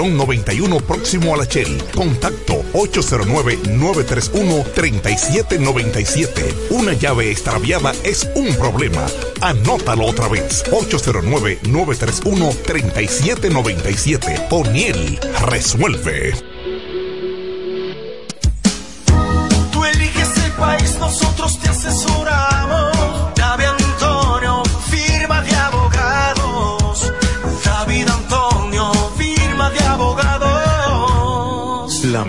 Patrón 91 próximo a la Shell. Contacto 809-931-3797. Una llave extraviada es un problema. Anótalo otra vez. 809-931-3797. Poniel resuelve. Tú eliges el país, nosotros te asesoramos.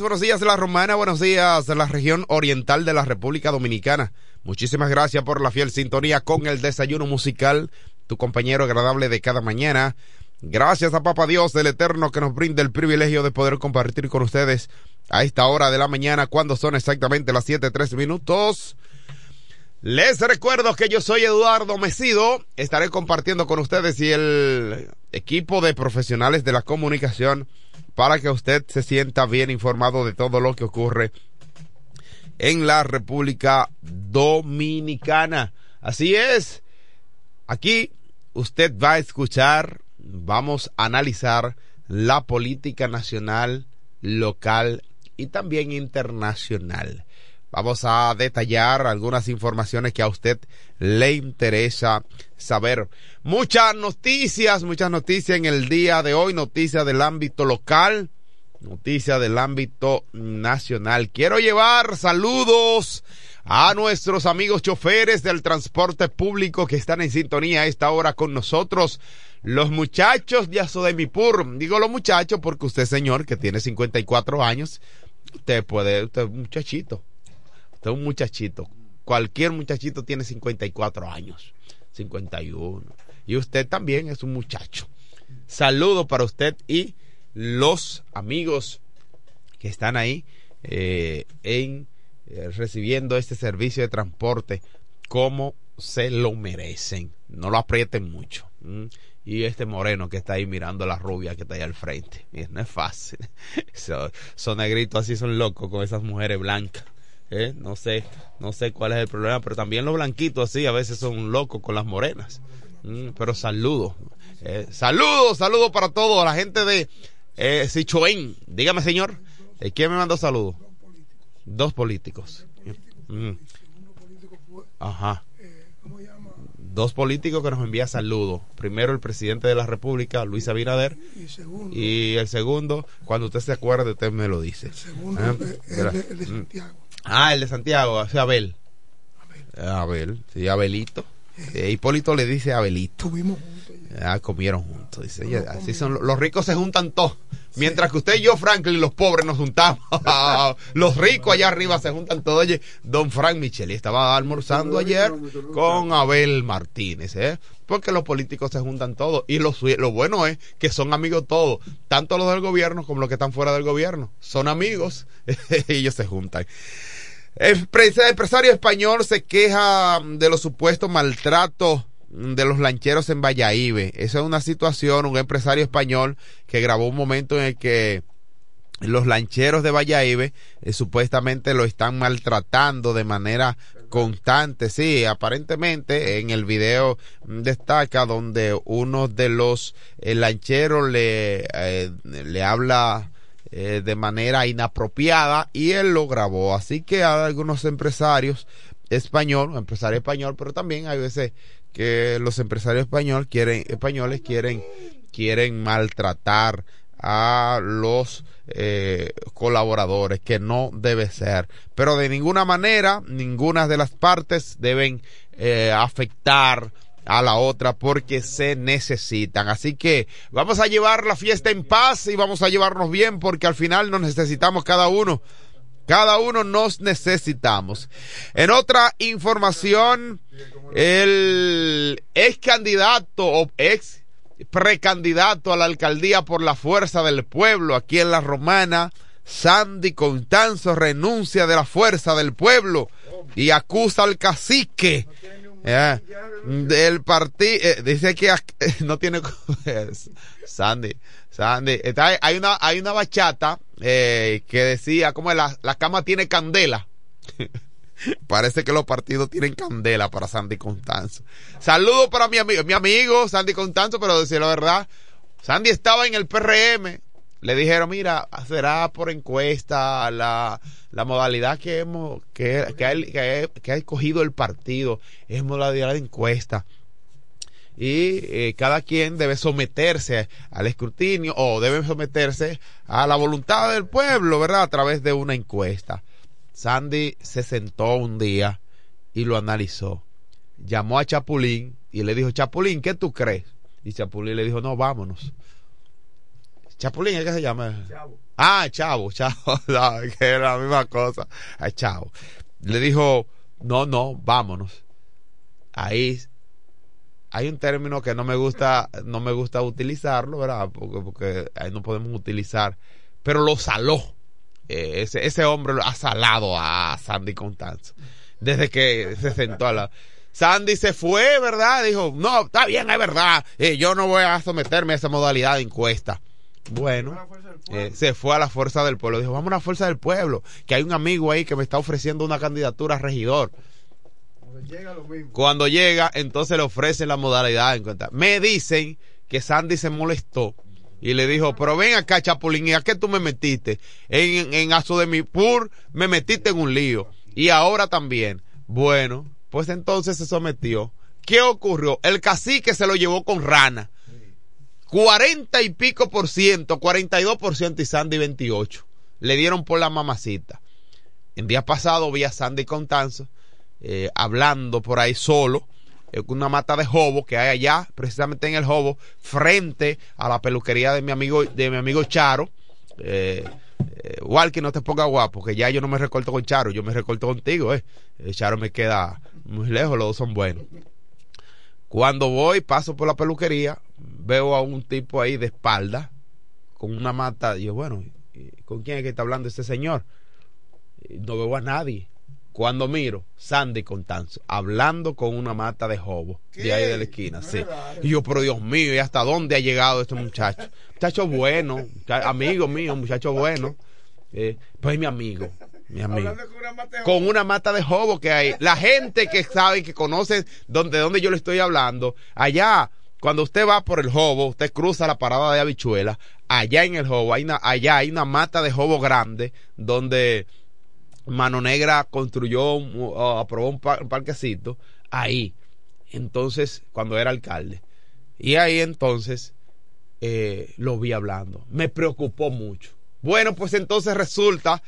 Buenos días de la Romana, buenos días de la región oriental de la República Dominicana. Muchísimas gracias por la fiel sintonía con el desayuno musical, tu compañero agradable de cada mañana. Gracias a Papa Dios del Eterno que nos brinda el privilegio de poder compartir con ustedes a esta hora de la mañana cuando son exactamente las 7:3 minutos. Les recuerdo que yo soy Eduardo Mesido. Estaré compartiendo con ustedes y el equipo de profesionales de la comunicación para que usted se sienta bien informado de todo lo que ocurre en la República Dominicana. Así es. Aquí usted va a escuchar, vamos a analizar la política nacional, local y también internacional. Vamos a detallar algunas informaciones que a usted le interesa saber. Muchas noticias, muchas noticias en el día de hoy, noticias del ámbito local, noticias del ámbito nacional. Quiero llevar saludos a nuestros amigos choferes del transporte público que están en sintonía a esta hora con nosotros. Los muchachos de Asodemipur, digo los muchachos porque usted señor que tiene 54 años, usted puede, usted es muchachito, es un muchachito, cualquier muchachito tiene 54 años, 51, y usted también es un muchacho. Saludo para usted y los amigos que están ahí eh, en eh, recibiendo este servicio de transporte como se lo merecen. No lo aprieten mucho. Y este moreno que está ahí mirando a la rubia que está ahí al frente. No es fácil. So- son negritos así, son locos con esas mujeres blancas. ¿Eh? No sé, no sé cuál es el problema, pero también los blanquitos así a veces son locos con las morenas. Mm, pero saludos. Eh, saludos, saludos para todos. La gente de eh, Sichuén. Dígame, señor. ¿eh, ¿Quién me mandó saludos? Dos políticos. Mm. Ajá. Dos políticos que nos envían saludos. Primero el presidente de la República, Luis Abinader, Y el segundo, cuando usted se acuerde, usted me lo dice. el segundo Ah, el de Mm. Santiago. Ah, el de Santiago, sea, Abel. Abel. Abel, sí, Abelito. Eh, Hipólito le dice Abelito. Estuvimos juntos. ya. Ah, comieron juntos. Dice, así son los ricos se juntan todos. Mientras que usted y yo, Franklin, los pobres nos juntamos. los ricos allá arriba se juntan todos. Oye, don Frank Micheli estaba almorzando ayer con Abel Martínez, ¿eh? Porque los políticos se juntan todos. Y lo, lo bueno es que son amigos todos. Tanto los del gobierno como los que están fuera del gobierno. Son amigos. Ellos se juntan. Empresario español se queja de los supuestos maltratos de los lancheros en Valladolid. Esa es una situación, un empresario español que grabó un momento en el que los lancheros de Valladolid eh, supuestamente lo están maltratando de manera constante. Sí, aparentemente en el video mm, destaca donde uno de los eh, lancheros le, eh, le habla eh, de manera inapropiada y él lo grabó. Así que hay algunos empresarios español, empresario español, pero también hay veces que los empresarios español quieren, españoles quieren, quieren maltratar a los eh, colaboradores, que no debe ser. Pero de ninguna manera, ninguna de las partes deben eh, afectar a la otra porque se necesitan. Así que vamos a llevar la fiesta en paz y vamos a llevarnos bien porque al final nos necesitamos cada uno. Cada uno nos necesitamos. En otra información, el ex candidato o ex precandidato a la alcaldía por la fuerza del pueblo aquí en la Romana, Sandy Contanzo renuncia de la fuerza del pueblo y acusa al cacique eh, del partido. dice que no tiene. Sandy, Sandy. Está, hay, una, hay una bachata eh, que decía: como la, la cama tiene candela. Parece que los partidos tienen candela para Sandy Constanzo. Saludos para mi amigo, mi amigo Sandy Constanzo, pero decir la verdad, Sandy estaba en el PRM. Le dijeron, mira, será por encuesta la, la modalidad que hemos, que, que, ha, que, que ha escogido el partido, es modalidad de encuesta. Y eh, cada quien debe someterse al escrutinio o debe someterse a la voluntad del pueblo, ¿verdad? A través de una encuesta. Sandy se sentó un día y lo analizó. Llamó a Chapulín y le dijo, Chapulín, ¿qué tú crees? Y Chapulín le dijo, no, vámonos. Chapulín, ¿es que se llama? Ah, Chavo, Chavo, no, que era la misma cosa. Chavo. Le dijo, no, no, vámonos. Ahí hay un término que no me gusta, no me gusta utilizarlo, ¿verdad? Porque, porque ahí no podemos utilizar, pero lo saló. Eh, ese, ese hombre lo ha salado a Sandy Contanzo. Desde que se sentó a la. Sandy se fue, ¿verdad? Dijo, no, está bien, es verdad. eh, yo no voy a someterme a esa modalidad de encuesta. Bueno, eh, se fue a la fuerza del pueblo. Dijo, vamos a la fuerza del pueblo. Que hay un amigo ahí que me está ofreciendo una candidatura a regidor. Llega lo mismo. Cuando llega, entonces le ofrecen la modalidad de encuesta. Me dicen que Sandy se molestó y le dijo, pero ven acá, Chapulín, ¿y a qué tú me metiste? En, en Aso de mi Pur me metiste en un lío. Y ahora también. Bueno, pues entonces se sometió. ¿Qué ocurrió? El cacique se lo llevó con rana. 40 y pico por ciento, 42 por ciento y Sandy 28. Le dieron por la mamacita. El día pasado vi a Sandy Contanzo eh, hablando por ahí solo, eh, con una mata de jobo que hay allá, precisamente en el jobo, frente a la peluquería de mi amigo, de mi amigo Charo. Eh, eh, no te pongas guapo, que ya yo no me recorto con Charo, yo me recorto contigo, eh. Eh, Charo me queda muy lejos, los dos son buenos. Cuando voy, paso por la peluquería, veo a un tipo ahí de espalda, con una mata, y yo, bueno, ¿y ¿con quién es que está hablando este señor? No veo a nadie. Cuando miro, Sandy Contanzo, hablando con una mata de jobo, de ahí de la esquina, No sí. Y yo, pero Dios mío, ¿y hasta dónde ha llegado este muchacho? Muchacho bueno, amigo mío, muchacho bueno. Eh, pues mi amigo, mi amigo con una mata de con una mata de jobo que hay. La gente que sabe, que conoce donde, donde yo le estoy hablando, allá, cuando usted va por el jobo, usted cruza la parada de habichuela, allá en el jobo, hay una, allá hay una mata de jobo grande donde Mano Negra construyó, o aprobó un, pa- un parquecito ahí. Entonces, cuando era alcalde. Y ahí entonces eh, lo vi hablando. Me preocupó mucho. Bueno, pues entonces resulta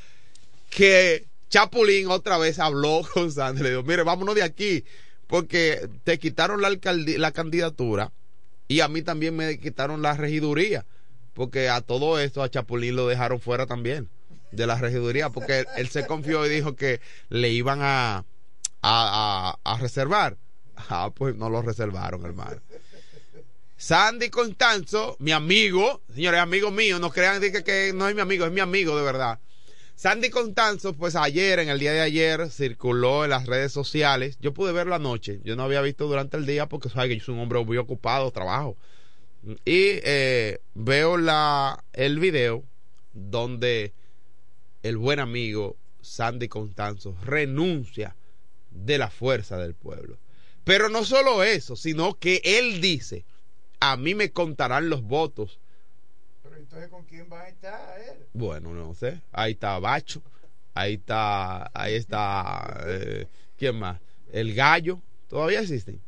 que Chapulín otra vez habló con Sandy. Le dijo, mire, vámonos de aquí. Porque te quitaron la, la candidatura y a mí también me quitaron la regiduría. Porque a todo esto a Chapulín lo dejaron fuera también de la regiduría. Porque él, se confió y dijo que le iban a, a, a- a reservar. Ah, pues no lo reservaron, hermano. Sandy Constanzo, mi amigo, señores, amigo mío, no crean que, que no es mi amigo, es mi amigo de verdad. Sandy Constanzo, pues ayer, en el día de ayer, circuló en las redes sociales. Yo pude verlo anoche, yo no había visto durante el día porque sabes que yo soy un hombre muy ocupado, trabajo. Y eh, veo la, el video donde el buen amigo Sandy Constanzo renuncia de la fuerza del pueblo. Pero no solo eso, sino que él dice, a mí me contarán los votos. ¿Con quién va a estar él? Bueno, no sé. Ahí está Bacho. Ahí está, ahí está, eh, ¿quién más? El Gallo. Todavía existen.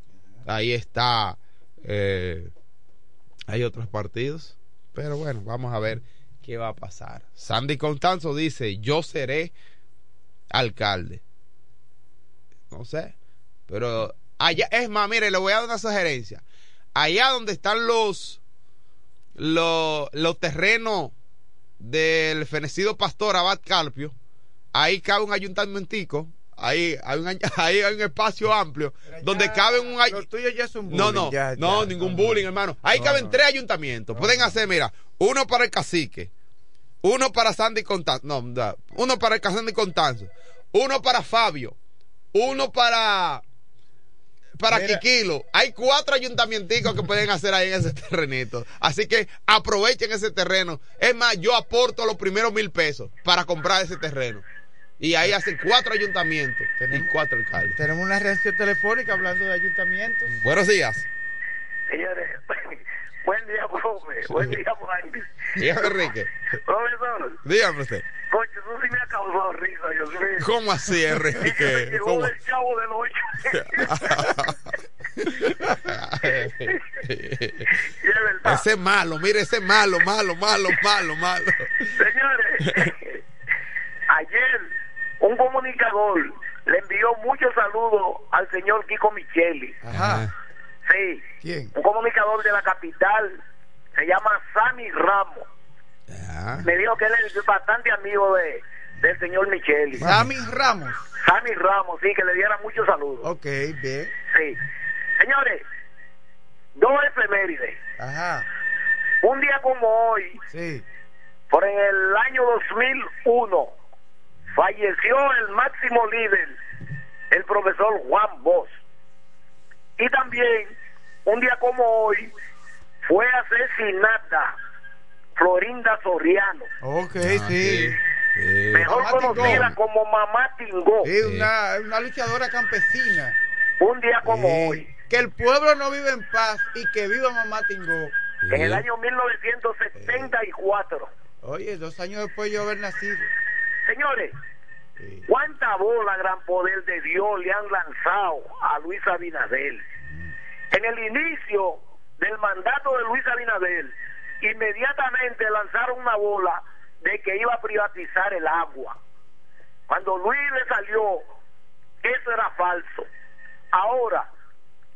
Ahí está, eh, hay otros partidos. Pero bueno, vamos a ver qué va a pasar. Sandy Constanzo dice, yo seré alcalde. No sé. Pero allá, es más, mire, le voy a dar una sugerencia. Allá donde están los, los, los terrenos del fenecido pastor Abad Carpio, ahí cabe un ayuntamentico, ahí hay un, ahí hay un espacio amplio, Pero donde ya, cabe un... Lo tuyo ya es un bullying. no, no, ya, no, ya, ningún no, bullying, hermano. Ahí No, caben no. tres ayuntamientos. Pueden hacer, mira, uno para el cacique, uno para Sandy Contanzo, no, uno para el Sandy Contanzo, uno para Fabio, uno para para Mira. Quiquilo. Hay cuatro ayuntamientos que pueden hacer ahí en ese terrenito. Así que aprovechen ese terreno. Es más, yo aporto los primeros mil pesos para comprar ese terreno. Y ahí hacen cuatro ayuntamientos Tenemos- y cuatro alcaldes. Tenemos una reacción telefónica hablando de ayuntamientos. Buenos días. Señores, buen día, profe. Buen día, Juan. Dígame, Enrique. Profesor, Dígame usted. coño, eso sí me ha causado risa, Dios mío. ¿Cómo así, Enrique? llegó ¿Cómo? del chavo del ocho. es ese es malo, mire, ese es malo, malo, malo, malo, malo. Señores, ayer un comunicador le envió muchos saludos al señor Kiko Micheli. Ajá. Sí, ¿Quién? un comunicador de la capital. Se llama Sammy Ramos. Ah, Me dijo que él es bastante amigo de, del señor Micheli. Sammy Ramos. Sammy Ramos, sí, que le diera muchos saludos. Ok, bien. Sí. Señores, dos efemérides. Ajá. Un día como hoy, Sí. por en el año 2001, falleció el máximo líder, el profesor Juan Bosch. Y también, un día como hoy, fue asesinada Florinda Soriano, Ok, ah, sí. sí. mejor Mamá Tingó. conocida como Mamá Tingó. Sí, una, una luchadora campesina. Un día como Sí. hoy, Que el pueblo no vive en paz y que viva Mamá Tingó. en el año 1974. Oye, dos años después de yo haber nacido. Señores, ¿cuánta bola gran poder de Dios le han lanzado a Luis Abinadel? En el inicio del mandato de Luis Abinadel, inmediatamente lanzaron una bola de que iba a privatizar el agua. Cuando Luis le salió, eso era falso. Ahora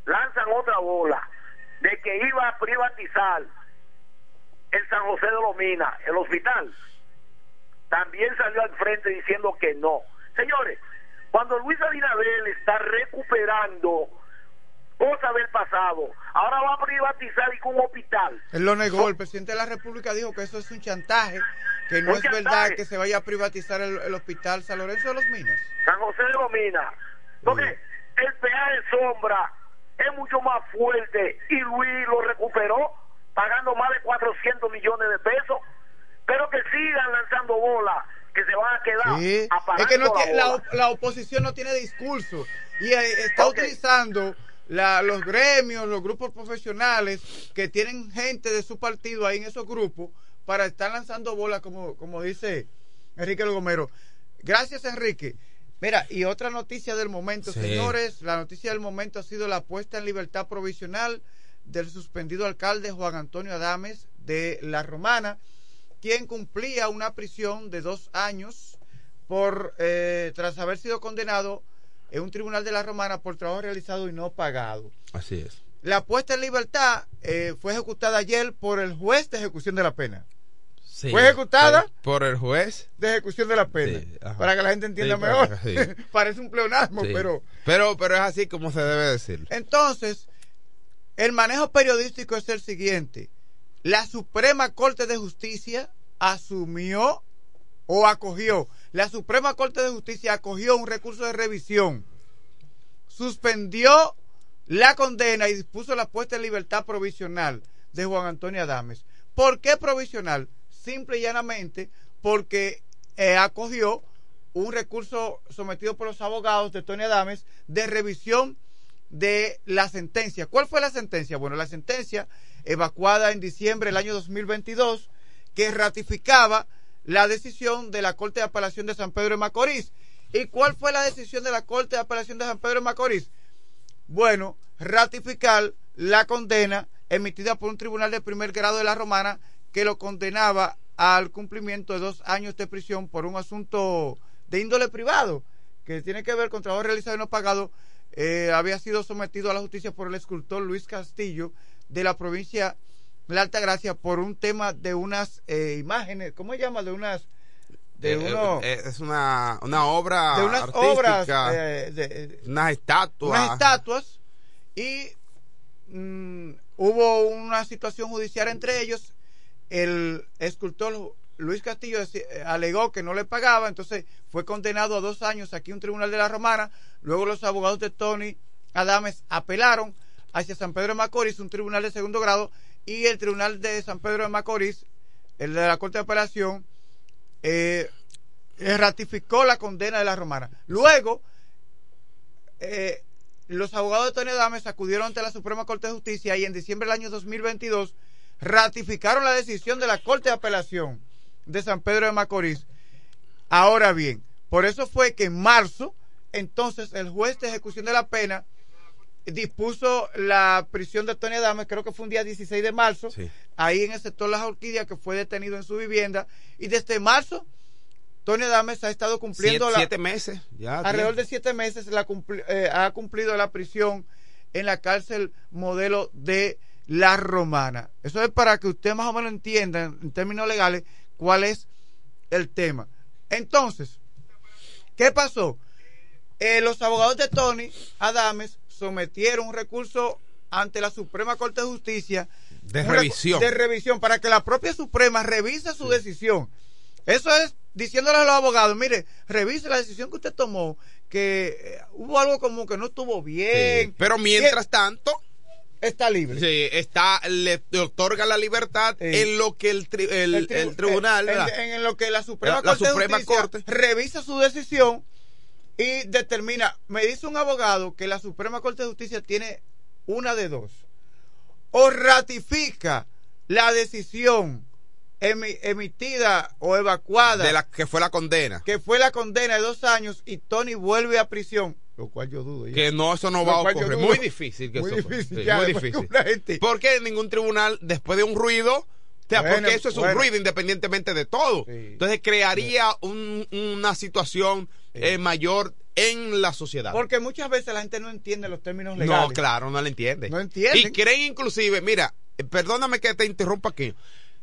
lanzan otra bola de que iba a privatizar el San José de los Minas, el hospital también salió al frente diciendo que no. Señores, cuando Luis Abinadel está recuperando cosas del pasado, ahora va a privatizar y con un hospital. Él lo negó. El presidente de la República dijo que eso es un chantaje, que no es chantaje. verdad que se vaya a privatizar el, el hospital San Lorenzo de los Minas. San José de los Minas. Porque el peaje sombra es mucho más fuerte y Luis lo recuperó pagando más de 400 millones de pesos. Pero que sigan lanzando bolas que se van a quedar Sí. apagando Es que no la tiene- la, la oposición no tiene discurso y eh, está utilizando la- los gremios, los grupos profesionales que tienen gente de su partido ahí en esos grupos para estar lanzando bolas, como, como dice Enrique Logomero. Gracias, Enrique. Mira, y otra noticia del momento, Sí. señores, la noticia del momento ha sido la puesta en libertad provisional del suspendido alcalde Juan Antonio Adames de La Romana, quien cumplía una prisión de dos años por eh, tras haber sido condenado en un tribunal de La Romana por trabajo realizado y no pagado. Así es. La puesta en libertad eh, fue ejecutada ayer por el juez de ejecución de la pena. Sí. ¿Fue ejecutada? Por el juez. De ejecución de la pena. Sí, para que la gente entienda Sí, mejor. para. Parece un pleonasmo, pero. pero. Pero es así como se debe decir. Entonces, el manejo periodístico es el siguiente. La Suprema Corte de Justicia asumió o acogió. La Suprema Corte de Justicia acogió un recurso de revisión. Suspendió la condena y dispuso la puesta en libertad provisional de Juan Antonio Adames. ¿Por qué provisional? Simple y llanamente porque eh, acogió un recurso sometido por los abogados de Tony Adames de revisión de la sentencia. ¿Cuál fue la sentencia? Bueno, la sentencia evacuada en diciembre del año 2022 que ratificaba la decisión de la Corte de Apelación de San Pedro de Macorís. ¿Y cuál fue la decisión de la Corte de Apelación de San Pedro de Macorís? Bueno, ratificar la condena emitida por un tribunal de primer grado de la Romana que lo condenaba al cumplimiento de dos años de prisión por un asunto de índole privado que tiene que ver con trabajo realizado y no pagado. Eh, había sido sometido a la justicia por el escultor Luis Castillo de la provincia de la Altagracia por un tema de unas eh, imágenes, ¿cómo se llama? De unas de Eh, uno, eh, es una, una obra de unas artística, obras de- unas estatuas. unas estatuas y mm, hubo una situación judicial entre ellos. El escultor Luis Castillo alegó que no le pagaba, entonces fue condenado a dos años aquí en un tribunal de la Romana. Luego los abogados de Tony Adames apelaron hacia San Pedro de Macorís, un tribunal de segundo grado, y el tribunal de San Pedro de Macorís, el de la Corte de Apelación, eh, eh, ratificó la condena de la Romana. Luego, eh, los abogados de Tony Adames acudieron ante la Suprema Corte de Justicia y en diciembre del año 2022 ratificaron la decisión de la Corte de Apelación de San Pedro de Macorís. Ahora bien, por eso fue que en marzo, entonces el juez de ejecución de la pena dispuso la prisión de Tony Adames, creo que fue un día 16 de marzo, Sí. ahí en el sector Las Orquídeas, que fue detenido en su vivienda, y desde marzo Tony Adames ha estado cumpliendo siete, la, siete meses. Ya, alrededor tiempo. de siete meses la cumpli- eh, ha cumplido la prisión en la cárcel modelo de La Romana. Eso es para que usted más o menos entienda en términos legales cuál es el tema. Entonces, ¿qué pasó? Eh, los abogados de Tony Adames sometieron un recurso ante la Suprema Corte de Justicia De revisión. de revisión para que la propia Suprema revise su decisión. Eso es diciéndole a los abogados, mire, revise la decisión que usted tomó, que eh, hubo algo como que no estuvo bien. Sí. Pero mientras tanto, está libre. sí, está, le, le otorga la libertad Sí. en lo que el, tri- el, El tribu- el tribunal. en, ¿verdad? en- en lo que la Suprema, La- la Corte, de Suprema Justicia Corte. revisa su decisión y determina, me dice un abogado que la Suprema Corte de Justicia tiene una de dos. O ratifica la decisión emi- emitida o evacuada de la que fue la condena. que fue la condena de dos años y Tony vuelve a prisión, lo cual yo dudo. ya. Que no, eso no Lo va a ocurrir. Muy difícil que Muy eso difícil, sí, ya, muy difícil. Porque ningún tribunal, después de un ruido, sea, Bueno, porque eso es un ruido independientemente de todo. Sí. Entonces crearía un- una situación eh, mayor en la sociedad. Porque muchas veces la gente no entiende los términos legales. No, claro, no la entiende. No entienden. Y creen inclusive, mira, eh, perdóname que te interrumpa aquí.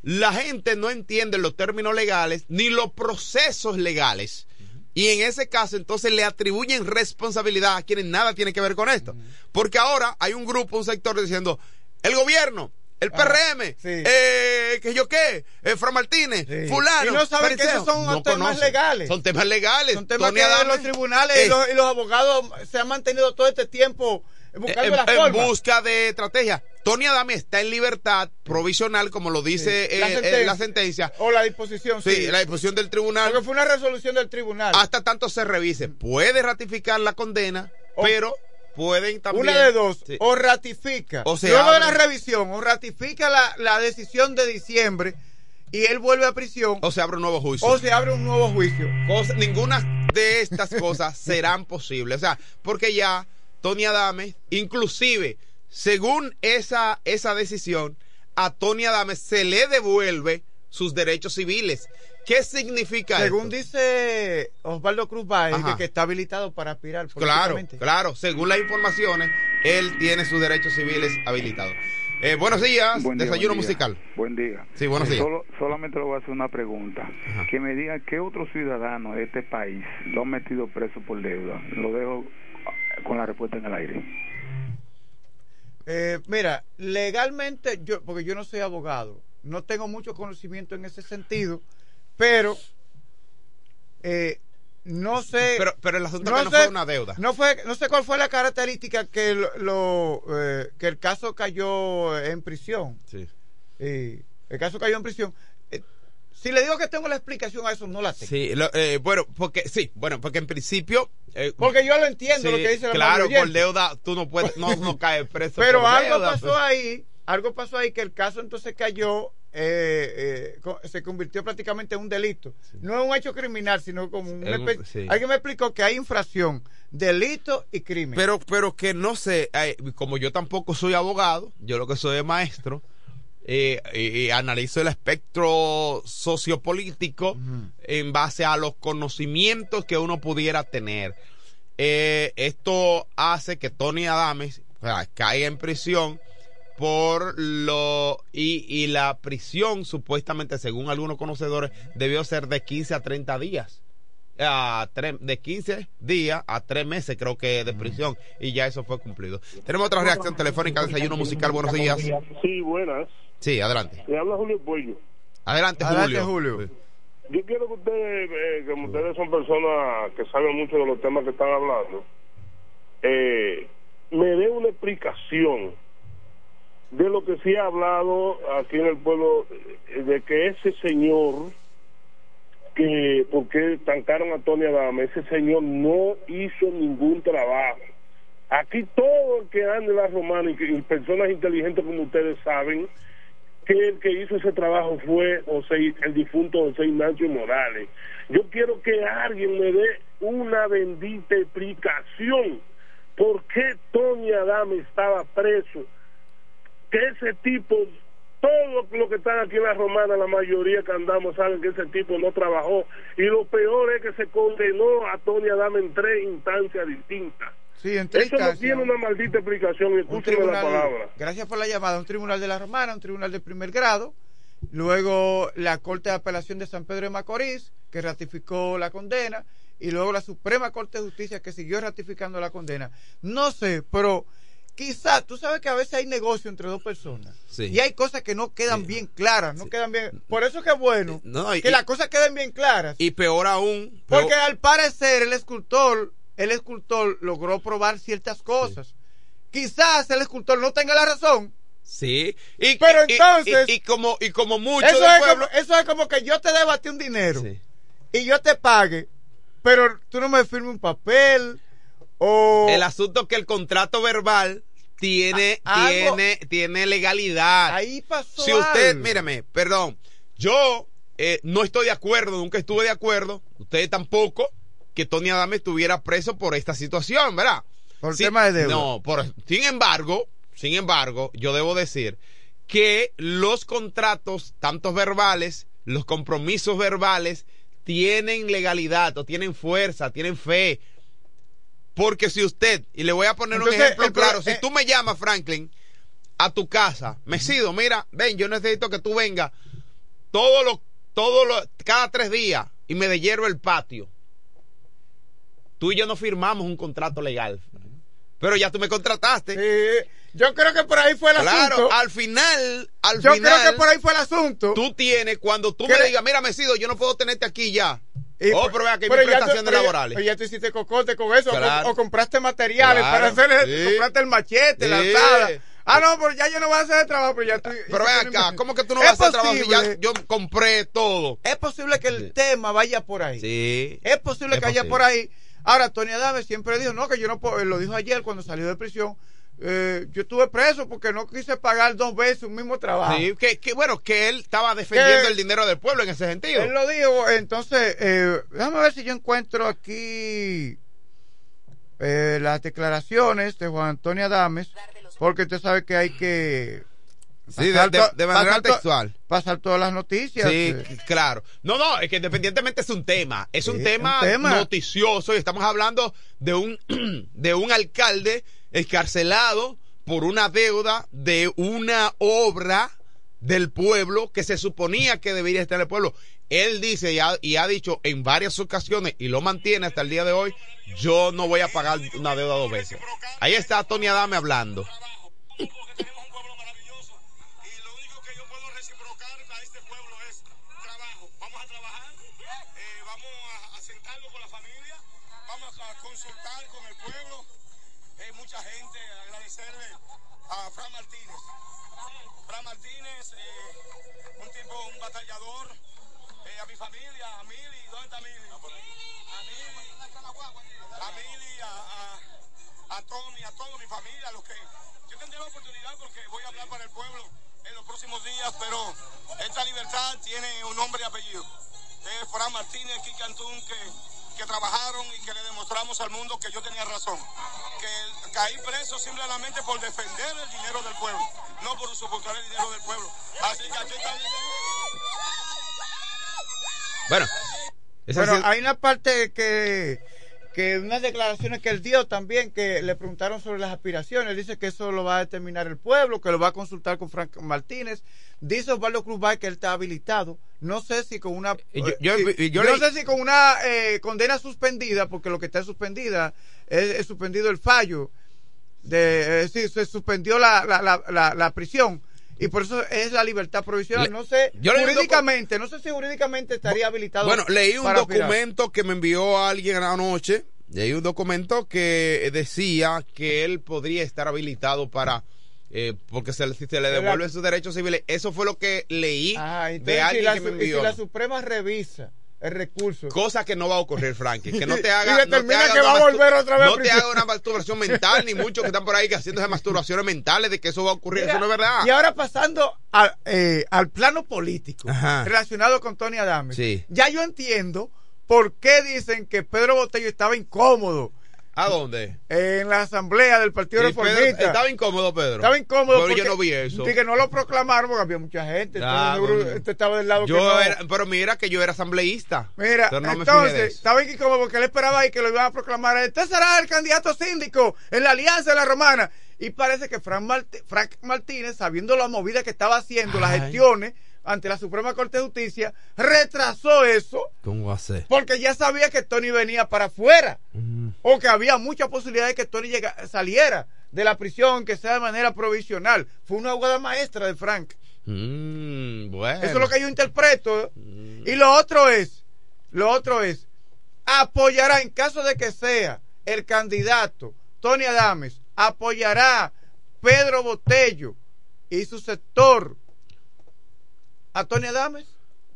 La gente no entiende los términos legales ni los procesos legales. Y en ese caso, entonces le atribuyen responsabilidad a quienes nada tiene que ver con esto. Porque ahora hay un grupo, un sector diciendo, el gobierno, el Ah, PRM, sí. eh, que yo qué, eh, Fra Martínez, Sí. fulano. Y no saben que esos son temas conocen. legales. Son temas legales. Son temas Tony que Adame los tribunales y es- los, y los abogados se han mantenido todo este tiempo buscando en, en busca de estrategia. Tony Adame está en libertad provisional, como lo dice Sí. eh, La eh, sentencia. la sentencia. O la disposición, sí. Sí, la disposición del tribunal. Porque fue una resolución del tribunal. Hasta tanto se revise. Puede ratificar la condena, O- pero pueden también. Una de dos, Sí. o ratifica, O luego de la revisión, o ratifica la, la decisión de diciembre y él vuelve a prisión O se abre un nuevo juicio. o se abre un nuevo juicio. Cosa- ninguna de estas cosas serán posibles. O sea, porque ya Tony Adame, inclusive, según esa, esa decisión, a Tony Adame se le devuelve sus derechos civiles. ¿Qué significa Según esto? dice Osvaldo Cruz Ajá. que, que está habilitado para aspirar Claro, claro. Según las informaciones, él tiene sus derechos civiles habilitados. Eh, buenos días, Buen día, desayuno buen día. musical. Buen día. Sí, buenos días. Solo- solamente le voy a hacer una pregunta. Que me diga qué otro ciudadano de este país lo han metido preso por deuda. Lo dejo con la respuesta en el aire. Eh, mira, legalmente, yo, porque yo no soy abogado, no tengo mucho conocimiento en ese sentido, pero eh, no sé. Pero, pero el asunto no que no sé- fue una deuda. No fue, no sé cuál fue la característica que lo, lo, eh, que el caso cayó en prisión. Sí. Eh, el caso cayó en prisión. Eh, si le digo que tengo la explicación a eso, no la tengo. Sí, lo- eh, bueno, porque sí, bueno, porque en principio eh, Porque yo lo entiendo sí, lo que dice la claro, por deuda tú no puedes, no, no caes preso. Pero por algo deuda, pasó pues. ahí, algo pasó ahí que el caso entonces cayó, eh, eh, se convirtió prácticamente en un delito. No es un hecho criminal, sino como un... Sí. Alguien me explicó que hay infracción, delito y crimen. Pero, pero que no sé, como yo tampoco soy abogado, yo lo que soy es maestro, eh, analizo el espectro sociopolítico en base a los conocimientos que uno pudiera tener. Eh, esto hace que Tony Adames o sea, caiga en prisión por lo y, y la prisión supuestamente según algunos conocedores debió ser de 15 a 30 días. A tres- de 15 días a 3 meses creo que de prisión. Y ya eso fue cumplido. Tenemos otra reacción telefónica desayuno musical buenos días. Sí, buenas. sí adelante. Le habla Julio Puello. adelante, Adelante, Julio, Julio. Yo quiero que ustedes, eh, como ustedes son personas que saben mucho de los temas que están hablando, eh, me den una explicación de lo que sí ha hablado aquí en el pueblo, eh, de que ese señor, que porque tancaron a Tony Adame, ese señor no hizo ningún trabajo. Aquí todo el que anda en la romana y, que- personas inteligentes como ustedes saben, que el que hizo ese trabajo fue José, el difunto José Ignacio Morales. Yo quiero que alguien me dé una bendita explicación por qué Tony Adame estaba preso. Que ese tipo, todos los que están aquí en la romana, la mayoría que andamos saben que ese tipo no trabajó. Y lo peor es que se condenó a Tony Adame en tres instancias distintas. Sí, en tres Eso no tiene una maldita explicación, escúcheme la palabra. gracias por la llamada, un tribunal de la Romana, un tribunal de primer grado, luego la Corte de Apelación de San Pedro de Macorís, que ratificó la condena, y luego la Suprema Corte de Justicia, que siguió ratificando la condena. No sé, pero quizás, tú sabes que a veces hay negocio entre dos personas, Sí. y hay cosas que no quedan bien claras, no quedan bien... Por eso que es bueno No, y- que las cosas queden bien claras. y peor aún peor- Porque al parecer el escultor, el escultor logró probar ciertas cosas. Quizás el escultor no tenga la razón. sí y, Pero y- entonces- y, y como y como mucho Eso del es, pueblo como, eso es como que yo te debo a ti un dinero Sí. y yo te pague, pero tú no me firmes un papel o... el asunto es que el contrato verbal tiene A- algo- tiene tiene legalidad Ahí pasó si usted, algo. mírame, perdón, yo eh, no estoy de acuerdo, nunca estuve de acuerdo, ustedes tampoco, que Tony Adame estuviera preso por esta situación, ¿verdad? Por tema de deuda. No, por, sin embargo, sin embargo, yo debo decir que los contratos, tantos verbales, los compromisos verbales, tienen legalidad o tienen fuerza, tienen fe. Porque si usted, y le voy a poner Entonces, un ejemplo el claro, si eh, tú me llamas, Franklin, a tu casa, Mesido, mira, ven, yo necesito que tú vengas todos los, todos los, cada tres días y me dehierve el patio. Tú y yo no firmamos un contrato legal. Pero ya tú me contrataste. Sí, yo creo que por ahí fue el Claro, asunto. al final, al yo final, creo que por ahí fue el asunto. tú tienes, cuando tú ¿Qué me le- digas, mira, Mesido, yo no puedo tenerte aquí ya. Y oh, pero vea que hay prestaciones laborales. ya tú hiciste cocote con eso, o- Claro. o, compraste materiales Claro, para hacer, sí. compraste el machete, la Sí. alzada. Ah, no, pero ya yo no voy a hacer el trabajo, pero ya tú. Pero ven acá, ¿cómo que tú no vas a hacer trabajo si ya posible. yo compré todo? Es posible que el tema vaya por ahí. Sí. Es posible Es que vaya posible. por ahí. Ahora, Tony Adame siempre dijo, no, que yo no puedo, lo dijo ayer cuando salió de prisión, eh, yo estuve preso porque no quise pagar dos veces un mismo trabajo. Sí, que, que bueno, que él estaba defendiendo Que- el dinero del pueblo en ese sentido. Él lo dijo, entonces, eh, déjame ver si yo encuentro aquí eh, las declaraciones de Juan Antonio Adames, porque usted sabe que hay que... Sí, de, pasar de- de manera pasar textual. Pasar todas las noticias. Sí, claro. No, no, es que independientemente es un tema, es un tema, un tema. noticioso y estamos hablando de un de un alcalde escarcelado por una deuda de una obra del pueblo que se suponía que debería estar el pueblo. Él dice y ha, y ha dicho en varias ocasiones y lo mantiene hasta el día de hoy, yo no voy a pagar una deuda dos veces. Ahí está Tony Adame hablando. Próximos días, pero esta libertad tiene un nombre y apellido. Es Fran Martínez, Kiki Antún, que, que trabajaron y que le demostramos al mundo que yo tenía razón. Que caí preso simplemente por defender el dinero del pueblo, no por soportar el dinero del pueblo. Así que aquí está Bueno, esa Bueno, sido- hay una parte que, que unas declaraciones que él dio también, que le preguntaron sobre las aspiraciones. Dice que eso lo va a determinar el pueblo, que lo va a consultar con Frank Martínez. Dice Osvaldo Cruz Bay que él está habilitado. No sé si con una. Yo- eh, yo- si- y yo no sé si con una eh, condena suspendida, porque lo que está suspendida es, es suspendido el fallo. De, es decir, se suspendió la, la, la, la prisión. Y por eso es la libertad provisional. Le- no sé, yo jurídicamente, no sé si jurídicamente estaría habilitado. Bueno, leí un para aspirar. documento que me envió alguien anoche. Leí un documento que decía que él podría estar habilitado para. eh, porque se, le- si se le devuelven sus derechos civiles. Eso fue lo que leí Ah, entonces, de si alguien la, que me su- y si envió. la Suprema revisa el recurso. Cosa que no va a ocurrir, Frankie. Que no te haga. no te determina haga que va a volver otra vez No te haga una masturbación mental, ni muchos que están por ahí que haciéndose masturbaciones mentales de que eso va a ocurrir. Mira, eso no es verdad. Y ahora pasando a- eh, al plano político, Ajá. relacionado con Tony Adame. Sí. Ya yo entiendo por qué dicen que Pedro Botello estaba incómodo ¿A dónde? en la asamblea del Partido Pedro- Reformista. estaba incómodo, Pedro. Estaba incómodo Pero yo no vi eso. y que no lo proclamaron porque había mucha gente. Ah, entonces, este estaba del lado Yo que no. era- pero mira que yo era asambleísta. Mira, entonces, estaba incómodo porque él esperaba ahí que lo iban a proclamar. Usted será el candidato síndico en la Alianza de la Romana. Y parece que Frank, Frank Martínez, sabiendo la movida que estaba haciendo, las gestiones ante la Suprema Corte de Justicia, retrasó eso ¿Cómo va a ser? porque ya sabía que Tony venía para afuera. O que había mucha posibilidad de que Tony saliera de la prisión, que sea de manera provisional. Fue una jugada maestra de Frank. Mm, bueno. Eso es lo que yo interpreto. Y lo otro es, lo otro es, apoyará en caso de que sea el candidato Tony Adames, apoyará Pedro Botello y su sector a Tony Adames.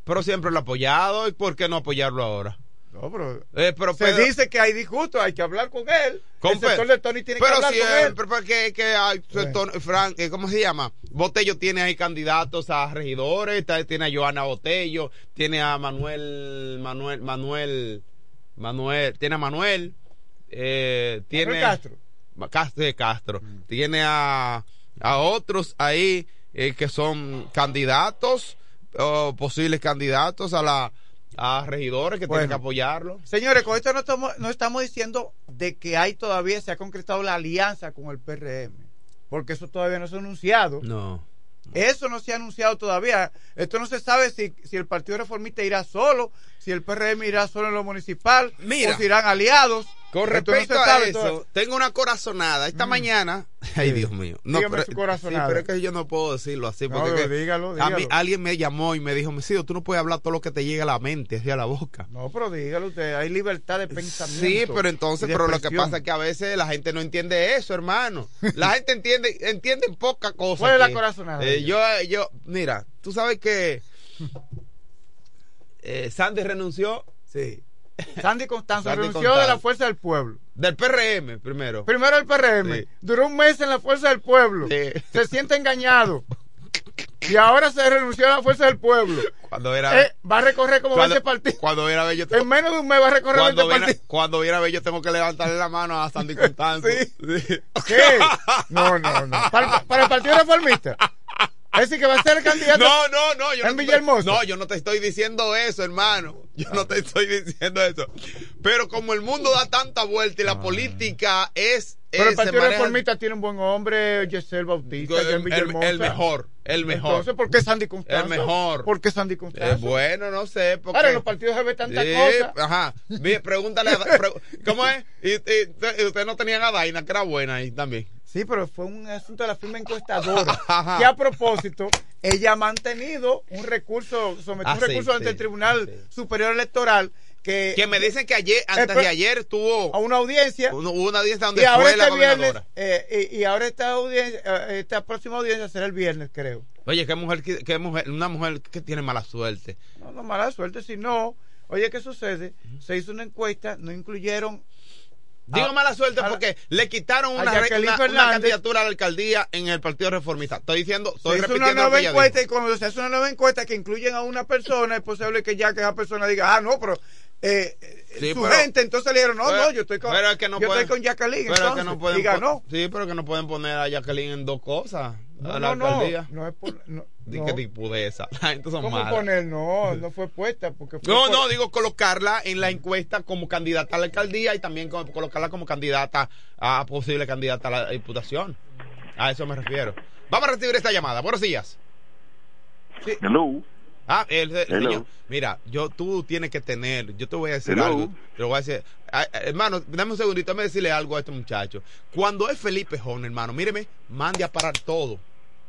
Pero siempre lo ha apoyado. ¿Y por qué no apoyarlo ahora? No, pero Eh, pero se Pedro- dice que hay disgusto, hay que hablar con él. Con el sector de Tony tiene que Pero hablar con él. siempre, porque que hay, Bueno. Tony- Frank, eh, ¿cómo se llama? Botello tiene ahí candidatos a regidores, está- tiene a Joana Botello, tiene a Manuel, Manuel, Manuel, Manuel, tiene a Manuel, eh, tiene Manuel Castro. Castro de Castro, tiene a, a otros ahí eh, que son candidatos o posibles candidatos a la a regidores que Bueno. tienen que apoyarlo. Señores, con esto no estamos, no estamos diciendo de que hay todavía, se ha concretado la alianza con el PRM, porque eso todavía no se ha anunciado. No. Eso no se ha anunciado todavía. Esto no se sabe si, si el Partido Reformista irá solo, si el PRM irá solo en lo municipal, Mira. o si irán aliados. Con no respecto a eso, tengo una corazonada. Esta mañana. Ay. Dios mío. Dígame su corazonada. sí, pero es que yo no puedo decirlo así. No, Porque pero es que dígalo, A mí, alguien me llamó y me dijo: Mesido, tú no puedes hablar todo lo que te llega a la mente, hacia la boca. No, pero dígalo usted, hay libertad de pensamiento. Sí, pero entonces, pero lo que pasa es que a veces la gente no entiende eso, hermano. La gente entiende, entiende poca cosa. ¿Cuál es la corazonada? Eh, yo, yo, mira, tú sabes que eh, Sandy renunció Sí. Sandy Constanzo Sandy renunció Constanzo. de la Fuerza del Pueblo. Del PRM primero. Primero el PRM. Sí. Duró un mes en la Fuerza del Pueblo. Sí. Se siente engañado. Y ahora se renunció a la Fuerza del Pueblo. Cuando era. Eh, va a recorrer como cuando, 20 partidos. cuando viera yo En menos de un mes va a recorrer cuando 20 viera, partidos. cuando viera yo tengo que levantarle la mano a Sandy Constanzo. Sí. Sí. ¿Qué? No, no, no. Para, para el Partido Reformista. Es decir, que va a ser el candidato. No, no, no. Yo ¿En no Villahermosa? No, yo no te estoy diciendo eso, hermano. Yo no te estoy diciendo eso. Pero como el mundo da tanta vuelta y la política es. Pero el se Partido maneja- Reformista tiene un buen hombre, Yesel Bautista, el, Villahermosa. el mejor, el mejor. Entonces, ¿por qué Sandy Constanzo? El mejor. ¿Por qué Sandy Eh, Constanzo? bueno, no sé. Porque... Ahora, en los partidos se ve tanta Sí, cosa. Ajá. Pregúntale a. ¿Cómo es? Y, y- y ustedes no tenían a Daina, que era buena ahí también. Sí, pero fue un asunto de la firma encuestadora. Que a propósito, ella ha mantenido un recurso, sometió Ah, un sí, recurso ante sí, el Tribunal sí. Superior Electoral que, Que me dicen que ayer, antes pero- de ayer, tuvo a una audiencia hubo una audiencia donde y ahora fue la este viernes gobernadora. eh, y, y ahora esta audiencia eh, esta próxima audiencia será el viernes creo Oye, qué mujer, qué, mujer, una mujer que tiene mala suerte. no, no mala suerte si no oye qué sucede se hizo una encuesta no incluyeron Digo a- mala suerte porque le quitaron una, una- una candidatura a la alcalía en el Partido Reformista. Estoy diciendo, estoy se una repitiendo lo nueva que encuesta dijo. y cuando se hace una nueva encuesta que incluyen a una persona es posible que ya que esa persona diga ah no pero eh, Sí, su pero- gente entonces le dijeron no pero- no yo estoy con pero es que no yo pueden- estoy con Jacqueline Pero es que no pueden y ganó Sí, pero que no pueden poner a Jacqueline en dos cosas. no a la no no alcaldía. no es por, no, no. La gente son ¿Cómo malas. poner? No, no fue puesta porque fue No, por- no, digo colocarla en la encuesta como candidata a la alcaldía y también co- colocarla como candidata a posible candidata a la diputación. A eso me refiero. Vamos a recibir esta llamada. Buenos días. Hello. Ah, el, el señor. Mira, yo tú tienes que tener, yo te voy a decir Hello. algo. Te voy a decir. Ah, ah, hermano, dame un segundito, déjame decirle algo a este muchacho. Cuando es Felipe Jón, hermano, míreme, mande a parar todo.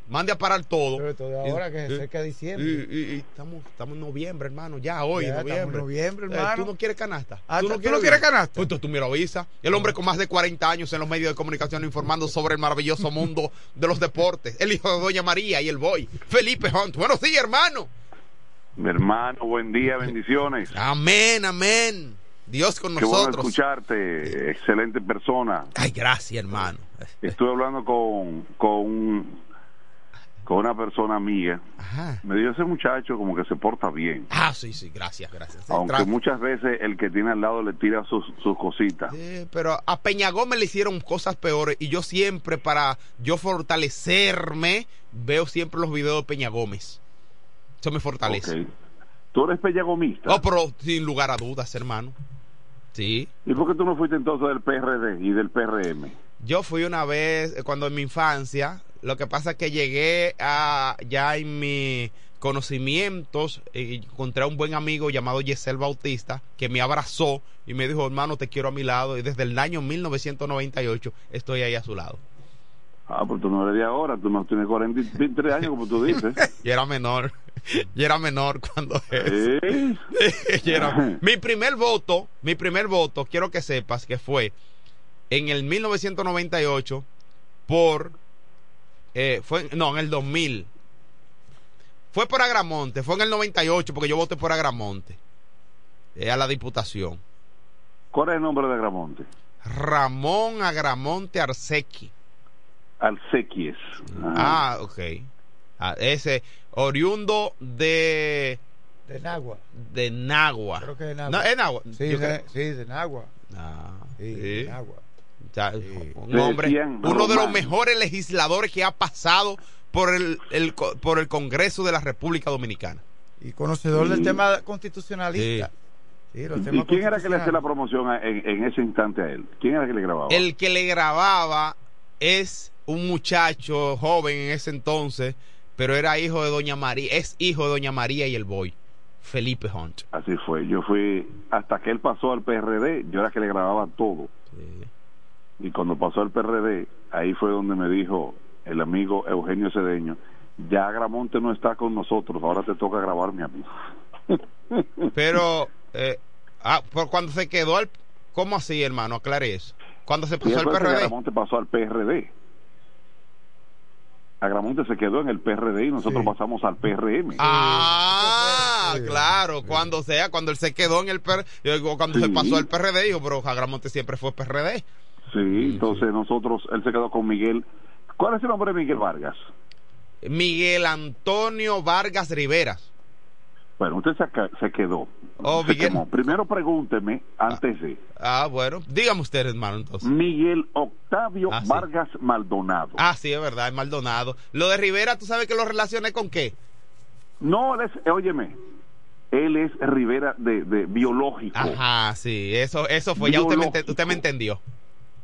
Mande a parar todo. Sobre todo ahora que se Y- acerca diciembre. y- y- y estamos, estamos en noviembre, hermano, ya hoy, Ya, noviembre. en noviembre, Eh, hermano. ¿Tú no quieres canasta? Ah, ¿tú- tú no quieres canasta? Pues tú, me lo avisas. El hombre con más de 40 años en los medios de comunicación informando sobre el maravilloso mundo de los deportes. El hijo de Doña María y el boy. Felipe Hunt. Buenos días, hermano. Mi hermano, buen día, bendiciones. Amén, amén. Dios con Qué bueno nosotros. escucharte, excelente persona. Ay, gracias, hermano. Estuve hablando con, con, con una persona. Ajá. Me dijo ese muchacho como que se porta bien. Ah, sí, sí, gracias, gracias. Aunque muchas veces el que tiene al lado le tira sus, sus cositas. Sí, pero a Peña Gómez le hicieron cosas peores y yo siempre para yo fortalecerme veo siempre los videos de Peña Gómez. Eso me fortalece. Tú eres pellagomista. Oh, pero sin lugar a dudas, hermano. Sí. ¿Y por qué tú no fuiste entonces del PRD y del PRM? Yo fui una vez, eh, cuando en mi infancia, lo que pasa es que llegué a, ya en mis conocimientos, y encontré a un buen amigo llamado Yesel Bautista, que me abrazó y me dijo, hermano, te quiero a mi lado, y desde el año 1998 estoy ahí a su lado. Ah, pues tú no eres de ahora, tú no tienes 43 años como tú dices. Y era menor, y era menor cuando era- mi primer voto, mi primer voto, quiero que sepas que fue en el 1998 por, eh, fue, no, en el 2000. Fue por Agramonte, fue en el 98 porque yo voté por Agramonte eh, a la diputación. ¿Cuál es el nombre de Agramonte? Ramón Agramonte Arsequi. Alcequies. Ah, ok. Ah, ese, oriundo de, De Nagua. de Nagua. Creo que de Nagua. No, es Nagua. Sí, Yo de, creo- sí, de Nagua. Ah, Sí, sí. de Nagua. O sea, Sí. un hombre, decían uno de los mejores legisladores que ha pasado por el, el co- por el Congreso de la República Dominicana. Y conocedor del tema constitucionalista. Sí, los ¿Y quién era que le hacía la promoción a- en, en ese instante a él? ¿Quién era que le grababa? El que le grababa es un muchacho joven en ese entonces, pero era hijo de Doña María, es hijo de Doña María y el boy, Felipe Hunt. Así fue. Yo fui, hasta que él pasó al PRD, yo era que le grababa todo. Sí. Y cuando pasó al PRD, ahí fue donde me dijo el amigo Eugenio Cedeño, ya Agramonte no está con nosotros, ahora te toca grabarme a mí. Pero, eh, ah, por cuando se quedó al... ¿Cómo así, hermano? Aclare eso. Cuando se pasó al PRD. Agramonte pasó al PRD. Agramonte se quedó en el PRD y nosotros Sí. pasamos al PRM. Ah, claro, cuando sea, cuando él se quedó en el PRD, cuando se pasó al PRD, dijo, pero Agramonte siempre fue PRD. Sí, entonces nosotros, él se quedó con Miguel. ¿Cuál es el nombre de Miguel Vargas? Miguel Antonio Vargas Rivera. Bueno, usted se, se quedó. Oh, Se Miguel. quemó. Primero pregúnteme, antes de. Ah, bueno, dígame usted, hermano, entonces. Miguel Octavio Ah, sí. Vargas Maldonado. Ah, sí, es verdad, es Maldonado. Lo de Rivera, ¿tú sabes que lo relacioné con qué? No, él es, óyeme, él es Rivera de, de biológico. Ajá, sí, eso, eso fue, ya usted me, usted me entendió.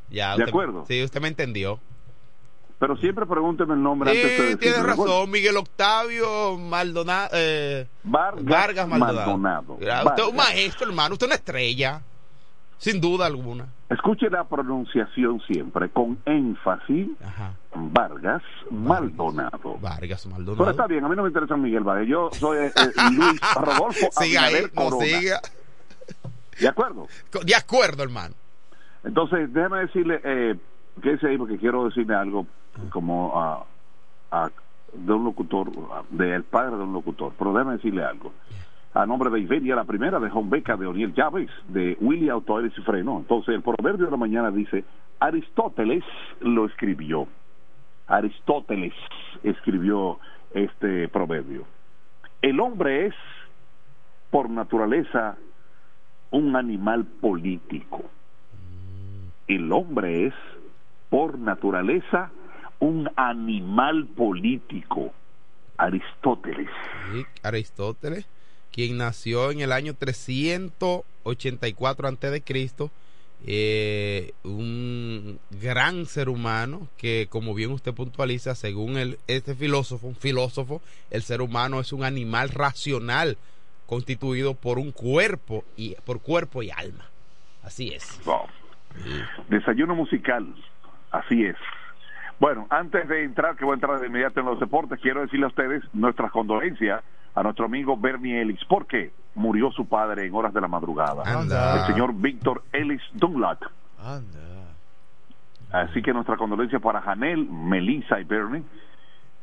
Ya, ¿De acuerdo? Sí, usted me entendió. Pero siempre pregúnteme el nombre antes de Sí, decirlo, tiene ¿de acuerdo? razón, Miguel Octavio Maldonado. Eh, Vargas, Vargas Maldonado. Usted es un maestro, hermano, usted es una estrella. Sin duda alguna. Escuche la pronunciación siempre, con énfasis. Ajá. Vargas Maldonado. Vargas Pero Maldonado. está bien, a mí no me interesa Miguel Vargas. Yo soy eh, eh, Luis Rodolfo Siga ahí, no siga. ¿De acuerdo? De acuerdo, hermano. Entonces, déjeme decirle, eh, quédese ahí porque quiero decirle algo como a, de un locutor, del padre de un locutor, pero déjeme decirle algo. A nombre de Iberia, la primera de John Beca, de Oriel Chávez, de Willy Autores y Freno. Entonces, el proverbio de la mañana dice, Aristóteles lo escribió. Aristóteles escribió este proverbio. El hombre es, por naturaleza, un animal político. El hombre es, por naturaleza, un animal político. Aristóteles. Sí, Aristóteles, quien nació en el año 384 antes de Cristo, eh, un gran ser humano que, como bien usted puntualiza, según el, este filósofo, un filósofo, el ser humano es un animal racional constituido por un cuerpo y por cuerpo y alma. Así es. Wow. Desayuno musical. Así es. Bueno, antes de entrar, que voy a entrar de inmediato en los deportes, quiero decirle a ustedes nuestras condolencias a nuestro amigo Bernie Ellis, porque murió su padre en horas de la madrugada. Anda. El señor Víctor Ellis Dunlap. Anda. Así que nuestra condolencia para Janel, Melissa y Bernie.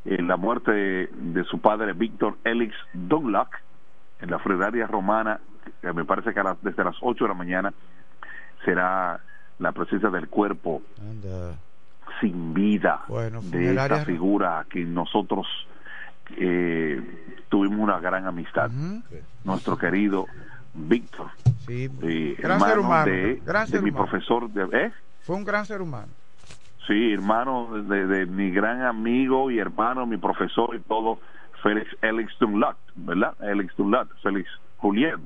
En la muerte de, su padre Víctor Ellis Dunlap en la funeraria romana, que me parece que desde las 8 de la mañana será la presencia del cuerpo Anda. Sin vida Bueno, de esta figura que nosotros eh, tuvimos una gran amistad. Nuestro querido Víctor, Sí. eh, Gran ser hermano humano. de, gran de ser mi humano. profesor de... ¿eh? Fue un gran ser humano. Sí, hermano de, de mi gran amigo y hermano, mi profesor y todo, Félix Alex Dunlap, ¿verdad? Alex Dunlap, Félix Julián,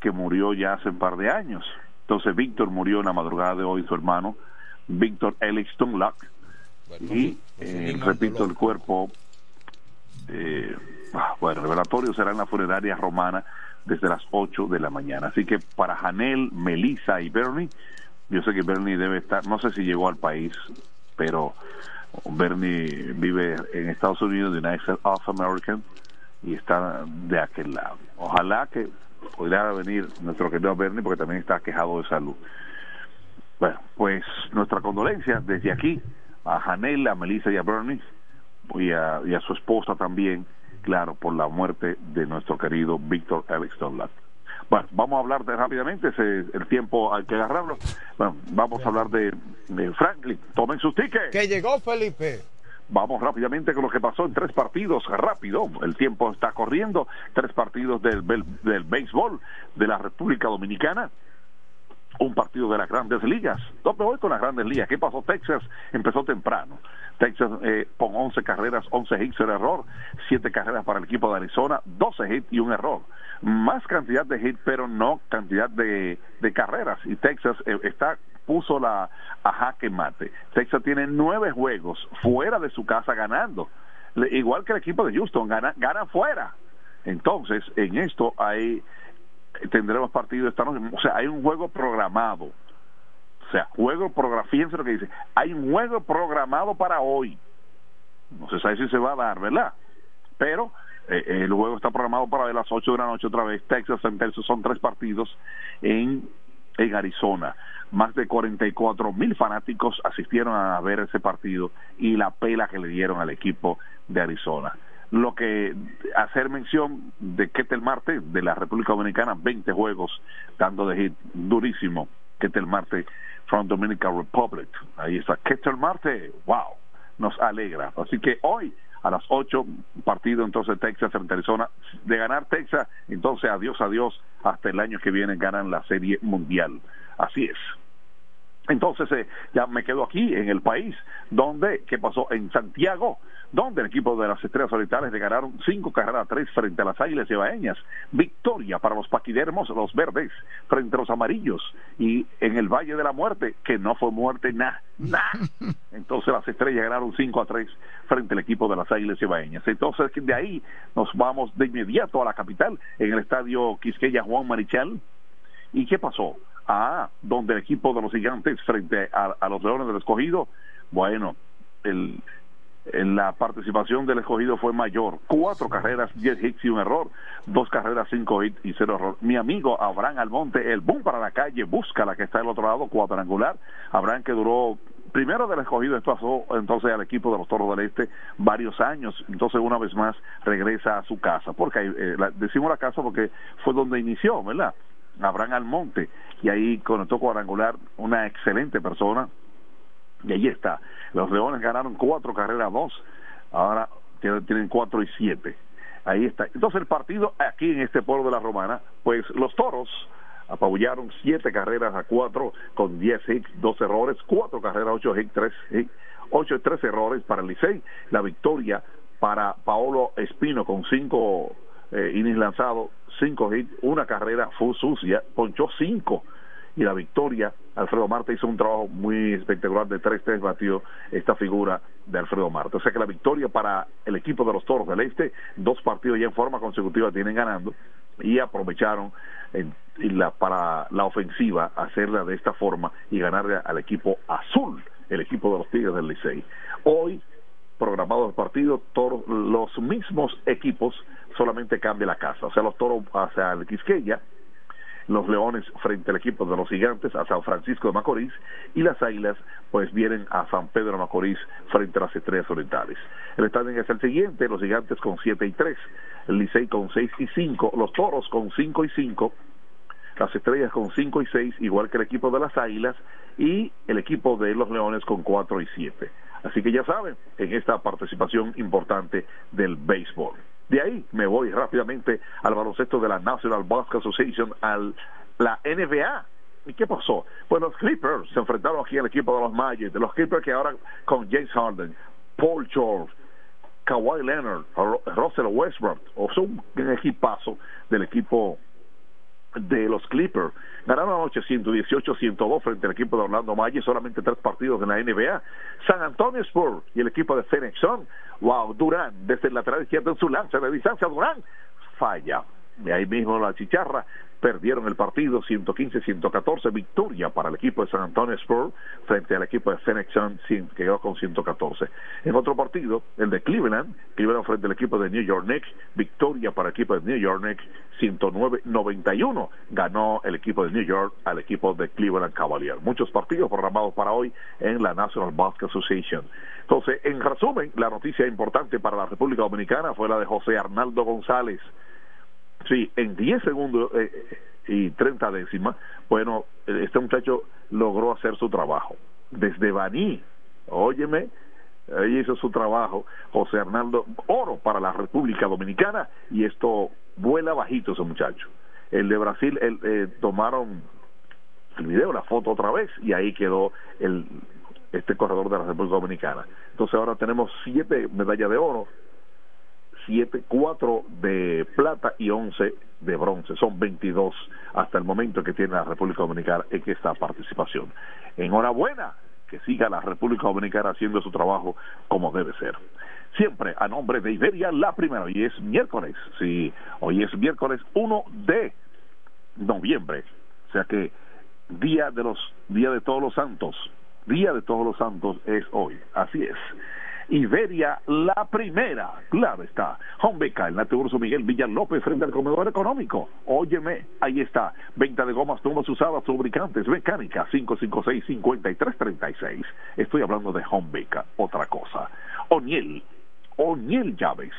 que murió ya hace un par de años. Entonces Víctor murió en la madrugada de hoy, su hermano, Víctor Alex Dunlap, y eh, repito, el cuerpo, eh, ah, bueno, el revelatorio será en la funeraria romana desde las 8 de la mañana. Así que para Janel, Melissa y Bernie, yo sé que Bernie debe estar, no sé si llegó al país, pero Bernie vive en Estados Unidos, United States of America, y está de aquel lado. Ojalá que pudiera venir nuestro querido Bernie, porque también está quejado de salud. Bueno, pues nuestra condolencia desde aquí a Janel, a Melissa y a Bernie, y a, y a su esposa también, claro, por la muerte de nuestro querido Víctor Alex Dunlap. Bueno, vamos a hablar de, rápidamente, ese, el tiempo hay que agarrarlo. Bueno, vamos a hablar de, de Franklin. Tomen sus tickets. Que llegó Felipe. Vamos rápidamente con lo que pasó en tres partidos, rápido, el tiempo está corriendo, tres partidos del, del béisbol de la República Dominicana, un partido de las grandes ligas. ¿Dónde voy con las grandes ligas? ¿Qué pasó? Texas empezó temprano. Texas eh, con 11 carreras, 11 hits, cero error, 7 carreras para el equipo de Arizona, 12 hits y un error. Más cantidad de hits, pero no cantidad de, carreras. Y Texas eh, está puso la a jaque mate. Texas tiene nueve juegos fuera de su casa ganando. Igual que el equipo de Houston, gana, gana fuera. Entonces, en esto hay tendremos partido esta noche. O sea, hay un juego programado. O sea, juego programado. Fíjense lo que dice. Hay un juego programado para hoy. No se sabe si se va a dar, ¿verdad? Pero eh, el juego está programado para las 8 de la noche otra vez. Texas en son tres partidos en, en Arizona. Más de 44 mil fanáticos asistieron a ver ese partido y la pela que le dieron al equipo de Arizona. Lo que hacer mención de Ketel Marte de la República Dominicana, 20 juegos dando de hit durísimo. Ketel Marte from Dominican Republic. Ahí está Ketel Marte. Wow, nos alegra. Así que hoy a las 8, partido entonces Texas frente a Arizona. De ganar Texas, entonces adiós, adiós, hasta el año que viene ganan la Serie Mundial. Así es. Entonces eh, ya me quedo aquí en el país, donde, ¿qué pasó? En Santiago, donde el equipo de las Estrellas Solitarias le ganaron cinco carreras a tres frente a las Águilas Ibaeñas. Victoria para los paquidermos, los verdes, frente a los amarillos. Y en el Valle de la Muerte, que no fue muerte, nada, nada. Entonces las Estrellas ganaron cinco a tres frente al equipo de las Águilas Ibaeñas. Entonces de ahí nos vamos de inmediato a la capital, en el estadio Quisqueya Juan Marichal. ¿Y qué pasó? Ah, donde el equipo de los gigantes frente a, los leones del escogido, bueno, el, en la participación del escogido fue mayor. Cuatro carreras, diez hits y un error. Dos carreras, cinco hits y cero error. Mi amigo Abraham Almonte, el boom para la calle, busca la que está del otro lado, cuadrangular. Abraham que duró primero del escogido pasó entonces al equipo de los Toros del Este varios años, entonces una vez más regresa a su casa, porque eh, decimos la casa porque fue donde inició, ¿verdad? Abraham Almonte, y ahí conectó cuadrangular, una excelente persona, y ahí está. Los Leones ganaron cuatro carreras, dos, ahora tienen cuatro y siete. Ahí está. Entonces el partido aquí en este pueblo de la Romana, pues los Toros apabullaron siete carreras a cuatro con diez hits, dos errores, cuatro carreras, ocho hits, tres hits, ocho y tres errores para el Licey. La victoria para Paolo Espino con cinco eh, innings lanzados, cinco hits, una carrera fue sucia, ponchó cinco y la victoria. Alfredo Marte hizo un trabajo muy espectacular de 3-3 batió esta figura de Alfredo Marte. O sea que la victoria para el equipo de los Toros del Este, dos partidos ya en forma consecutiva tienen ganando y aprovecharon la, para la ofensiva hacerla de esta forma y ganarle al equipo azul, el equipo de los Tigres del Licey. Hoy programado el partido, todos los mismos equipos solamente cambia la casa, o sea, los toros hacia el Quisqueya los Leones frente al equipo de los Gigantes a San Francisco de Macorís y las Águilas pues vienen a San Pedro de Macorís frente a las Estrellas Orientales. El standing es el siguiente, los Gigantes con 7 y 3, el Licey con 6 y 5, los Toros con 5 y 5, las Estrellas con 5 y 6, igual que el equipo de las Águilas y el equipo de los Leones con 4 y 7. Así que ya saben, en esta participación importante del béisbol. De ahí me voy rápidamente al baloncesto de la National Basketball Association, a la NBA. ¿Y qué pasó? Pues los Clippers se enfrentaron aquí al equipo de los Magic, de los Clippers que ahora con James Harden, Paul George, Kawhi Leonard, Russell Westbrook, o son un equipazo del equipo de los Clippers. Ganaron anoche 118-102 frente al equipo de Orlando Magic, solamente tres partidos en la NBA. San Antonio Spurs y el equipo de Phoenix Sun. Wow, Durán, desde el lateral izquierdo en su lanza de distancia, Durán falla. Y ahí mismo la chicharra perdieron el partido 115-114, victoria para el equipo de San Antonio Spurs frente al equipo de Phoenix que quedó con 114. En otro partido, el de Cleveland, Cleveland frente al equipo de New York Knicks, victoria para el equipo de New York Knicks 109-91, ganó el equipo de New York al equipo de Cleveland Cavaliers. Muchos partidos programados para hoy en la National Basketball Association. Entonces, en resumen, la noticia importante para la República Dominicana fue la de José Arnaldo González, Sí, en 10 segundos eh, eh, y 30 décimas, bueno, este muchacho logró hacer su trabajo. Desde Baní, óyeme, ahí hizo su trabajo José Hernando Oro para la República Dominicana y esto vuela bajito ese muchacho. El de Brasil el, eh, tomaron el video, la foto otra vez y ahí quedó el este corredor de la República Dominicana. Entonces ahora tenemos siete medallas de oro siete, cuatro de plata y once de bronce. Son 22 hasta el momento que tiene la República Dominicana en esta participación. Enhorabuena que siga la República Dominicana haciendo su trabajo como debe ser. Siempre a nombre de Iberia, la primera. Hoy es miércoles, sí, hoy es miércoles 1 de noviembre. O sea que día de los, día de todos los santos, día de todos los santos es hoy. Así es. Iberia la primera. Claro está. Beca, el Naturso Miguel Villalópez frente al comedor económico. Óyeme, ahí está. Venta de gomas nuevas usadas, lubricantes, mecánica, 556-5336. Estoy hablando de Beca, otra cosa. Oniel, Oniel Llaves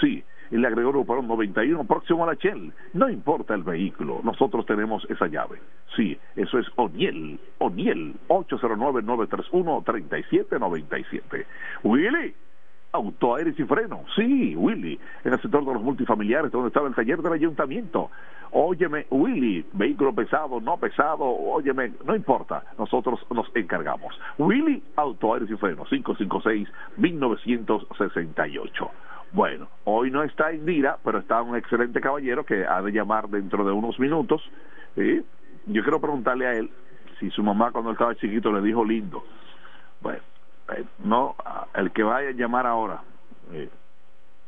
Sí, le agregó un 91 próximo a la Shell. No importa el vehículo, nosotros tenemos esa llave. Sí, eso es Oniel, Oniel, 809-931-3797. Willy, auto, aires y freno. Sí, Willy, en el sector de los multifamiliares donde estaba el taller del ayuntamiento. Óyeme, Willy, vehículo pesado, no pesado, óyeme, no importa, nosotros nos encargamos. Willy, auto, aires y freno, 556-1968. Bueno, hoy no está Indira, pero está un excelente caballero que ha de llamar dentro de unos minutos. ¿sí? Yo quiero preguntarle a él si su mamá cuando él estaba chiquito le dijo lindo. Bueno, eh, no, el que vaya a llamar ahora, eh,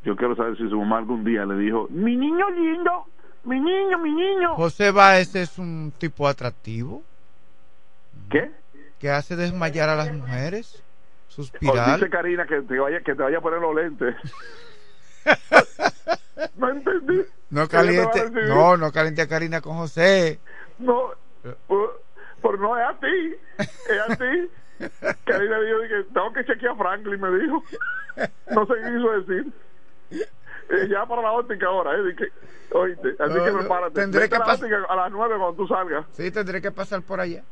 yo quiero saber si su mamá algún día le dijo, mi niño lindo, mi niño, mi niño. José Báez es un tipo atractivo. ¿Qué? Que hace desmayar a las mujeres. O Suspirar. dice Karina que te vaya, que te vaya a poner los lentes. no entendí. No ¿Qué le va a caliente, no, no caliente a Karina con José. No, por no es a ti, es a ti. Karina dijo que tengo que chequear a Franklin, me dijo. No sé qué quiso decir. Eh, ya para la óptica ahora, ¿eh? Dije, oíste, así No, que prepárate. tendré Vete que la a las nueve cuando tú salgas. Sí, tendré que pasar por allá.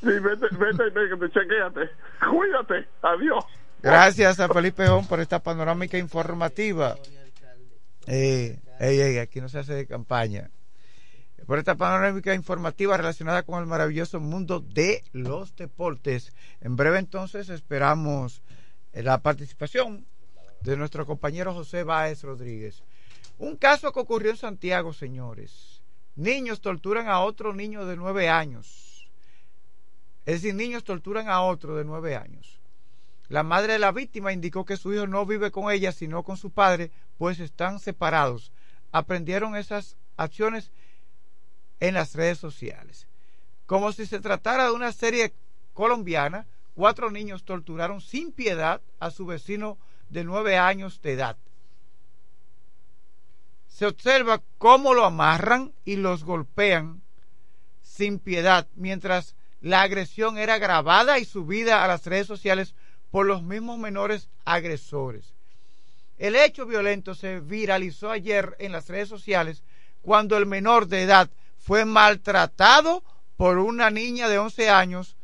Sí, vete, vete, vete, que te chequeate. Cuídate. Adiós. Gracias a Felipe Jón por esta panorámica informativa. Eh, ey, ey, aquí no se hace de campaña. Por esta panorámica informativa relacionada con el maravilloso mundo de los deportes. En breve entonces esperamos eh, la participación de nuestro compañero José Báez Rodríguez. Un caso que ocurrió en Santiago, señores. Niños torturan a otro niño de nueve años. Es decir, niños torturan a otro de nueve años. La madre de la víctima indicó que su hijo no vive con ella, sino con su padre, pues están separados. Aprendieron esas acciones en las redes sociales. Como si se tratara de una serie colombiana, cuatro niños torturaron sin piedad a su vecino de nueve años de edad. Se observa cómo lo amarran y los golpean sin piedad, mientras la agresión era grabada y subida a las redes sociales por los mismos menores agresores. El hecho violento se viralizó ayer en las redes sociales cuando el menor de edad fue maltratado por una niña de 11 años,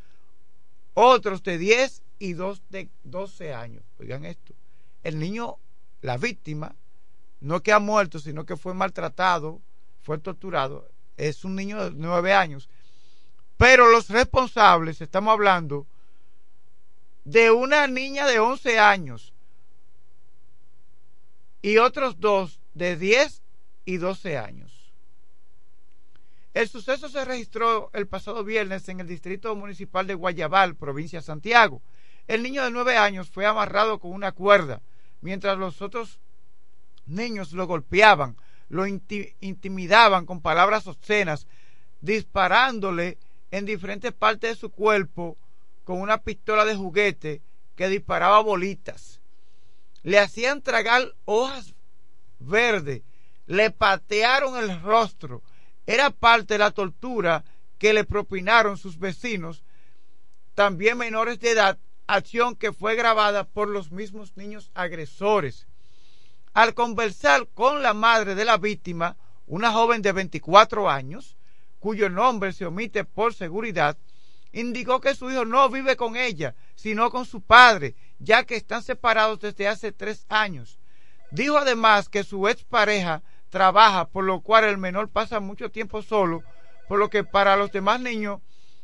otros de 10 y dos de 12 años. Oigan esto, el niño, la víctima, no que ha muerto, sino que fue maltratado, fue torturado, es un niño de 9 años. Pero los responsables, estamos hablando de una niña de 11 años y otros dos de 10 y 12 años. El suceso se registró el pasado viernes en el distrito municipal de Guayabal, provincia de Santiago. El niño de 9 años fue amarrado con una cuerda, mientras los otros niños lo golpeaban, lo inti- intimidaban con palabras obscenas, disparándole en diferentes partes de su cuerpo con una pistola de juguete que disparaba bolitas. Le hacían tragar hojas verdes, le patearon el rostro. Era parte de la tortura que le propinaron sus vecinos, también menores de edad, acción que fue grabada por los mismos niños agresores. Al conversar con la madre de la víctima, una joven de 24 años, cuyo nombre se omite por seguridad, indicó que su hijo no vive con ella, sino con su padre, ya que están separados desde hace tres años. Dijo además que su expareja trabaja, por lo cual el menor pasa mucho tiempo solo, por lo que para los demás niños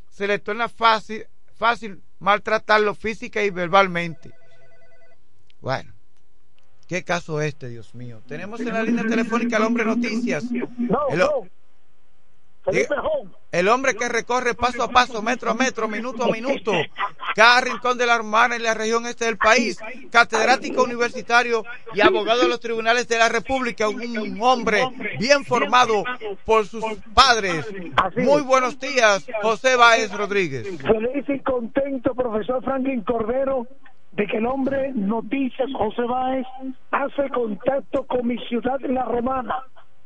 se les torna fácil, fácil maltratarlo física y verbalmente. Bueno, qué caso este, Dios mío. Tenemos en la línea telefónica al hombre noticias. El, o- Felipe el hombre que recorre paso a paso, metro a metro, minuto a minuto, cada rincón de la hermana en la región este del país, catedrático universitario y abogado de los tribunales de la República, un, un hombre bien formado por sus padres. Muy buenos días, José Báez Rodríguez. Feliz y contento, profesor Franklin Cordero, de que el hombre Noticias José Báez hace contacto con mi ciudad, La Romana,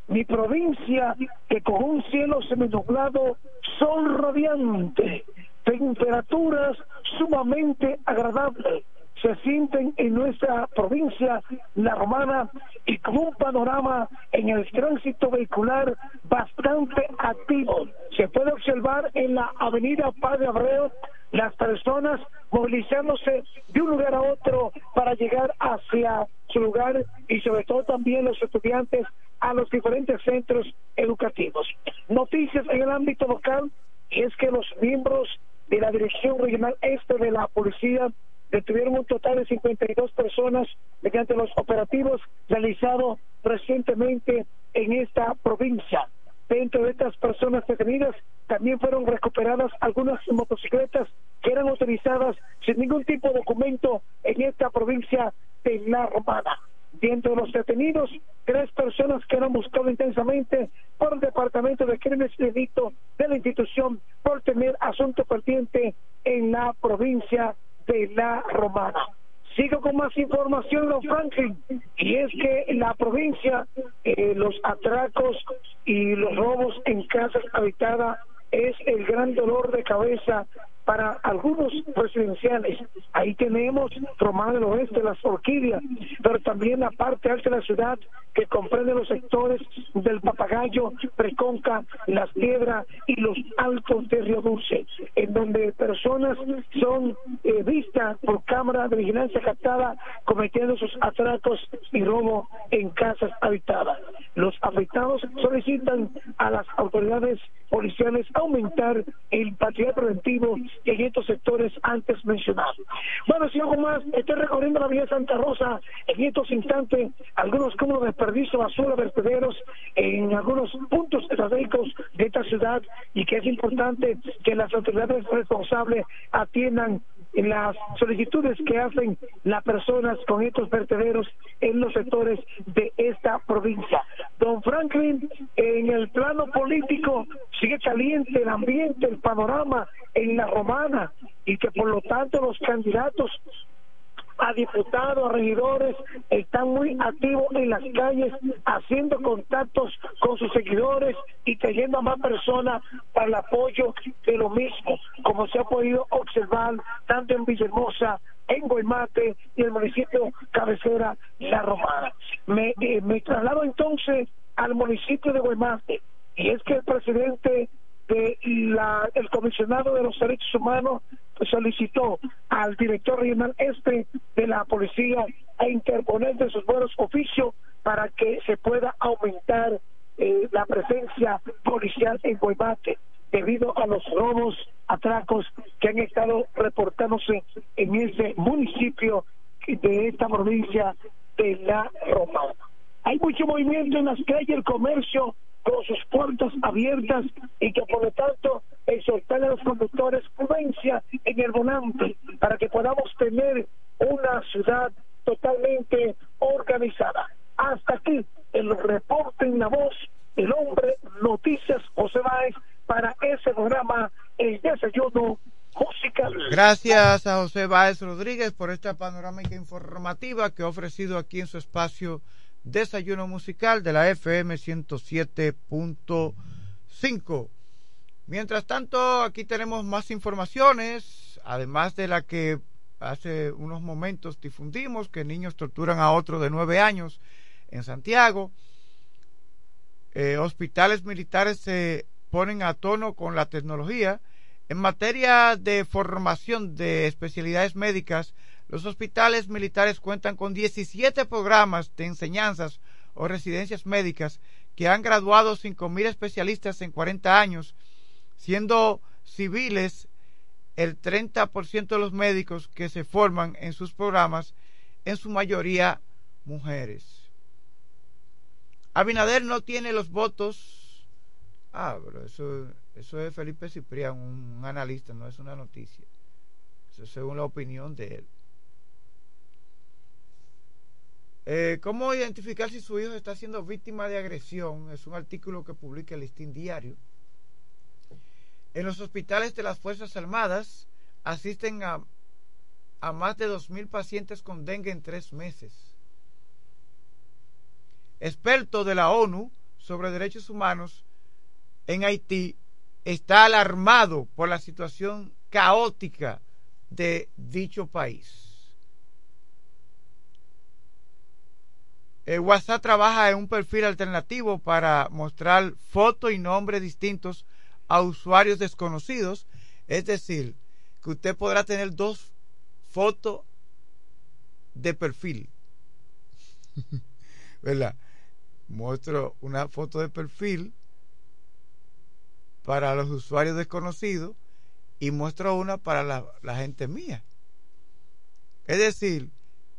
mi provincia, que con un cielo seminublado, sol radiante, temperaturas sumamente agradables, se sienten en nuestra provincia, la romana, y con un panorama en el tránsito vehicular bastante activo. Se puede observar en la avenida Padre Abreu las personas movilizándose de un lugar a otro para llegar hacia su lugar y sobre todo también los estudiantes a los diferentes centros educativos. Noticias en el ámbito local es que los miembros de la Dirección Regional Este de la Policía detuvieron un total de 52 personas mediante los operativos realizados recientemente en esta provincia. Dentro de estas personas detenidas también fueron recuperadas algunas motocicletas que eran utilizadas sin ningún tipo de documento en esta provincia de La Romana. Dentro de los detenidos, tres personas que eran buscadas intensamente por el Departamento de Crímenes y Delito de la institución por tener asunto pertinente en la provincia de La Romana. Sigo con más información, los Franklin, y es que la provincia eh, los atracos y los robos en casas habitadas es el gran dolor de cabeza para algunos residenciales. Ahí tenemos Román del Oeste, las Orquídeas, pero también la parte alta de la ciudad que comprende los sectores del Papagayo, Preconca, Las Piedras y los Altos de Río Dulce, en donde personas son eh, vistas por cámara de vigilancia captada cometiendo sus atracos y robo en casas habitadas. Los afectados solicitan a las autoridades policiales aumentar el patrullaje preventivo en estos sectores antes mencionados. Bueno, si algo más, estoy recorriendo la vía Santa Rosa en estos instantes, algunos cúmulos de desperdicio, basura, vertederos en algunos puntos estratégicos de esta ciudad y que es importante que las autoridades responsables atiendan las solicitudes que hacen las personas con estos vertederos en los sectores de esta provincia. Don Franklin, en el plano político sigue caliente el ambiente, el panorama en la romana y que por lo tanto los candidatos a diputados, a regidores, están muy activos en las calles, haciendo contactos con sus seguidores y trayendo a más personas para el apoyo de lo mismo, como se ha podido observar tanto en Villahermosa, en Guaymate y el municipio cabecera La Romana. Me, eh, me traslado entonces al municipio de Guaymate y es que el presidente de el comisionado de los derechos humanos solicitó al director regional este de la policía a interponer de sus buenos oficios para que se pueda aumentar eh, la presencia policial en Guaymate debido a los robos, atracos que han estado reportándose en ese municipio de esta provincia de La Romana. Hay mucho movimiento en las calles, el comercio con sus puertas abiertas y que por lo tanto exhortar a los conductores prudencia en el volante para que podamos tener una ciudad totalmente organizada. Hasta aquí el reporte en la voz el hombre Noticias José Báez para ese programa El Desayuno Musical. Gracias a José Báez Rodríguez por esta panorámica informativa que ha ofrecido aquí en su espacio Desayuno Musical de la FM 107.5. Mientras tanto, aquí tenemos más informaciones, además de la que hace unos momentos difundimos, que niños torturan a otro de nueve años en Santiago. Eh, hospitales militares se ponen a tono con la tecnología. En materia de formación de especialidades médicas, los hospitales militares cuentan con 17 programas de enseñanzas o residencias médicas que han graduado 5.000 especialistas en 40 años, siendo civiles el 30% de los médicos que se forman en sus programas, en su mayoría mujeres. Abinader no tiene los votos. Ah, pero eso, eso es Felipe Ciprián, un analista, no es una noticia. Eso es según la opinión de él. Eh, ¿Cómo identificar si su hijo está siendo víctima de agresión? Es un artículo que publica el Listín Diario. En los hospitales de las Fuerzas Armadas asisten a, a más de 2.000 pacientes con dengue en tres meses. Experto de la ONU sobre derechos humanos en Haití está alarmado por la situación caótica de dicho país. Eh, WhatsApp trabaja en un perfil alternativo para mostrar fotos y nombres distintos a usuarios desconocidos. Es decir, que usted podrá tener dos fotos de perfil. ¿Verdad? Muestro una foto de perfil para los usuarios desconocidos y muestro una para la, la gente mía. Es decir,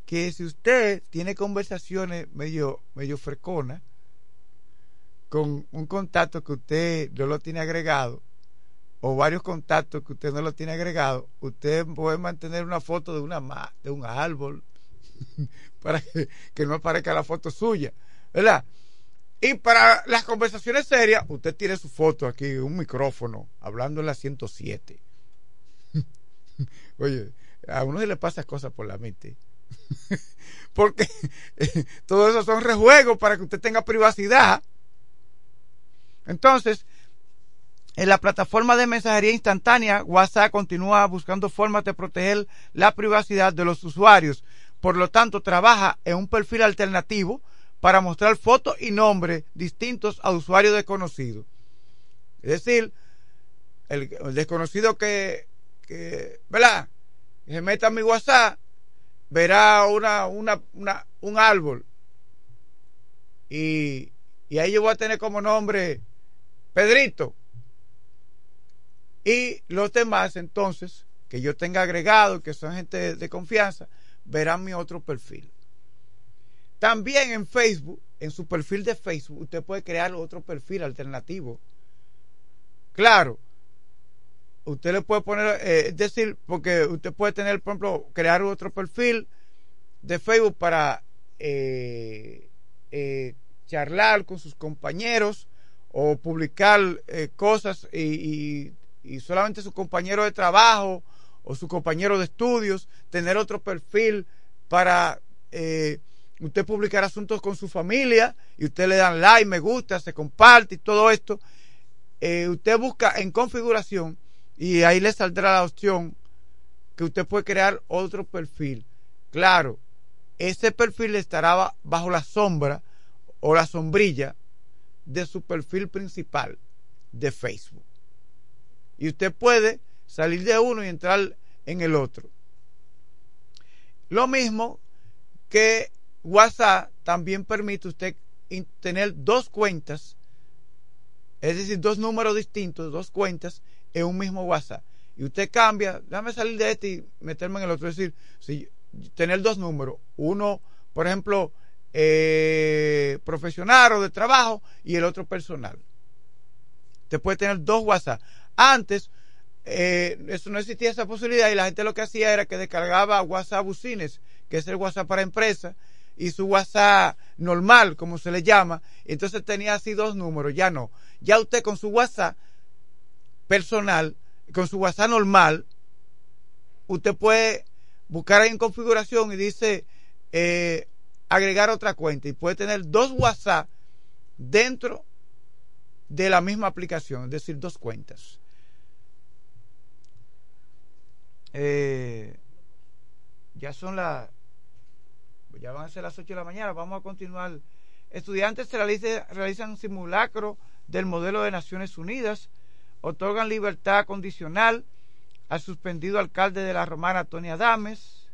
que si usted tiene conversaciones medio, medio freconas con un contacto que usted no lo tiene agregado, o varios contactos que usted no lo tiene agregado, usted puede mantener una foto de una de un árbol para que, no aparezca la foto suya, ¿verdad? Y para las conversaciones serias, usted tiene su foto aquí, un micrófono, hablando en la 107. Oye, a uno se le pasa cosas por la mente. Porque todo eso son rejuegos para que usted tenga privacidad. Entonces, en la plataforma de mensajería instantánea, WhatsApp continúa buscando formas de proteger la privacidad de los usuarios. Por lo tanto, trabaja en un perfil alternativo para mostrar fotos y nombres distintos a usuarios desconocidos. Es decir, el, desconocido que, que, ¿verdad? Se meta a mi WhatsApp verá una, una, una, un árbol y, y ahí yo voy a tener como nombre Pedrito. Y los demás, entonces, que yo tenga agregado, que son gente de, de confianza, verán mi otro perfil. También en Facebook, en su perfil de Facebook, usted puede crear otro perfil alternativo. Claro, usted le puede poner, eh, es decir, porque usted puede tener, por ejemplo, crear otro perfil de Facebook para eh, eh, charlar con sus compañeros o publicar cosas y, y, solamente su compañero de trabajo o su compañero de estudios, tener otro perfil para usted publicar asuntos con su familia y usted le dan like, me gusta, se comparte y todo esto. usted busca en configuración y ahí le saldrá la opción que usted puede crear otro perfil. Claro, ese perfil estará bajo la sombra o la sombrilla de su perfil principal de Facebook. Y usted puede salir de uno y entrar en el otro. Lo mismo que WhatsApp también permite usted tener dos cuentas, es decir, dos números distintos, dos cuentas en un mismo WhatsApp. Y usted cambia, déjame salir de este y meterme en el otro. Es decir, si, tener dos números. Uno, por ejemplo, eh, profesional o de trabajo y el otro personal. Usted puede tener dos WhatsApp. Antes, eh, eso no existía esa posibilidad y la gente lo que hacía era que descargaba WhatsApp Business, que es el WhatsApp para empresas, y su WhatsApp normal, como se le llama. Entonces tenía así dos números. Ya no. Ya usted con su WhatsApp personal, con su WhatsApp normal, usted puede buscar ahí en configuración y dice eh, agregar otra cuenta y puede tener dos WhatsApp dentro de la misma aplicación, es decir, dos cuentas. Eh, ya son las, ya van a ser las 8 de la mañana, vamos a continuar. Estudiantes realizan, realizan simulacro del modelo de Naciones Unidas otorgan libertad condicional al suspendido alcalde de la Romana, Tony Adames.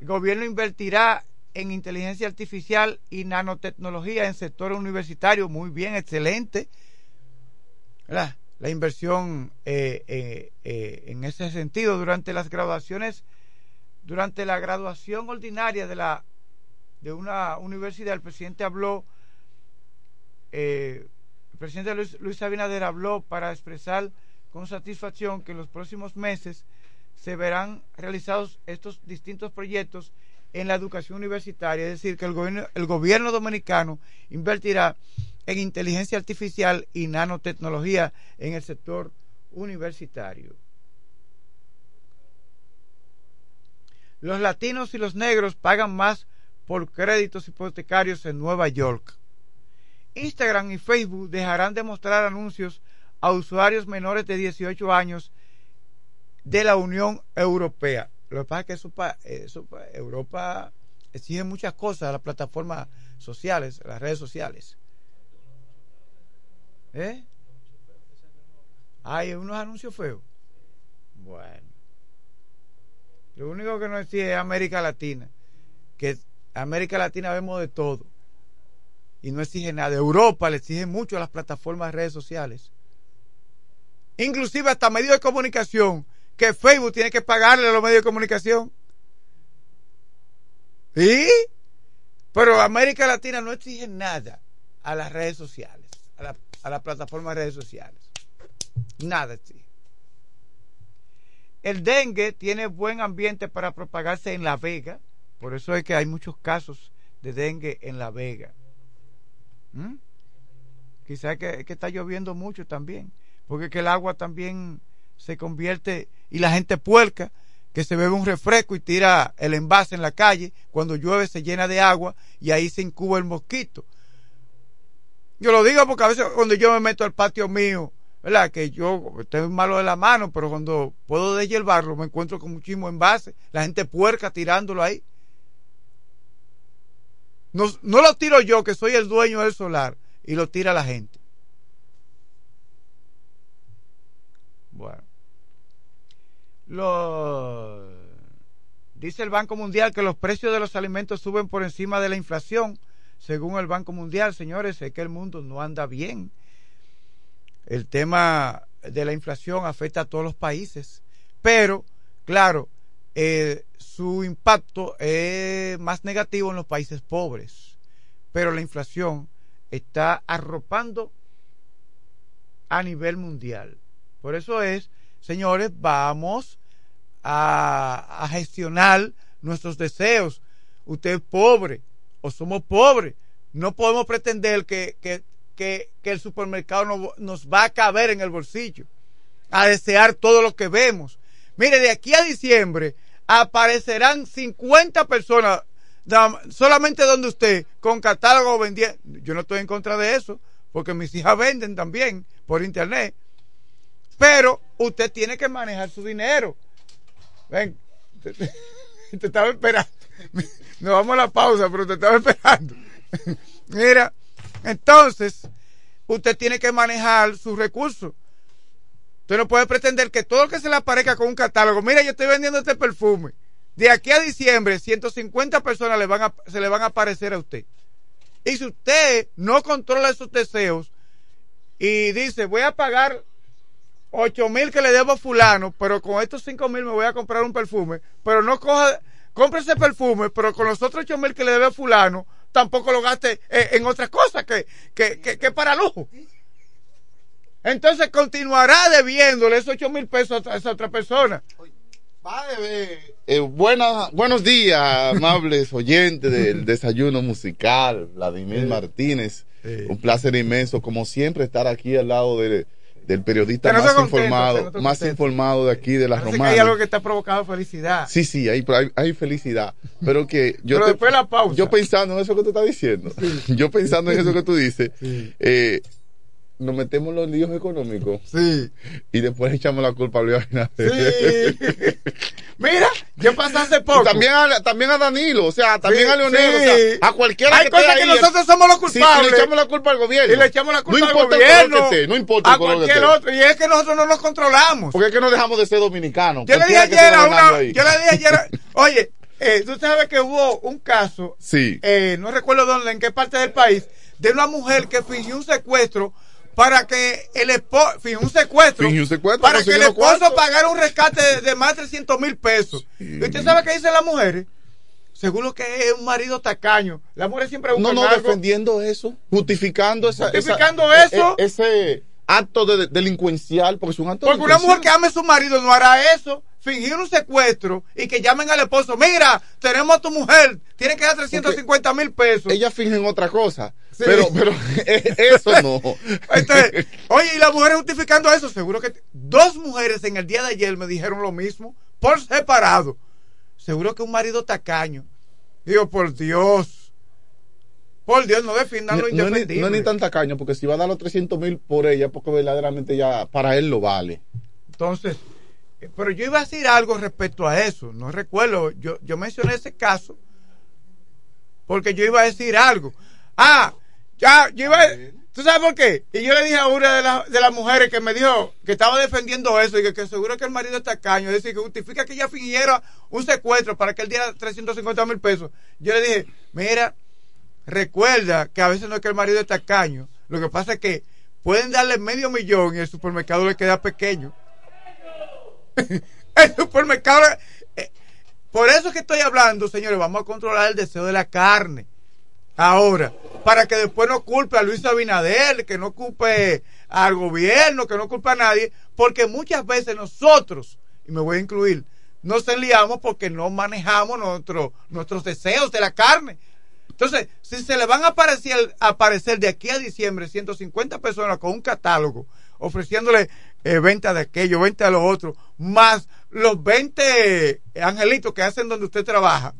El gobierno invertirá en inteligencia artificial y nanotecnología en sector universitario. Muy bien, excelente. La, la inversión eh, eh, eh, en ese sentido durante las graduaciones, durante la graduación ordinaria de la de una universidad, el presidente habló el presidente Luis, Luis Abinader habló para expresar con satisfacción que en los próximos meses se verán realizados estos distintos proyectos en la educación universitaria, es decir, que el gobierno, el gobierno dominicano invertirá en inteligencia artificial y nanotecnología en el sector universitario. Los latinos y los negros pagan más por créditos hipotecarios en Nueva York. Instagram y Facebook dejarán de mostrar anuncios a usuarios menores de 18 años de la Unión Europea. Lo que pasa es que eso, Europa exigen muchas cosas a las plataformas sociales, a las redes sociales. ¿Eh? Hay unos anuncios feos. Bueno. Lo único que no exige es América Latina. Que América Latina vemos de todo. Y no exige nada. Europa le exige mucho a las plataformas de redes sociales. Inclusive hasta medios de comunicación. Que Facebook tiene que pagarle a los medios de comunicación. ¿Sí? Pero América Latina no exige nada a las redes sociales. A la, a las plataformas de redes sociales. Nada exige. El dengue tiene buen ambiente para propagarse en La Vega. Por eso es que hay muchos casos de dengue en La Vega. ¿Mm? Quizás que, que, está lloviendo mucho también. Porque que el agua también se convierte y la gente puerca que se bebe un refresco y tira el envase en la calle. Cuando llueve se llena de agua y ahí se incuba el mosquito. Yo lo digo porque a veces cuando yo me meto al patio mío ¿verdad? Que yo estoy malo de la mano, pero cuando puedo deshiervarlo me encuentro con muchísimo envase, la gente puerca tirándolo ahí. No, no lo tiro yo, que soy el dueño del solar, y lo tira la gente. Bueno. Lo... Dice el Banco Mundial que los precios de los alimentos suben por encima de la inflación. Según el Banco Mundial, señores, es que el mundo no anda bien el tema de la inflación afecta a todos los países, pero claro, eh, su impacto es más negativo en los países pobres, pero la inflación está arropando a nivel mundial. Por eso es, señores, vamos a, gestionar nuestros deseos. Usted es pobre o somos pobres. No podemos pretender que, que que, el supermercado no, nos va a caber en el bolsillo, a desear todo lo que vemos. Mire, de aquí a diciembre aparecerán 50 personas solamente donde usted con catálogo vendiendo. Yo no estoy en contra de eso, porque mis hijas venden también por internet. Pero usted tiene que manejar su dinero. Ven, te, te estaba esperando. Nos vamos a la pausa, pero te estaba esperando. Mira, entonces, usted tiene que manejar sus recursos. Usted no puede pretender que todo lo que se le aparezca con un catálogo, mira, yo estoy vendiendo este perfume. De aquí a diciembre, 150 personas se le van a aparecer a usted. Y si usted no controla esos deseos y dice, voy a pagar 8 mil que le debo a fulano, pero con estos 5 mil me voy a comprar un perfume, pero no coja, compre ese perfume, pero con los otros 8 mil que le debe a fulano, tampoco lo gaste eh, en otras cosas que, que, que, para lujo. Entonces continuará debiéndole esos 8 mil pesos a esa otra persona. Eh, buenos días, amables oyentes del desayuno musical, Vladimir Martínez. Un placer inmenso, como siempre, estar aquí al lado de, del periodista más informado, más informado de aquí de la romana. hay algo que está provocando felicidad. Sí, sí, hay, hay, felicidad, pero que yo pero después la pausa. Yo pensando en eso que tú estás diciendo, yo pensando en eso que tú dices, eh, nos metemos los líos económicos. Sí. Y después echamos la culpa a Luis Abinader. Sí. Mira, ¿qué pasa hace poco? también a, también a Danilo, o sea, también a Leonel, o sea, a cualquiera Hay cosas que nosotros somos los culpables. Sí, y le echamos la culpa al gobierno. Y le echamos la culpa no al gobierno. El que esté, no importa a color cualquier otro. Y es que nosotros no nos controlamos. Porque es que no dejamos de ser dominicanos. Yo le dije ayer a una, yo le dije ayer, oye, eh, tú sabes que hubo un caso, sí. eh, no recuerdo dónde, en qué parte del país, de una mujer que fingió un secuestro para que el esposo, fingió un secuestro, un secuestro para que el esposo pagara un rescate de, de más de 300 mil pesos. ¿Y usted sabe qué dicen las mujeres? Seguro que es un marido tacaño. Las mujeres siempre buscan No, no, algo. defendiendo eso, justificando esa, Justificando esa, eso. e- ese acto de, delincuencial, porque es un acto Porque una mujer que ame a su marido no hará eso. Fingir un secuestro y que llamen al esposo. Mira, tenemos a tu mujer, tiene que dar 350 mil pesos. Ellas fingen otra cosa. Sí. Pero, pero eso no. Entonces, oye, y las mujeres justificando eso, seguro que dos mujeres en el día de ayer me dijeron lo mismo, por separado. Seguro que un marido tacaño. Digo, por Dios. Por Dios, no defiendan lo no, indefendible. No es ni tan tacaño, porque si va a dar los 300 mil por ella, porque verdaderamente ya para él lo vale. Entonces, pero yo iba a decir algo respecto a eso. No recuerdo, yo, yo mencioné ese caso porque yo iba a decir algo. Ah, ya, yo iba a... ¿Tú sabes por qué? Y yo le dije a una de, las de las mujeres que me dijo que estaba defendiendo eso y que, que seguro que el marido está caño, es decir, que justifica que ella fingiera un secuestro para que él diera 350 mil pesos. Yo le dije, mira, recuerda que a veces no es que el marido está caño, lo que pasa es que pueden darle medio millón y el supermercado le queda pequeño. eh, por eso es que estoy hablando, señores, vamos a controlar el deseo de la carne. Ahora, para que después no culpe a Luis Abinader, que no culpe al gobierno, que no culpe a nadie, porque muchas veces nosotros, y me voy a incluir, nos enliamos porque no manejamos nuestro, nuestros deseos de la carne. Entonces, si se le van a aparecer, a aparecer de aquí a diciembre 150 personas con un catálogo ofreciéndole eh, venta de aquello, venta de lo otro, más los 20 angelitos que hacen donde usted trabaja,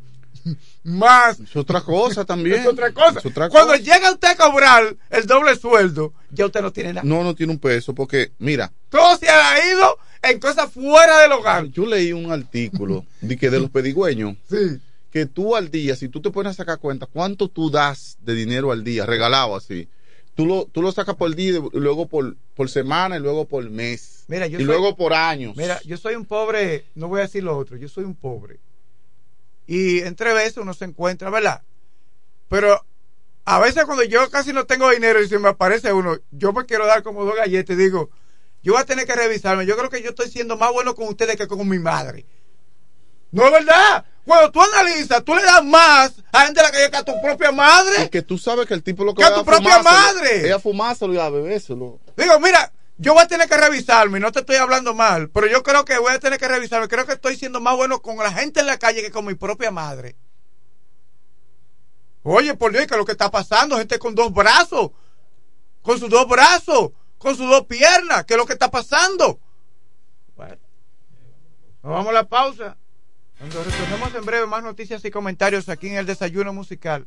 más Es otra cosa también. es otra cosa. Es otra Cuando cosa. llega usted a cobrar el doble sueldo, ya usted no tiene nada. No, no tiene un peso porque, mira, Todo se ha ido en cosas fuera del hogar. yo leí un artículo de que de los pedigüeños Sí. que tú al día, si tú te pones a sacar cuenta, ¿cuánto tú das de dinero al día, regalado así? Tú lo, tú lo sacas por día, y luego por, por semana y luego por mes. Mira, yo y soy- luego por años. Mira, yo soy un pobre, no voy a decir lo otro, yo soy un pobre. Y entre veces uno se encuentra, ¿verdad? Pero a veces cuando yo casi no tengo dinero y se me aparece uno, yo me quiero dar como dos galletas y digo, yo voy a tener que revisarme. Yo creo que yo estoy siendo más bueno con ustedes que con mi madre. No es verdad. Cuando tú analizas, tú le das más a gente de la calle que a tu propia madre. Porque tú sabes que el tipo lo que Que a tu propia madre. Es a fumárselo y a bebérselo. Digo, mira, yo voy a tener que revisarme, no te estoy hablando mal, pero yo creo que voy a tener que revisarme. Creo que estoy siendo más bueno con la gente en la calle que con mi propia madre. Oye, por Dios, que lo que está pasando, gente con dos brazos, con sus dos brazos, con sus dos piernas, ¿qué es lo que está pasando? Bueno, nos vamos a la pausa. Cuando retornemos en breve, más noticias y comentarios aquí en el desayuno musical.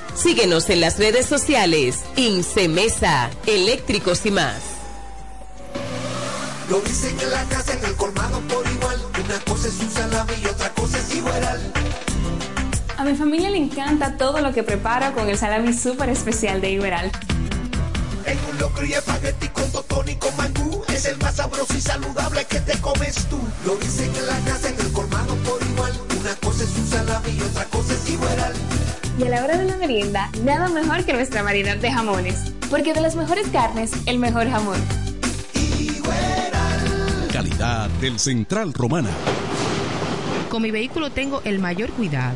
Síguenos en las redes sociales. Incemesa, eléctricos y más. Lo dicen en la casa, en el colmado por igual. Una cosa es un salami y otra cosa es igual. A mi familia le encanta todo lo que preparo con el salami súper especial de Iberal. En un locro y espagueti con totón y con mangú Es el más sabroso y saludable que te comes tú Lo dicen en la casa, en el colmado por igual Una cosa es un salami y otra cosa es igual Y a la hora de la merienda, nada mejor que nuestra marinada de jamones. Porque de las mejores carnes, el mejor jamón. Calidad del Central Romana. Con mi vehículo tengo el mayor cuidado.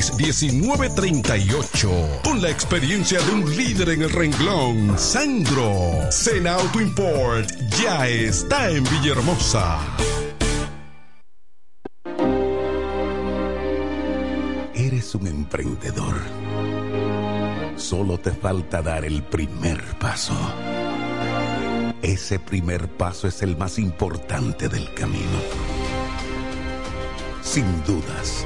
809-866-1938. Con la experiencia de un líder en el renglón, Sandro. Sena Auto Import ya está en Villahermosa. Eres un emprendedor. solo te falta dar el primer paso. Ese primer paso es el más importante del camino. Sin dudas,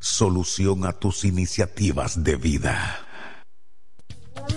solución a tus iniciativas de vida.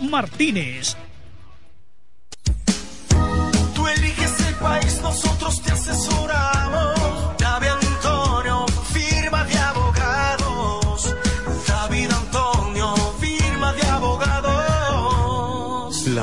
Martínez. Tú eliges el país, nosotros te asesoramos.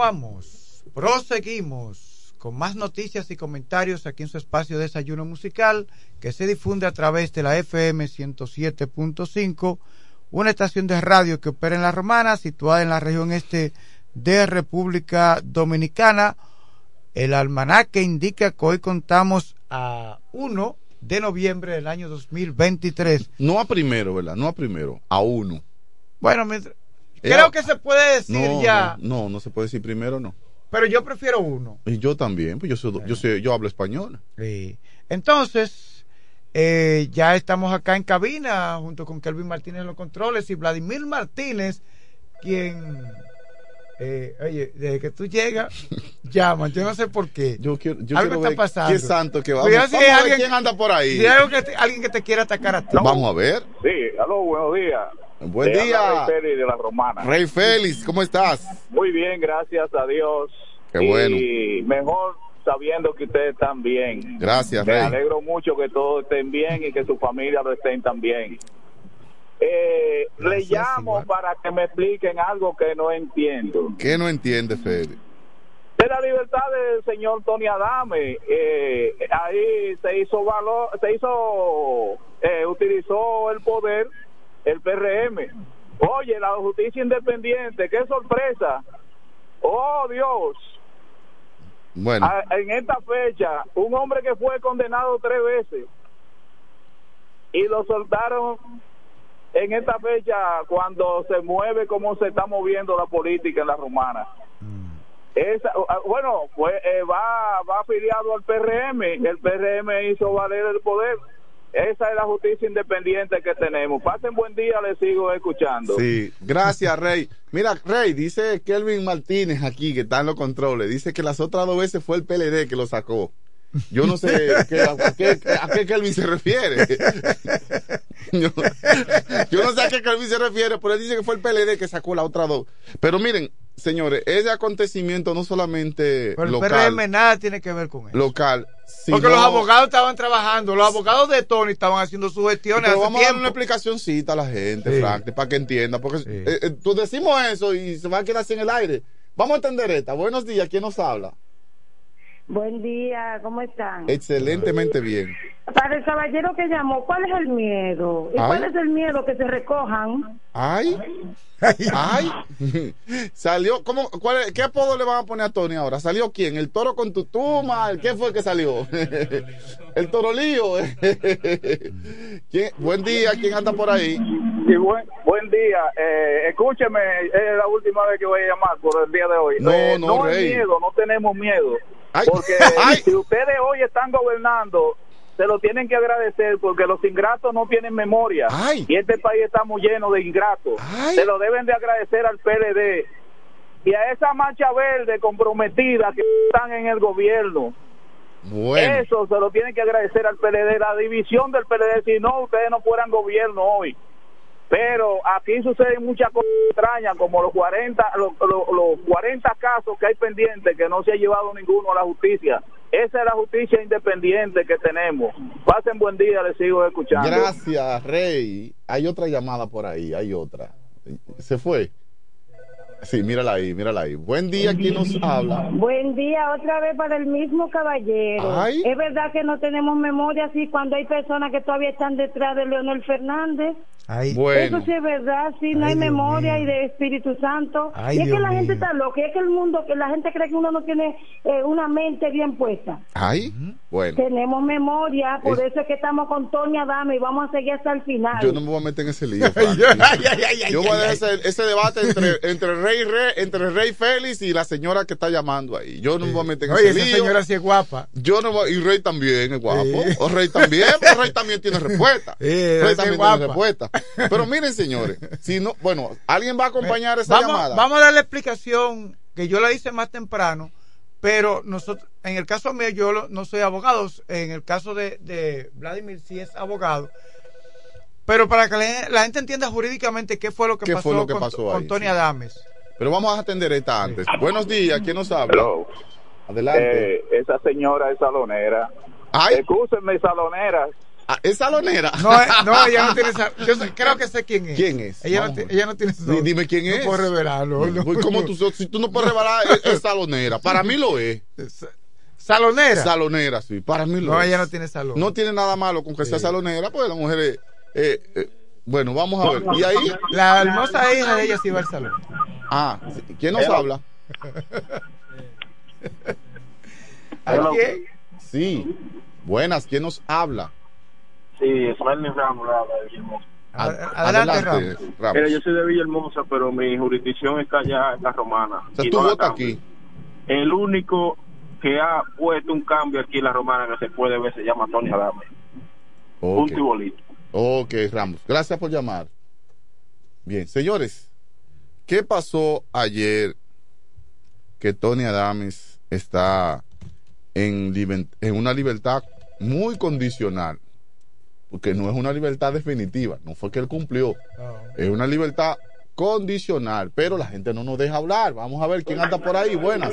Continuamos, proseguimos con más noticias y comentarios aquí en su espacio de desayuno musical que se difunde a través de la FM 107.5, una estación de radio que opera en La Romana, situada en la región este de República Dominicana. El almanaque indica que hoy contamos a 1 de noviembre del año 2023. No a primero, ¿verdad? No a primero, a uno. Bueno, mientras- creo que se puede decir No, ya, No, no, no se puede decir primero, no. pero yo prefiero uno. Y yo también, pues yo soy, yo soy- yo hablo español. Sí. Entonces, eh, ya estamos acá en cabina junto con Kelvin Martínez en los controles y Vladimir Martínez, quien, eh, oye, desde que tú llegas, llama, yo no sé por qué. Yo quiero, yo Algo quiero está ver pasando. qué santo que va. Vamos, si hay a ver alguien- quién anda por ahí. Si hay algo que te- alguien que te quiera atacar a ti. Vamos a ver. Sí, aló, buenos días. Buen Te día. Rey Félix de la Romana. Rey Félix, ¿cómo estás? Muy bien, gracias a Dios. Qué bueno. Y mejor sabiendo que ustedes están bien. Gracias, Me Rey. alegro mucho que todos estén bien y que su familia lo estén también. Eh, le llamo para que me expliquen algo que no entiendo. ¿Qué no entiende, Félix? De la libertad del señor Tony Adame, eh, ahí se hizo valor, se hizo, eh, utilizó el poder el PRM. Oye, la justicia independiente, qué sorpresa. Oh, Dios. Bueno, A- en esta fecha, un hombre que fue condenado tres veces y lo soltaron en esta fecha cuando se mueve como se está moviendo la política en la romana. Esa, ah, bueno, pues eh, va, va afiliado al PRM, el PRM hizo valer el poder Esa es la justicia independiente que tenemos. Pasen buen día, les sigo escuchando. Sí, gracias, Rey. Mira, Rey, dice Kelvin Martínez aquí, que está en los controles, dice que las otras dos veces fue el PLD que lo sacó. Yo no sé qué- a, qué, a qué Kelvin se refiere. Yo, yo no sé a qué Kelvin se refiere, pero él dice que fue el PLD que sacó la otra dos. Pero miren, señores, ese acontecimiento no solamente Pero el local, PRM nada tiene que ver con eso. local, Porque los abogados estaban trabajando, los abogados de Tony estaban haciendo sus gestiones Pero vamos a dar una explicacióncita a la gente, Sí. Frank, para que entienda. Porque eh, eh, tú decimos eso y se va a quedar así en el aire. Vamos a entender esta. Buenos días, ¿quién nos habla? Buen día, ¿cómo están? Excelentemente bien. Para el caballero que llamó, ¿cuál es el miedo? ¿Y Ay. cuál es el miedo que se recojan? Ay, ay, salió, ¿cómo, cuál, ¿qué apodo le van a poner a Tony ahora? ¿Salió quién? ¿El toro con tutuma? ¿El qué fue el que salió? El torolío. ¿Quién? Buen día, ¿quién anda por ahí? Sí, buen, buen día. Eh, escúcheme, es la última vez que voy a llamar por el día de hoy. No, Eh, no, hay Rey. miedo, no tenemos miedo. Porque ay. si ustedes hoy están gobernando, se lo tienen que agradecer porque los ingratos no tienen memoria. Y este país estamos lleno de ingratos. Se lo deben de agradecer al PLD y a esa mancha verde comprometida que están en el gobierno. Bueno. Eso se lo tienen que agradecer al PLD, la división del PLD, si no, ustedes no fueran gobierno hoy. Pero aquí suceden muchas cosas extrañas, como los 40, los, los- los 40 casos que hay pendientes que no se ha llevado ninguno a la justicia. Esa es la justicia independiente que tenemos. Pasen buen día, les sigo escuchando. Gracias, Rey. Hay otra llamada por ahí, hay otra. ¿Se fue? Sí, mírala ahí, mírala ahí. Buen día, ¿quién nos habla? Buen día, otra vez para el mismo caballero. Ay. Es verdad que no tenemos memoria así cuando hay personas que todavía están detrás de Leonel Fernández. Bueno. Eso sí es verdad, sí, no hay memoria y de Espíritu Santo. Ay, y es Dios que la gente está loca, y es que el mundo, que la gente cree que uno no tiene eh, una mente bien puesta. Ay, bueno. Tenemos memoria, por Es- eso es que estamos con Tony Adame y vamos a seguir hasta el final. Yo no me voy a meter en ese lío. Yo voy a dejar ese, ese debate entre, entre Rey Re- entre Rey Félix y la señora que está llamando ahí. Yo no me voy a meter en Oye, ese esa lío. señora sí es guapa. Yo no voy- y Rey también es guapo. O Rey también, pues Rey también tiene respuesta. Sí, Rey esa también guapa. tiene respuesta. Pero miren, señores, si no, bueno, alguien va a acompañar esa vamos, llamada. Vamos a dar la explicación que yo la hice más temprano, pero nosotros, en el caso mío, yo no soy abogado, en el caso de, de Vladimir sí es abogado. Pero para que la, gente entienda jurídicamente qué fue lo que ¿Qué pasó, fue lo que con, pasó con ahí? Tony Sí. Adames. Pero vamos a atender esta antes. Buenos días, ¿quién nos habla? Hello. Adelante. Eh, esa señora es salonera. Ay. Escúsenme, salonera. Ah, ¿Es salonera? No, eh, no, ella no tiene esa- yo sé- creo que sé quién es. ¿Quién es? Ella, no, ella no tiene Di- Dime quién es. No puedo revelarlo. no. ¿cómo tú, si tú no puedes revelar, es, es salonera. Para mí lo es. ¿Salonera? Salonera, sí. Para mí lo No, es. ella no tiene salón. No tiene nada malo con que sea salonera, pues la mujer es. eh, eh, bueno, vamos a ver. ¿Y ahí? La hermosa hija de ella sí va al salón. Ah. ¿quién nos Hello. habla? ¿A quién? Sí. Buenas, ¿quién nos habla? Sí, Ismael Ramos de Villahermosa. Ad- adelante, Ramos. Mira, yo soy de Villahermosa, pero mi jurisdicción está allá en la romana. O sea, Y tú no votas aquí. El único que ha puesto un cambio aquí en la romana que se puede ver se llama Tony Adame. Ok. Punto y bolito. Ok, Ramos. Gracias por llamar. Bien, señores, ¿qué pasó ayer que Tony Adames está en una libertad muy condicional? Porque no es una libertad definitiva, no fue que él cumplió. Es una libertad condicional, pero la gente no nos deja hablar. Vamos a ver quién anda por ahí. Buenas.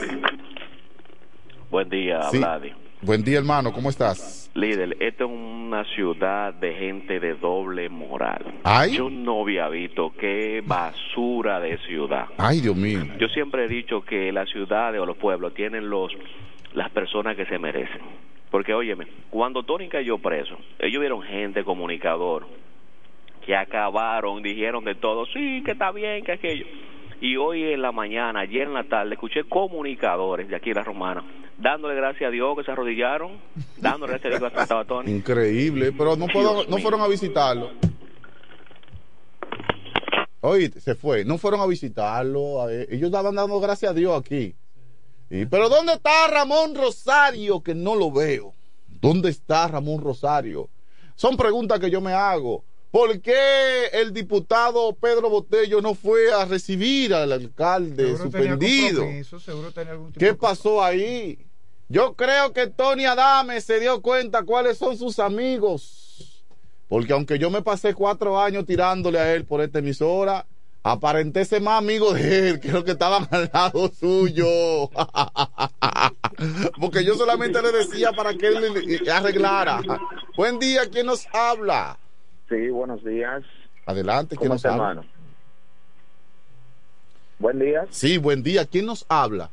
Buen día, Sí. Vladi. Buen día, hermano. ¿Cómo estás? Líder, esta es una ciudad de gente de doble moral. Ay. Yo no había visto qué basura de ciudad. Ay, Dios mío. Yo siempre he dicho que las ciudades o los pueblos tienen los las personas que se merecen. Porque, óyeme, cuando Tony cayó preso, ellos vieron gente comunicador que acabaron, dijeron de todo, sí, que está bien, que aquello. Y hoy en la mañana, ayer en la tarde, escuché comunicadores de aquí de la Romana, dándole gracias a Dios que se arrodillaron, dándole gracias a Dios que estaba Tony. Increíble, pero no, puedo- no fueron a visitarlo. Oíste, se fue. No fueron a visitarlo. a. Ellos estaban dando gracias a Dios aquí. Y, pero ¿dónde está Ramón Rosario? Que no lo veo. ¿Dónde está Ramón Rosario? Son preguntas que yo me hago. ¿Por qué el diputado Pedro Botello no fue a recibir al alcalde Seguro suspendido? ¿Qué pasó ahí? Yo creo que Tony Adame se dio cuenta cuáles son sus amigos. Porque aunque yo me pasé cuatro años tirándole a él por esta emisora, aparenté ser más amigo de él que los que estaban al lado suyo. Porque yo solamente le decía para que él le- arreglara. Buen día, ¿quién nos habla? Sí, buenos días. Adelante, ¿quién ¿Cómo nos habla? hermano? Buen día. Sí, buen día, ¿quién nos habla?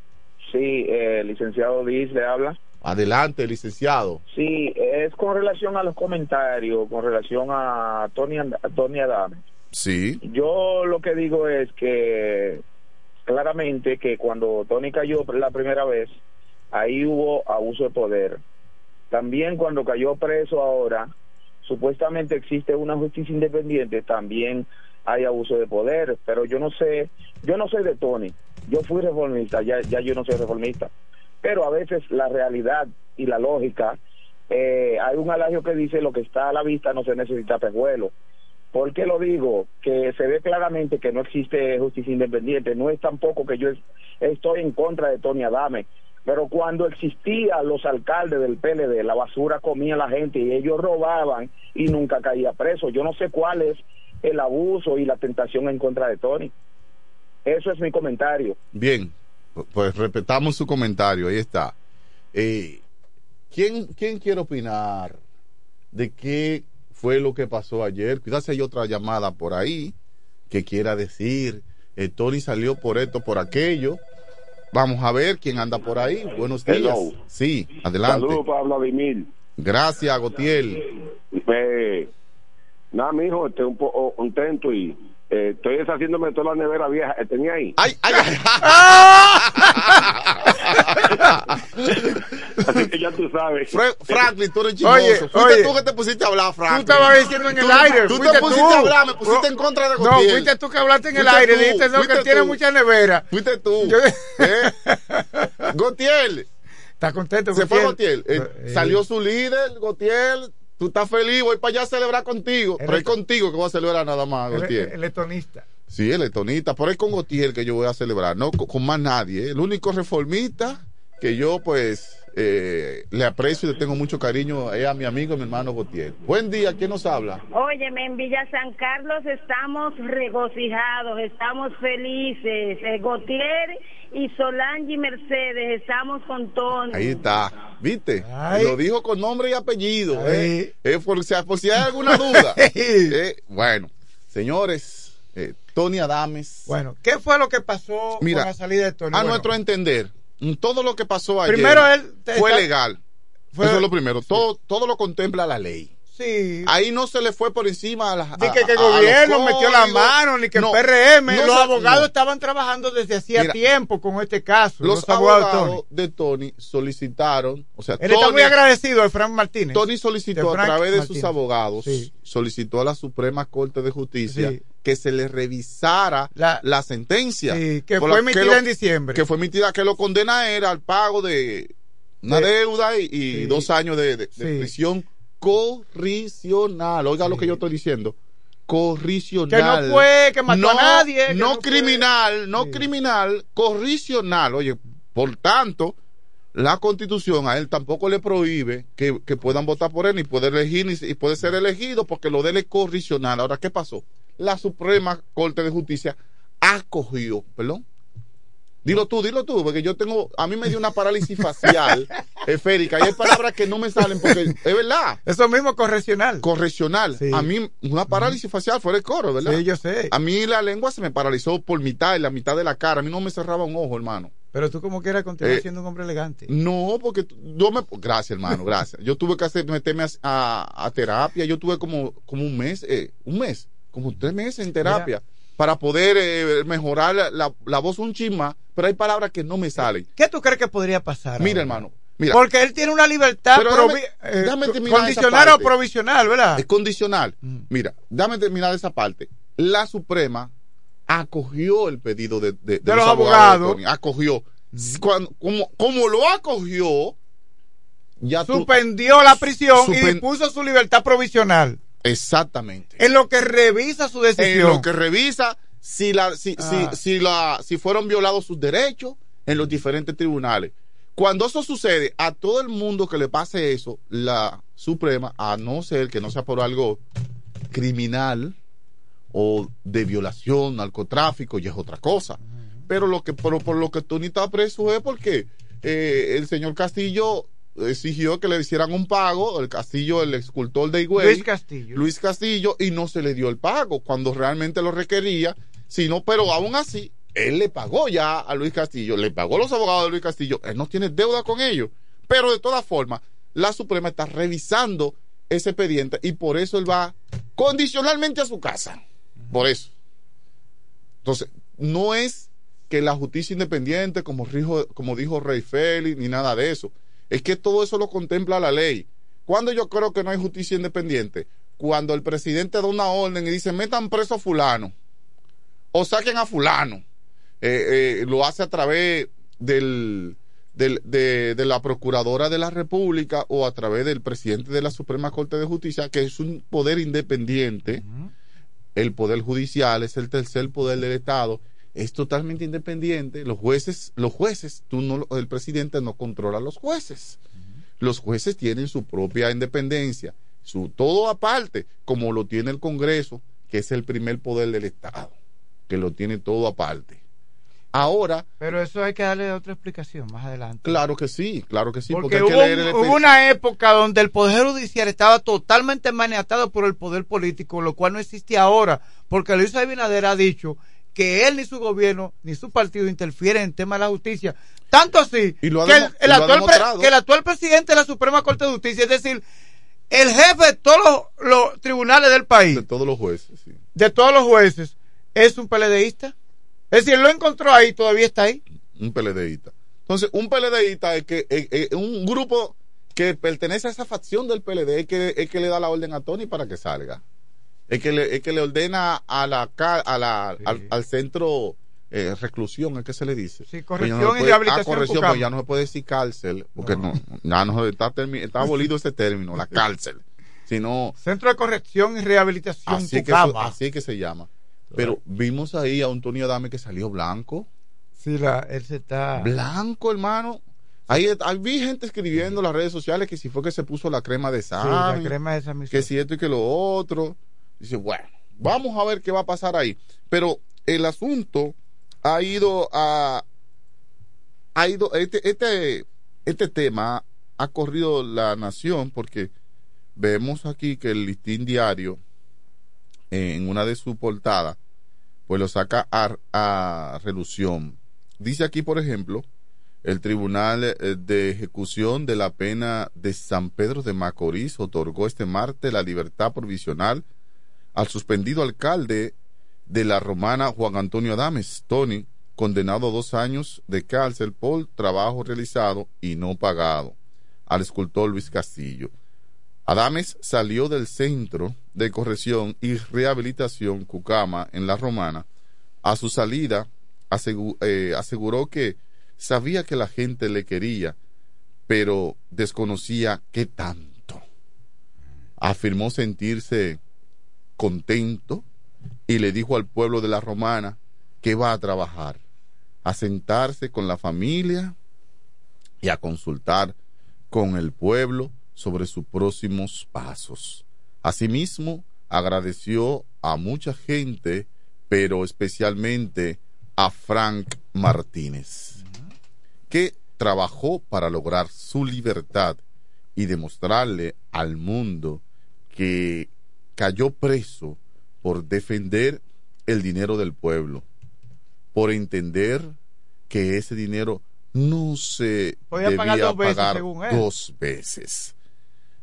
Sí, eh, licenciado Liz le habla. Adelante, licenciado. Sí, es con relación a los comentarios, con relación a Tony, And- a Tony Adame. Sí. Yo lo que digo es que claramente que cuando Tony cayó la primera vez, ahí hubo abuso de poder. También cuando cayó preso ahora, supuestamente existe una justicia independiente, también hay abuso de poder, pero yo no sé, yo no soy de Tony, yo fui reformista, ya, yo no soy reformista, pero a veces la realidad y la lógica, eh, hay un adagio que dice lo que está a la vista no se necesita pejuelo. ¿Por qué lo digo? Que se ve claramente que no existe justicia independiente. No es tampoco que yo es- estoy en contra de Tony Adame. Pero cuando existían los alcaldes del PLD, la basura comía la gente y ellos robaban y nunca caía preso. Yo no sé cuál es el abuso y la tentación en contra de Tony. Eso es mi comentario. Bien, pues respetamos su comentario, ahí está. Eh, ¿quién, ¿Quién quiere opinar de qué fue lo que pasó ayer? Quizás hay otra llamada por ahí que quiera decir, eh, Tony salió por esto, por aquello. Vamos a ver quién anda por ahí. Buenos días. Hello. Sí, adelante. Saludos para Vladimir. Gracias, Gotiel. Eh, nada, mijo, estoy un poco contento y eh, estoy deshaciéndome de toda la nevera vieja que tenía ahí. ¡Ay, ay, Así que ya tú sabes. Fra- Franklin, tú eres chismoso. Oye, Fuiste oye. tú que te pusiste a hablar, Franklin. Tú estabas diciendo en el Tú- aire. Tú te pusiste a hablar, me pusiste en contra de No, Gotiel. fuiste tú que hablaste en el Fuiste aire. tú, Dijiste no, que tiene mucha nevera. Fuiste tú. Yo- ¿Eh? Gotiel. Está contento. Se fue Gotiel? Gotiel. Eh, Eh, Salió su líder, Gotiel. Tú estás feliz, voy para allá a celebrar contigo. Pero es es- contigo que voy a celebrar nada más, Gotiel. él es tonista. Sí, el etonista. Por ahí con Gotiel que yo voy a celebrar, no con, con más nadie. ¿eh? El único reformista que yo, pues, eh, le aprecio y le tengo mucho cariño es a mi amigo, mi hermano Gotiel. Buen día, ¿quién nos habla? Óyeme, en Villa San Carlos estamos regocijados, estamos felices. Eh, Gautier y Solange y Mercedes, estamos con Tony. Ahí está, ¿viste? Ay. Lo dijo con nombre y apellido. ¿eh? Eh, por, si, por si hay alguna duda. Eh, bueno, señores, eh, Tony Adames. Bueno, ¿qué fue lo que pasó Mira, con la salida de Tony? a Bueno, nuestro entender, todo lo que pasó ayer Primero él te- fue está- legal. fue- Eso es lo primero. Todo, todo lo contempla la ley. Sí. Ahí no se le fue por encima a las. Ni a- que, que el a- a gobierno metió la mano, ni que No, el PRM. no los abogados no. estaban trabajando desde hacía tiempo con este caso. Los, abogados de Tony solicitaron, o sea, Él está Tony- muy agradecido de Frank Martínez. Tony solicitó a través de Martínez. sus abogados, Sí. solicitó a la Suprema Corte de Justicia Sí. Que se le revisara la, sentencia. Sí, que fue emitida en diciembre. Que fue emitida, que lo condena era al pago de una De- deuda y, y Sí. dos años de, de- de Sí. prisión corricional. Oiga lo que yo estoy diciendo. Corricional. Que no fue, que mató No- a nadie. que No, criminal, no criminal, corricional. Oye, por tanto, la constitución a él tampoco le prohíbe que, que puedan votar por él, ni puede elegir, ni, y puede ser elegido, porque lo de él es corricional. Ahora, ¿qué pasó? La Suprema Corte de Justicia acogió, perdón. Dilo tú, dilo tú, porque yo tengo, a mí me dio una parálisis facial esférica y hay palabras que no me salen porque es verdad. Eso mismo correccional. Correccional. A mí una parálisis facial fue el coro, ¿verdad? Sí, yo sé. A mí la lengua se me paralizó por mitad, en la mitad de la cara. A mí no me cerraba un ojo, hermano. Pero tú como quieras continuar Eh, siendo un hombre elegante. No, porque yo me... Gracias, hermano, gracias. Yo tuve que hacer, meterme a, a- a terapia. Yo tuve como, como un mes, eh, un mes, como tres meses en terapia para poder eh, mejorar la, la- voz un chisma, pero hay palabras que no me salen. ¿Qué tú crees que podría pasar? Mira, ahora? hermano, mira. Porque él tiene una libertad eh, terminar condicional o provisional, ¿verdad? Es condicional. Mira, dame terminar esa parte. La Suprema acogió el pedido de, de- de los abogados. acogió. Cuando- como, como lo acogió, ya tú- suspendió la prisión y dispuso su libertad provisional. Exactamente. En lo que revisa su decisión. En lo que revisa si la si, Ah. si, si la si fueron violados sus derechos en los diferentes tribunales. Cuando eso sucede, a todo el mundo que le pase eso, la Suprema, a no ser que no sea por algo criminal o de violación, narcotráfico, y es otra cosa. Pero lo que por, por lo que Tony está preso es porque eh, el señor Castillo exigió que le hicieran un pago, el Castillo, el escultor de Higüey, Luis Castillo. Luis Castillo, y no se le dio el pago cuando realmente lo requería, sino, pero aún así, él le pagó ya a Luis Castillo, le pagó a los abogados de Luis Castillo, él no tiene deuda con ellos, pero de todas formas, la Suprema está revisando ese expediente y por eso él va condicionalmente a su casa. Por eso. Entonces, no es que la justicia independiente, como, dijo- como dijo Rey Félix, ni nada de eso. Es que todo eso lo contempla la ley. Cuando yo creo que no hay justicia independiente, cuando el presidente da una orden y dice metan preso a fulano o saquen a fulano, eh, eh, lo hace a través del, del- de, de la procuradora de la República o a través del presidente de la Suprema Corte de Justicia, que es un poder independiente. El poder judicial es el tercer poder del Estado. Es totalmente independiente. Los jueces, los jueces, tú no, el presidente no controla a los jueces. Los jueces tienen su propia independencia, su todo aparte, como lo tiene el Congreso, que es el primer poder del Estado, que lo tiene todo aparte. Ahora, Pero eso hay que darle otra explicación más adelante. claro que sí, claro que sí, Porque porque, hay que hubo, leer el hubo una época donde el Poder Judicial estaba totalmente maniatado por el poder político, lo cual no existe ahora, porque Luis Abinader ha dicho que él ni su gobierno ni su partido interfieren en temas de la justicia. Tanto así Y lo que, el, y actual que el actual presidente de la Suprema Corte de Justicia, es decir, el jefe de todos los, los tribunales del país, de todos los jueces, sí. de todos los jueces, es un PLDista. Es decir, lo encontró ahí, todavía está ahí. un PLDista. Entonces, un PLDista es que es, es un grupo que pertenece a esa facción del PLD es que, es que le da la orden a Tony para que salga. Es que le, es que le ordena a la, a la al, al centro eh, reclusión, es que se le dice. Sí, Pues corrección no y puede- rehabilitación ah, corrección, pues ya no se puede decir cárcel, porque no, ya no está, está abolido ese término, la cárcel. Sino, Centro de Corrección y Rehabilitación así que, eso- así que se llama. Pero vimos ahí a Antonio Dame que salió blanco. Sí, la, él se está... Blanco, hermano. Ahí, ahí vi gente escribiendo en las redes sociales que si fue que se puso la crema de Sí, sal, la crema de esa que si esto y que lo otro. Dice, bueno, vamos a ver qué va a pasar ahí. Pero el asunto ha ido a. Ha ido. Este, este, este tema ha corrido la nación porque vemos aquí que el listín diario, en una de sus portadas, pues lo saca a, a relución. Dice aquí, por ejemplo, el Tribunal eh, de Ejecución de la Pena de San Pedro de Macorís otorgó este martes la libertad provisional al suspendido alcalde de la romana Juan Antonio Adames, Tony, condenado a dos años de cárcel por trabajo realizado y no pagado, al escultor Luis Castillo. Adames salió del Centro de Corrección y Rehabilitación Cucama en La Romana. A su salida asegu- eh, aseguró que sabía que la gente le quería, pero desconocía qué tanto. Afirmó sentirse contento y le dijo al pueblo de La Romana que va a trabajar, a sentarse con la familia y a consultar con el pueblo sobre sus próximos pasos. Asimismo, agradeció a mucha gente, pero especialmente a Frank Martínez, que trabajó para lograr su libertad y demostrarle al mundo que cayó preso por defender el dinero del pueblo, por entender que ese dinero no se Podía debía pagar dos veces, pagar dos veces.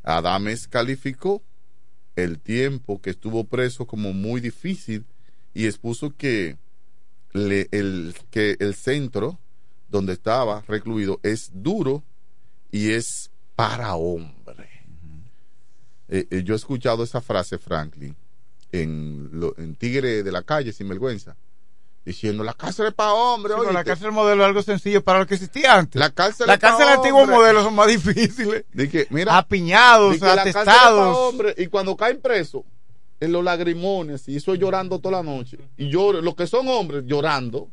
Adames calificó el tiempo que estuvo preso como muy difícil y expuso que, le- el, que el centro donde estaba recluido es duro y es para hombre. Eh, eh, yo he escuchado esa frase, Franklin, en, lo- en Tigre de la calle, sin vergüenza, diciendo la cárcel es para hombres. Sí, la cárcel modelo es algo sencillo para lo que existía antes. La cárcel la cárcel antiguo modelo son más difíciles. De que, mira, Apiñados, de atestados. y cuando caen presos, en los lagrimones, y eso llorando toda la noche, y lloran, los que son hombres llorando,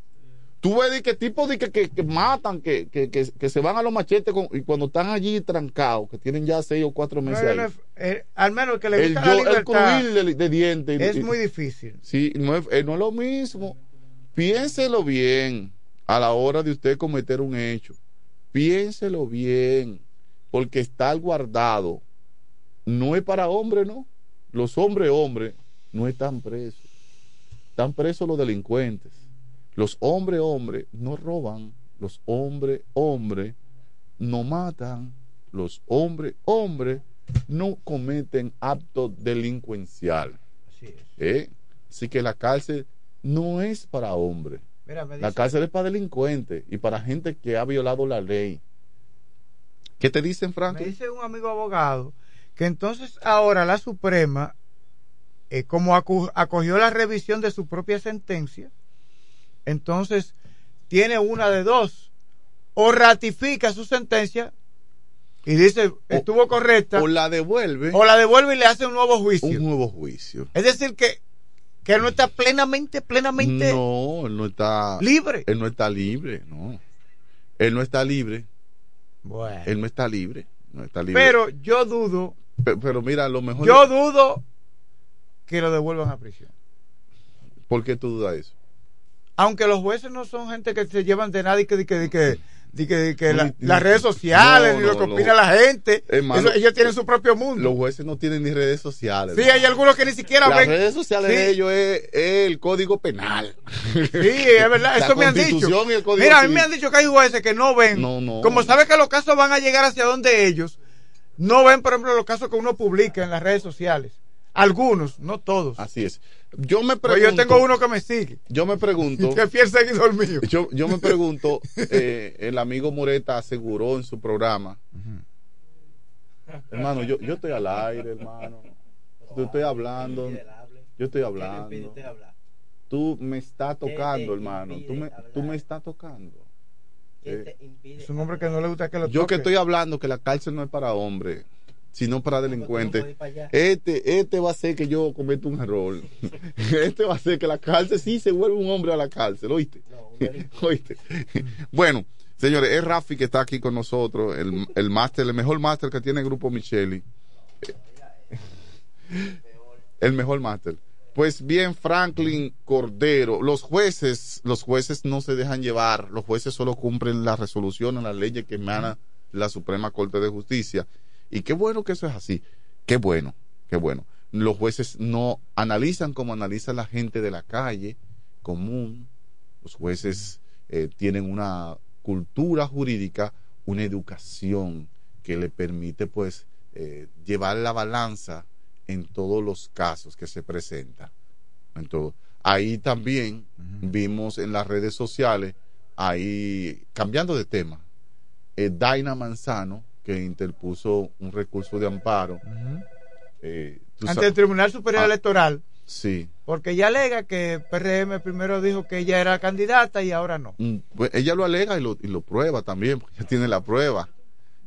tú ves de que tipos de que, que, que matan, que, que, que, que se van a los machetes, con- y cuando están allí trancados, que tienen ya seis o cuatro meses No, ahí, no, eh, al menos el que le el, gusta la el libertad crujir de, de dientes. es y- muy difícil. Sí, no es, eh, no es lo mismo. Piénselo bien a la hora de usted cometer un hecho. Piénselo bien, porque está guardado. No es para hombres, ¿no? Los hombres, hombres, no están presos. Están presos los delincuentes. Los hombres, hombres, no roban. Los hombres, hombres, no matan. Los hombres, hombres, no cometen actos delincuenciales. ¿Eh? Así que la cárcel no es para hombres. Mira, me La cárcel es para delincuentes y para gente que ha violado la ley. ¿Qué te dicen, Me Frank? dice un amigo abogado que entonces ahora la Suprema, eh, como acogió la revisión de su propia sentencia, entonces tiene una de dos. O ratifica su sentencia y dice estuvo correcta, O la devuelve. o la devuelve y le hace un nuevo juicio. Un nuevo juicio. Es decir, que, que él no está plenamente, plenamente No, él no está libre. Él no está libre, no. Él no está libre. Bueno. Él no está libre. No está libre. Pero yo dudo, Pe- pero, mira, lo mejor. yo dudo que lo devuelvan a prisión. ¿Por qué tú dudas eso? Aunque los jueces no son gente que se llevan de nada y que, de que, de que, de que, de que No, la- ni- las redes sociales, no, ni lo que opina la gente, Hermano, ellos tienen su propio mundo. Los jueces no tienen ni redes sociales. Sí, hay algunos que ni siquiera Las ven. redes sociales Sí. de ellos es, es el código penal. Sí, es verdad, eso me han dicho. Mira, a mí me han dicho que hay jueces que no ven. No, no. Como sabe que los casos van a llegar hacia donde ellos, no ven, por ejemplo, los casos que uno publica en las redes sociales. Algunos, no todos. Así es. Yo me Pues pregunto. yo tengo uno que me sigue. Yo me pregunto. Que fiel seguidor mío. Yo, yo me pregunto, eh, el amigo Moreta aseguró en su programa. Hermano, yo, yo estoy al aire, hermano. Yo estoy hablando. Yo estoy hablando. Tú me estás tocando, hermano. Tú me, tú me estás tocando. Eh, Es un hombre que no le gusta que lo yo que estoy hablando que la cárcel no es para hombres, sino para delincuentes. Este, este va a hacer que yo cometa un error. Este va a hacer que la cárcel sí se vuelva un hombre a la cárcel, ¿oíste? ¿Oíste? Bueno, señores, es Rafi que está aquí con nosotros, el, el máster, el mejor máster que tiene el grupo Micheli. El mejor máster. Pues bien, Franklin Cordero, los jueces, los jueces no se dejan llevar, los jueces solo cumplen las resoluciones, las leyes que emana la Suprema Corte de Justicia. Y qué bueno que eso es así, qué bueno, qué bueno. Los jueces no analizan como analiza la gente de la calle común. Los jueces eh, tienen una cultura jurídica, una educación que le permite pues eh, llevar la balanza en todos los casos que se presentan. En todo. Ahí también vimos en las redes sociales, ahí cambiando de tema, eh, Daina Manzano, que interpuso un recurso de amparo. eh, Ante el Tribunal Superior Ah, Electoral. Sí. Porque ella alega que PRM primero dijo que ella era candidata y ahora no. Mm, pues ella lo alega y lo, y lo prueba también, porque ella tiene la prueba.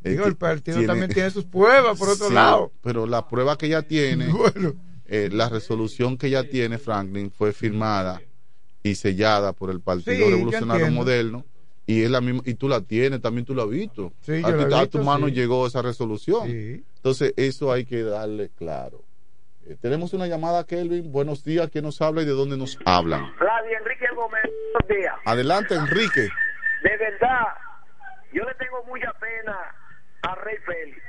Digo, ti- el partido también tiene sus pruebas, por otro Sí, lado. Pero la prueba que ella tiene, eh, la resolución que ella tiene, Franklin, fue firmada y sellada por el Partido Sí, Revolucionario. Moderno. Y es la misma, y tú la tienes, también tú la has visto. Sí, a, yo ti- la he a visto, tu mano sí. llegó esa resolución. Entonces, eso hay que darle claro. Eh, tenemos una llamada, Kelvin. Buenos días, ¿quién nos habla y de dónde nos hablan? Flavio Enrique Gómez, buenos días. Adelante, Enrique. De verdad, yo le tengo mucha pena a Rey Félix.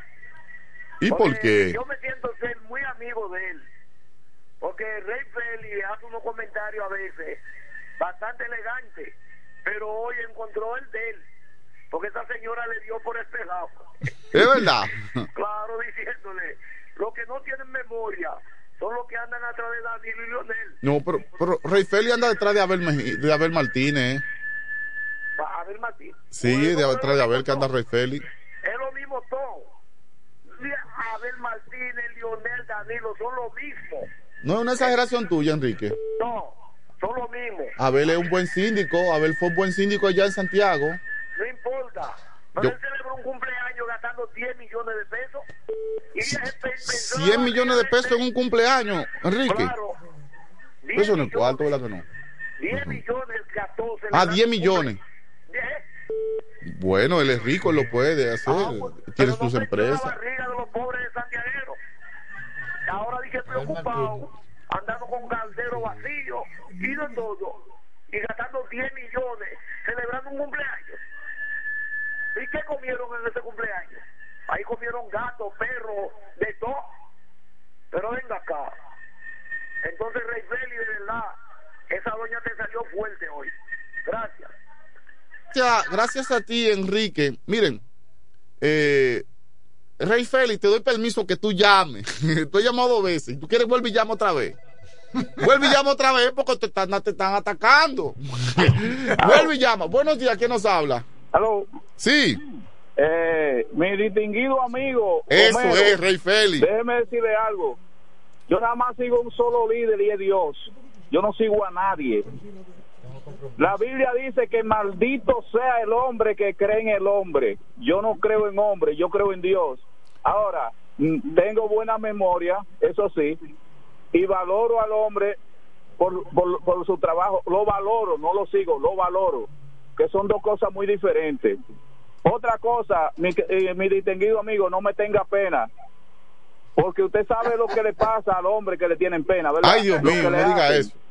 ¿Y por Porque qué? Yo me siento ser muy amigo de él. Porque Rey Félix hace unos comentarios a veces bastante elegantes, pero hoy encontró el de él. Porque esa señora le dio por este lado. Es verdad. Claro, diciéndole, los que no tienen memoria son los que andan atrás de Danilo y Lionel. No, pero, pero Rey Feli anda detrás de Abel, de Abel Martínez. ¿eh? Va A ver, Martín. Sí, de detrás de Abel que anda Rey Feli. Es lo mismo todo. Abel Martínez, Lionel, Danilo, son lo mismo. No es una exageración tuya, Enrique. No, son lo mismo. Abel es un buen síndico. Abel fue un buen síndico allá en Santiago. No importa. Pero Yo- él celebró un cumpleaños gastando 10 millones de pesos. Y ella pe- pensó 100 millones de pesos en un cumpleaños, Enrique. Claro, Eso no es cuarto, ¿verdad que no? 10 millones gastó. Ah, celebrando 10 un millones. Bueno, él es rico, él lo puede hacer. Tiene sus empresas. barriga de los pobres de Santiago. Ahora dije preocupado, andando con caldero vacío y de todo, y gastando 10 millones, celebrando un cumpleaños. ¿Y qué comieron en ese cumpleaños? Ahí comieron gato, perro, de todo. Pero venga acá. Entonces, Rey Feli, de verdad, esa doña te salió fuerte hoy. Gracias. Gracias a ti, Enrique. Miren, eh, Rey Félix, te doy permiso que tú llames. tú has llamado dos veces. ¿Tú quieres vuelve y llama otra vez? vuelve y llama otra vez porque te están, te están atacando. vuelve y llama. Buenos días, ¿quién nos habla? Aló. Sí. Eh, mi distinguido amigo. Eso Homero, es, Rey Félix. Déjeme decirle algo. Yo nada más sigo un solo líder y es Dios. Yo no sigo a nadie. La Biblia dice que maldito sea el hombre que cree en el hombre. Yo no creo en hombre, yo creo en Dios. Ahora, mm, tengo buena memoria, eso sí, y valoro al hombre por, por, por su trabajo. Lo valoro, no lo sigo, lo valoro, que son dos cosas muy diferentes. Otra cosa, mi, eh, mi distinguido amigo, no me tenga pena. Porque usted sabe lo que le pasa al hombre que le tienen pena, ¿verdad? Ay, Dios mío, no diga hacen.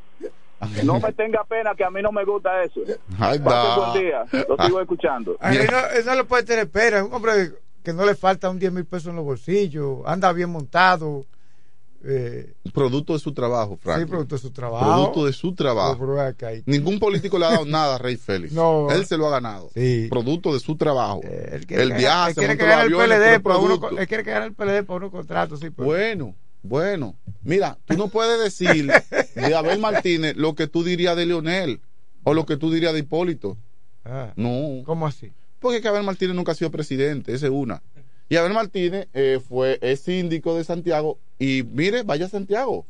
Eso. No me tenga pena que a mí no me gusta eso. Ay, da. buen día. Lo sigo escuchando. A él no, él no le puede tener pena. Es un hombre que no le falta un 10 mil pesos en los bolsillos, anda bien montado. Eh, Producto de su trabajo, Frank. Sí, producto de su trabajo. Producto de su trabajo. Pero, pero acá hay- Ningún político le ha dado nada a Rey Félix. No. Él se lo ha ganado. Producto de su trabajo. el quiere que- viaje, él quiere que el gane el PLD, el para uno, él quiere que gane el PLD por unos contratos, sí, pero- Bueno, bueno. Mira, tú no puedes decir de Abel Martínez lo que tú dirías de Leonel o lo que tú dirías de Hipólito. Ah, No. ¿Cómo así? Porque que Abel Martínez nunca ha sido presidente, esa es una. Y Abel Martínez eh, fue, es síndico de Santiago y mire, vaya a Santiago.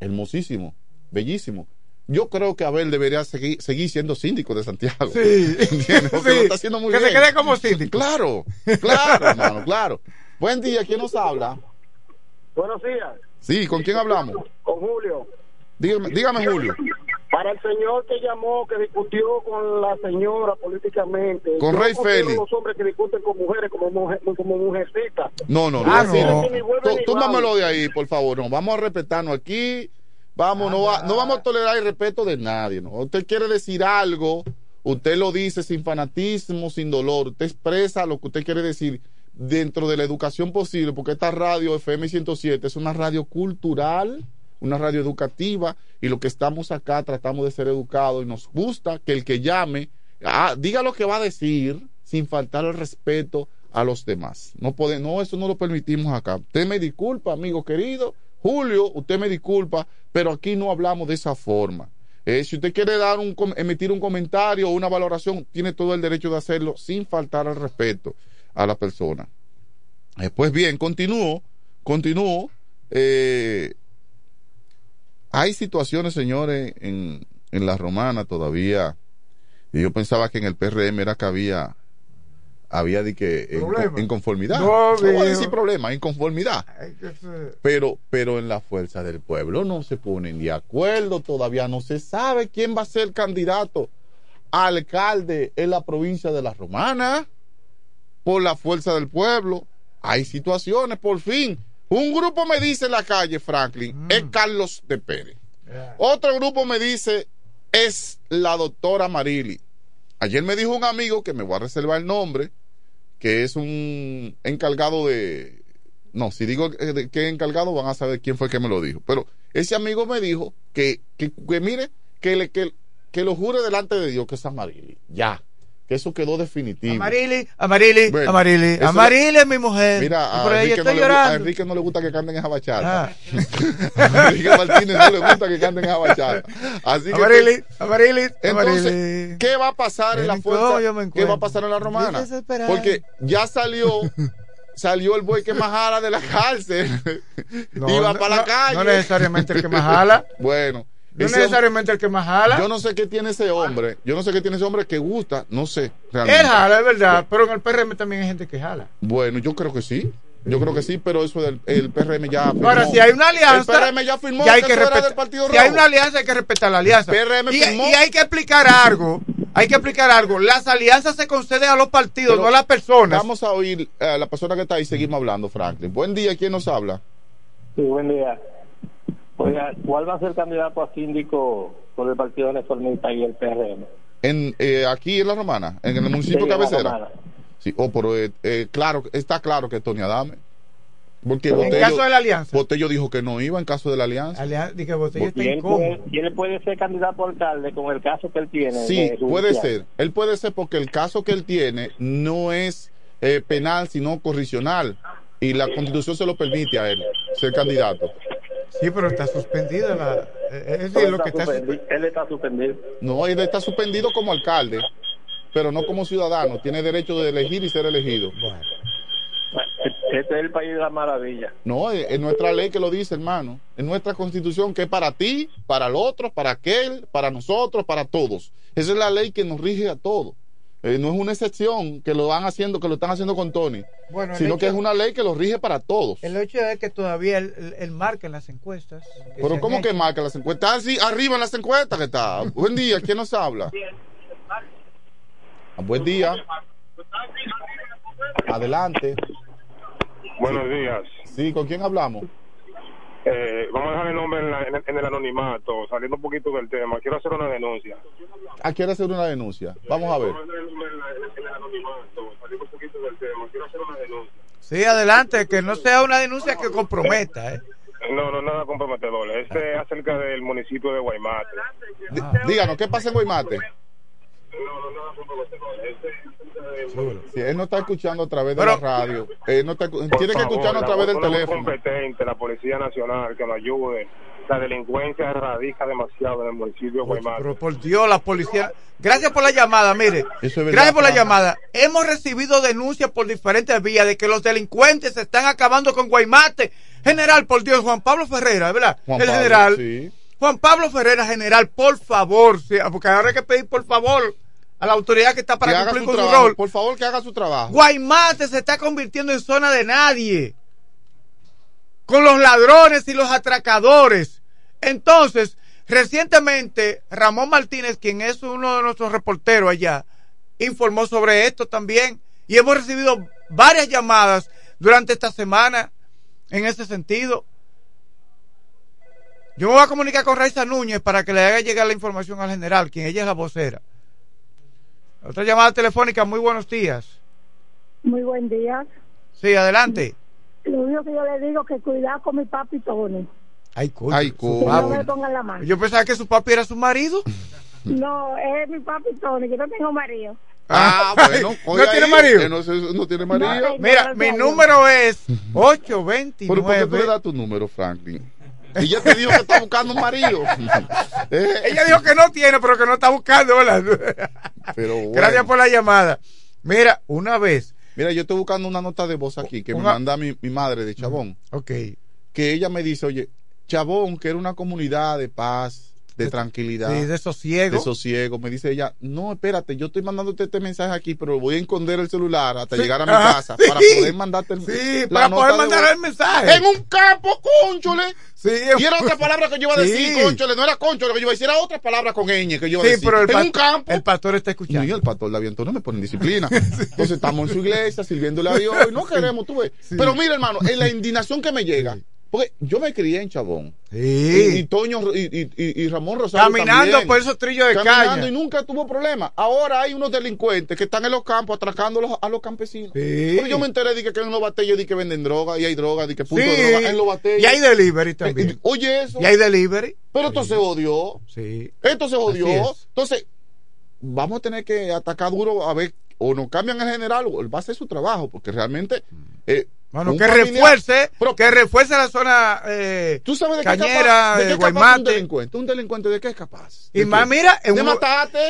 Hermosísimo, bellísimo. Yo creo que Abel debería seguir, seguir siendo síndico de Santiago. Sí. ¿Entiendes? Porque Sí. lo está haciendo muy Que se quede como síndico. Claro, claro, hermano, claro. Buen día, ¿quién nos habla? Buenos días, Sí, ¿con quién hablamos? con Julio. Dígame, dígame Julio. Para el señor que llamó, que discutió con la señora políticamente. Con Rey Félix. los hombres que discuten con mujeres como, mujer, como mujercitas. No, no, Ah, no. no. Tú- va. de ahí, por favor. No, vamos a respetarnos aquí. Vamos, no, va- no vamos a tolerar el respeto de nadie. ¿no? Usted quiere decir algo, usted lo dice sin fanatismo, sin dolor. Usted expresa lo que usted quiere decir dentro de la educación posible, porque esta radio FM 107 es una radio cultural, una radio educativa, y lo que estamos acá tratamos de ser educados y nos gusta que el que llame ah, diga lo que va a decir sin faltar el respeto a los demás. No puede, no, eso no lo permitimos acá. Usted me disculpa, amigo querido. Julio, usted me disculpa, pero aquí no hablamos de esa forma. Eh, si usted quiere dar un, emitir un comentario o una valoración, tiene todo el derecho de hacerlo sin faltar al respeto a la persona. Eh, pues bien, continúo, continúo. Eh, hay situaciones, señores, en, en la romana todavía. Y yo pensaba que en el PRM era que había, había de que en, inconformidad. No, No voy a decir problema, inconformidad. Pero, pero en la fuerza del pueblo no se ponen de acuerdo, todavía no se sabe quién va a ser candidato a alcalde en la provincia de la Romana por la fuerza del pueblo. Hay situaciones, por fin. Un grupo me dice en la calle, Franklin, es Carlos de Pérez. Otro grupo me dice, es la doctora Marili. Ayer me dijo un amigo que me voy a reservar el nombre, que es un encargado de... No, si digo eh, de qué encargado van a saber quién fue el que me lo dijo. Pero ese amigo me dijo que, que, que mire, que, le, que, que lo jure delante de Dios que es Amarili. Ya. Que eso quedó definitivo. Amarili, Amarili, Bueno, Amarili. Amarili es mi mujer. Mira, a por Enrique, no le, gu- a llorando. Enrique no le gusta que canten esa bachata. Ah. a Enrique Martínez no le gusta que canten esa bachata. Así que Amarili, Amarili, entonces, Amarili. ¿qué va a pasar en la fuerza? ¿Qué va a pasar en la romana? Porque ya salió, salió el buey que más jala de la cárcel. No, Iba no, para la calle. no necesariamente el que más jala. bueno, No Ese- necesariamente el que más jala. Yo no sé qué tiene ese hombre. Yo no sé qué tiene ese hombre que gusta. No sé. Él Realmente. jala, es verdad, pero en el PRM también hay gente que jala. Bueno, yo creo que sí. Yo creo que sí, pero eso del el PRM ya firmó. Ahora, si hay una alianza, El PRM ya firmó ya hay que, respetar- del Partido si hay una alianza, hay que respetar la alianza. PRM y, firmó. y hay que explicar algo. Hay que explicar algo. Las alianzas se conceden a los partidos, Pero no a las personas. Vamos a oír a la persona que está ahí. Seguimos hablando, Franklin. Buen día. ¿Quién nos habla? Sí, buen día. Oiga, ¿cuál va a ser el candidato a síndico por el Partido Reformista y el PRM? En, eh, aquí en La Romana, en el municipio Sí, en La cabecera. Sí, oh, pero eh, eh, claro, está claro que es Tony Adame. Porque En Botello, caso de la alianza. Botello dijo que no iba en caso de la alianza. Alianza, di que Botello está Y él, incómodo. puede, y él puede ser candidato a alcalde con el caso que él tiene. Sí, de puede ser. Él puede ser porque el caso que él tiene no es eh, penal, sino correccional. Y la constitución se lo permite a él ser candidato. Sí, pero está suspendida la. eh, Es Él decir, lo está que está. él está suspendido. No, él está suspendido como alcalde, pero no como ciudadano. Tiene derecho de elegir y ser elegido. Este es el país de la maravilla. No, es, es nuestra ley que lo dice, hermano. Es nuestra constitución que es para ti, para el otro, para aquel, para nosotros, para todos. Esa es la ley que nos rige a todos. Eh, no es una excepción que lo van haciendo, que lo están haciendo con Tony, Bueno, sino hecho- que es una ley que lo rige para todos. El hecho es que todavía él, él- él marca en las encuestas. que Pero ¿cómo que marca las encuestas? Ah, sí, arriba en las encuestas que está. Buen día, ¿quién nos habla? Ah, Buen día. Adelante. Buenos días. Sí, ¿con quién hablamos? Eh, vamos a dejar el nombre en, la- en el- en el anonimato, saliendo un poquito del tema. Quiero hacer una denuncia. Ah, quiere hacer una denuncia. Vamos a ver. Vamos a dejar el nombre en, la- en el anonimato, saliendo un poquito del tema. Quiero hacer una denuncia. Sí, adelante, que no sea una denuncia que comprometa. ¿eh? No, no, nada comprometedor. Este es acerca del municipio de Guaymate. Díganos, ¿qué pasa en Guaymate? Si él no está escuchando a través de la radio, él no está, tiene que favor, escucharnos a través del teléfono. competente, la Policía Nacional, que nos ayude. La delincuencia radica demasiado en el municipio de Guaymate. Pero por Dios, la policía. Gracias por la llamada, mire. Eso es verdad, Gracias por la llamada. Hemos recibido denuncias por diferentes vías de que los delincuentes se están acabando con Guaymate. General, por Dios, Juan Pablo Ferreira, ¿verdad? Juan el Pablo, general. sí. Juan Pablo Ferreira, general, por favor, porque ahora hay que pedir por favor a la autoridad que está para cumplir su con su rol. Por favor, que haga su trabajo. Guaymate se está convirtiendo en zona de nadie. Con los ladrones y los atracadores. Entonces, recientemente, Ramón Martínez, quien es uno de nuestros reporteros allá, informó sobre esto también. Y hemos recibido varias llamadas durante esta semana en ese sentido. Yo me voy a comunicar con Raiza Núñez para que le haga llegar la información al general, quien ella es la vocera. Otra llamada telefónica, muy buenos días. Muy buen día. Sí, adelante. Lo único que yo le digo es que cuidado con mi papi Tony. Ay, coño. Ay, coño. Que no papi. me pongan la mano. Yo pensaba que su papi era su marido. No, es mi papi Tony, que no tengo marido. Ah, bueno. ¿No tiene ahí, marido? no, tiene marido. No, Mira, mi número es 829. Pero ¿por qué tú le das tu número, Franklin? Ella te dijo que está buscando un marido. Eh, Ella dijo que no tiene, pero que no está buscando, ¿verdad? Pero bueno. Gracias por la llamada. Mira, una vez. Mira, yo estoy buscando una nota de voz aquí que me manda mi, mi madre de Chabón. Ok. Que ella me dice, oye, Chabón, que era una comunidad de paz, de tranquilidad. Sí, de sosiego. De sosiego. Me dice ella, no, espérate, yo estoy mandándote este mensaje aquí, pero voy a esconder el celular hasta Sí. llegar a mi Ajá, casa sí. para poder mandarte el, Sí, la para poder de mandar el mensaje. En un campo, conchole. Sí, Y era otra palabra que yo iba a decir, Sí. conchole. No era conchole que yo iba a decir, era otra palabra con ñ que yo iba a Sí, decir. pero el, en un campo. el pastor está No, escuchando. y el pastor de aviento no me pone en disciplina. Entonces estamos en su iglesia sirviéndole a Dios y no queremos, tú ves. Pero mira, hermano, en la indignación que me llega, porque yo me crié en Chabón. Y, y Sí. Toño y, y- y- Ramón Rosario. Caminando también. por esos trillos de Caminando caña. y nunca tuvo problema. Ahora hay unos delincuentes que están en los campos atracando a los, a los campesinos. Sí. Pero yo me enteré de que, en los batallos de que venden droga y hay droga, de que punto Sí. de droga en los batallos. Y hay delivery también. eh, Oye eso. Y hay delivery. Pero esto se odió. Sí. Esto se odió. es. Entonces, vamos a tener que atacar duro a ver, o nos cambian el general, o él va a hacer su trabajo, porque realmente eh, Bueno, que familiar- refuerce, que refuerce la zona eh, ¿Tú sabes de qué cañera, es capaz, de qué de un delincuente? Un delincuente de qué es capaz? Y ¿De más, qué? mira, en, un-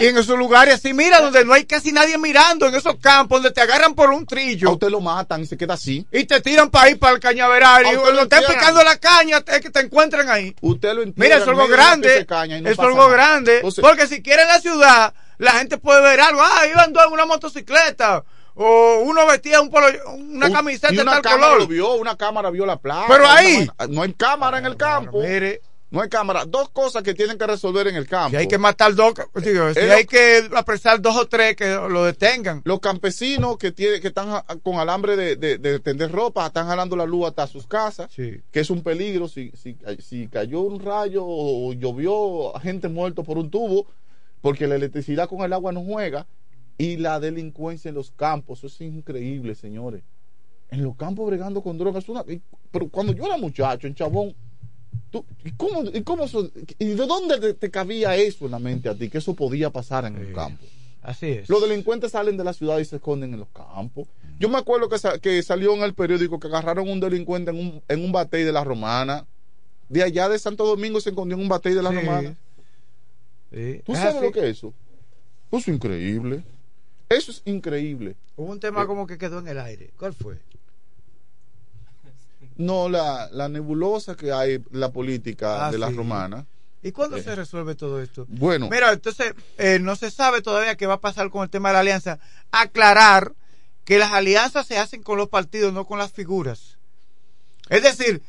y en esos lugares así, mira, donde no hay casi nadie mirando, en esos campos donde te agarran por un trillo. A usted lo matan y se queda así. Y te tiran para ahí, para el cañaveral. Y cuando estén picando la caña, es que te encuentran ahí. Usted lo Mira, eso es algo grande. Es algo grande. Porque si quiere en la ciudad, la gente puede ver algo. Ah, iban dos en una motocicleta. O uno vestía un polo, una Un- camiseta y de tal cámara color. lo vio, una cámara vio la placa. Pero ahí- no hay cámara en el campo. mire. No hay cámara. Dos cosas que tienen que resolver en el campo. Si hay que matar dos, digo, si hay que apresar dos o tres que lo detengan. Los campesinos que tienen, que están con alambre de, de, de tender ropa, están jalando la luz hasta sus casas, que es un peligro. Si, si, si cayó un rayo o llovió, gente muerto por un tubo, porque la electricidad con el agua no juega. Y la delincuencia en los campos, eso es increíble, señores. En los campos bregando con drogas. Una, pero cuando yo era muchacho, en Chabón, tú- ¿y, cómo, y, cómo eso- ¿y de dónde te, te cabía eso en la mente a ti? Que eso podía pasar en el campo. Así es. Los delincuentes salen de la ciudad y se esconden en los campos. Yo me acuerdo que, sa- que salió en el periódico que agarraron un delincuente en un, en un batey de la Romana. De allá de Santo Domingo se escondió en un batey de la Sí. Romana. Sí. ¿Tú Es sabes lo que es eso? Eso es increíble. Eso es increíble. Hubo un tema Eh, como que quedó en el aire. ¿Cuál fue? No, la, la nebulosa que hay, la política Ah, de la sí. romana. ¿Y cuándo Eh. se resuelve todo esto? Bueno. Mira, entonces, eh, no se sabe todavía qué va a pasar con el tema de la alianza. Aclarar que las alianzas se hacen con los partidos, no con las figuras. Es decir,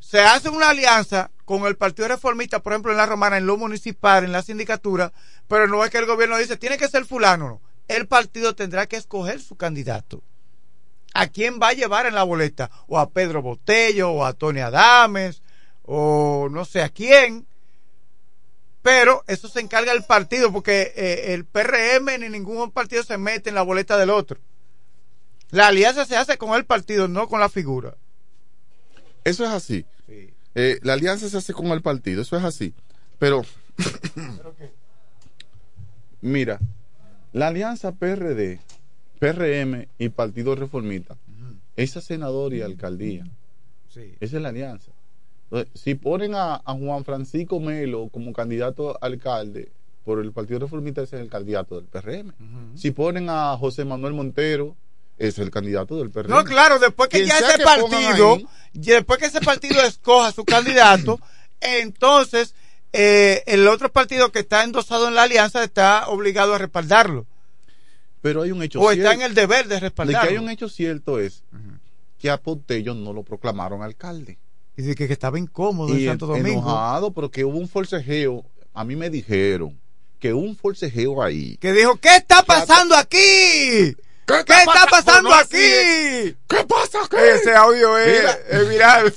se hace una alianza con el Partido Reformista, por ejemplo, en la Romana, en lo municipal, en la sindicatura, pero no es que el gobierno dice, tiene que ser fulano. El partido tendrá que escoger su candidato. ¿A quién va a llevar en la boleta? O a Pedro Botello, o a Tony Adames, o no sé a quién. Pero eso se encarga el partido, porque eh, el PRM ni ningún partido se mete en la boleta del otro. La alianza se hace con el partido, no con la figura. Eso es así. Eh, la alianza se hace con el partido, eso es así. Pero, mira, la alianza PRD, PRM y Partido Reformista, esa senador y alcaldía, esa es la alianza. Entonces, si ponen a, a Juan Francisco Melo como candidato a alcalde por el Partido Reformista, ese es el candidato del PRM. Si ponen a José Manuel Montero, es el candidato del PRM. No, claro, después que Quien ya ese que partido, ahí, y después que ese partido escoja su candidato, entonces eh, el otro partido que está endosado en la alianza está obligado a respaldarlo. Pero hay un hecho O está cierto. en el deber de De respaldarlo. que hay un hecho cierto es que a Potello no lo proclamaron alcalde. Y de que, que estaba incómodo en Y Santo en- Domingo. enojado porque hubo un forcejeo. A mí me dijeron que hubo un forcejeo ahí. Que dijo, ¿qué está pasando aquí? ¿Qué, está, pasa- pasando Bueno, aquí? ¿Qué pasa aquí? Ese audio es, es viral.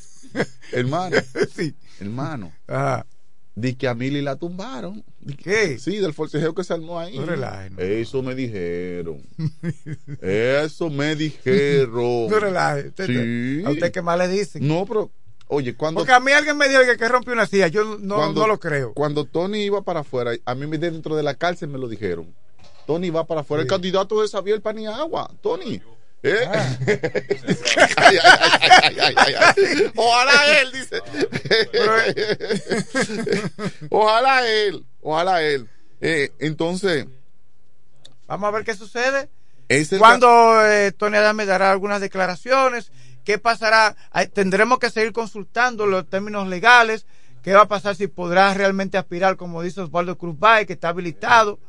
Hermano. sí. Hermano. Ajá. Di que a Mili la tumbaron. ¿Qué? Sí, del forcejeo que se armó ahí. No relajes, no. Eso me dijeron. Eso me dijeron. No relaje. Usted- Sí. ¿A usted qué más le dicen? No, pero, oye, cuando. Porque a mí alguien me dijo que, que rompió una silla. Yo no, cuando- no lo creo. Cuando Tony iba para afuera, a mí dentro de la cárcel me lo dijeron. Tony va para afuera, el candidato de Xavier Paniagua. Tony. ¿Eh? Ah. Ay, ay, ay. Ojalá él, dice. ojalá él, ojalá él. Eh, entonces, Vamos a ver qué sucede. Cuando eh, Tony Adame dará algunas declaraciones, ¿qué pasará? Tendremos que seguir consultando los términos legales. ¿Qué va a pasar si podrá realmente aspirar, como dice Osvaldo Cruz Bay, que está habilitado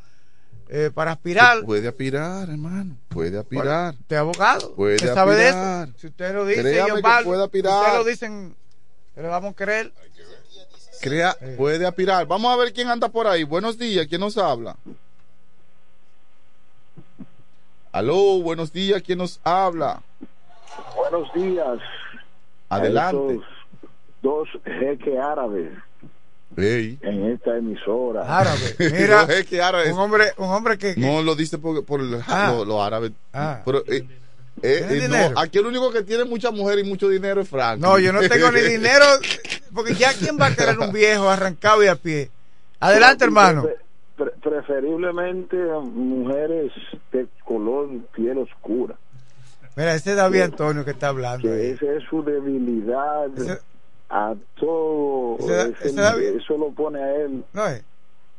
eh, para aspirar? puede aspirar, hermano. Puede aspirar. ¿Usted es abogado? Puede ¿Usted sabe de eso? Si usted lo dice, Créame que Osvaldo, puede aspirar. Usted lo dicen, le vamos a creer. Crea, puede aspirar. Vamos a ver quién anda por ahí. Buenos días, ¿quién nos habla? Aló, buenos días, ¿quién nos habla? Buenos días. Adelante. A esos dos jeques árabes Ey. en esta emisora. Árabe. Mira, un hombre, un hombre que, que- No lo dice por, por el- Ah. lo- los árabes. Ah. Pero, eh, eh, ¿Tiene eh, no, aquí el único que tiene mucha mujer y mucho dinero es Frank. No, yo no tengo ni dinero, porque ya quién va a querer un viejo arrancado y a pie. Adelante, hermano. Pre- pre- preferiblemente mujeres de color piel oscura. Mira, ese es David Antonio que está hablando. Que esa es su debilidad a todo. Ese- ese- ese David- eso lo pone a él No es.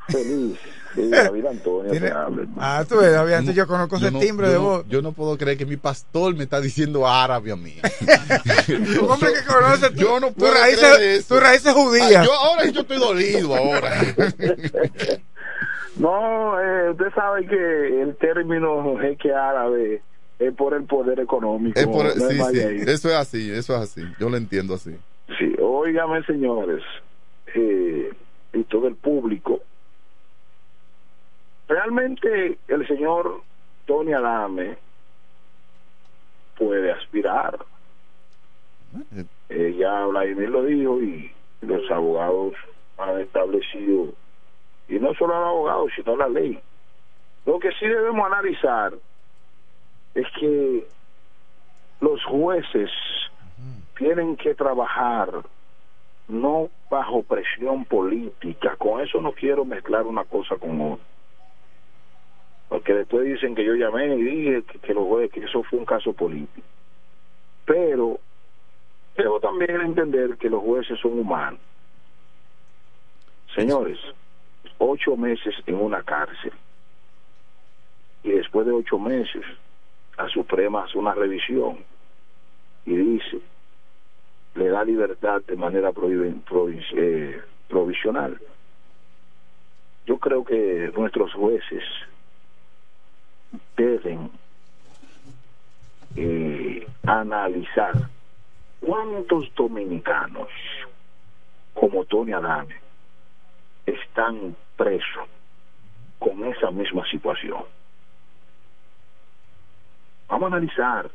feliz. Sí, David Antonio. Tiene- te habla, hermano. Ah, tú ves, David Antonio, yo conozco ese no- timbre yo de no- voz. Yo no puedo creer que mi pastor me está diciendo árabe a mí. Un hombre que conoce tu, Yo no tu puedo raíces, creer eso. tus raíces judías. Ah, yo ahora yo estoy dolido ahora. No, eh, usted sabe que el término jeque árabe es por el poder económico. Es por- no es sí, sí, eso es así, eso es así. Yo lo entiendo así. Sí, óigame, señores, eh, y todo el público. Realmente el señor Tony Adame puede aspirar. Eh, ya Vladimir lo dijo y los abogados han establecido, y no solo los abogados, sino la ley. Lo que sí debemos analizar es que los jueces tienen que trabajar no bajo presión política. Con eso no quiero mezclar una cosa con otra. Porque después dicen que yo llamé y dije que, que jueces- que eso fue un caso político. Pero debo también entender que los jueces son humanos. Señores, ocho meses en una cárcel y después de ocho meses la Suprema hace una revisión y dice le da libertad de manera provi- eh, provisional. Yo creo que nuestros jueces deben eh, analizar cuántos dominicanos como Tony Adame están presos con esa misma situación. Vamos a analizar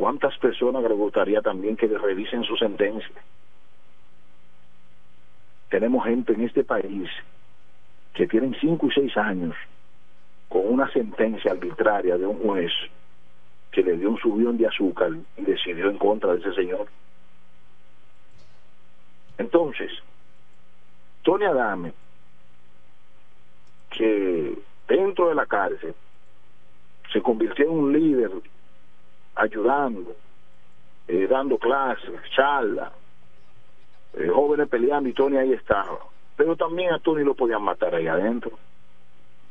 cuántas personas le gustaría también que revisen su sentencia. Tenemos gente en este país que tienen cinco y seis años con una sentencia arbitraria de un juez que le dio un subión de azúcar y decidió en contra de ese señor. Entonces, Tony Adame, que dentro de la cárcel se convirtió en un líder ayudando, eh, dando clases, charlas, eh, jóvenes peleando y Tony ahí estaba. Pero también a Tony lo podían matar ahí adentro.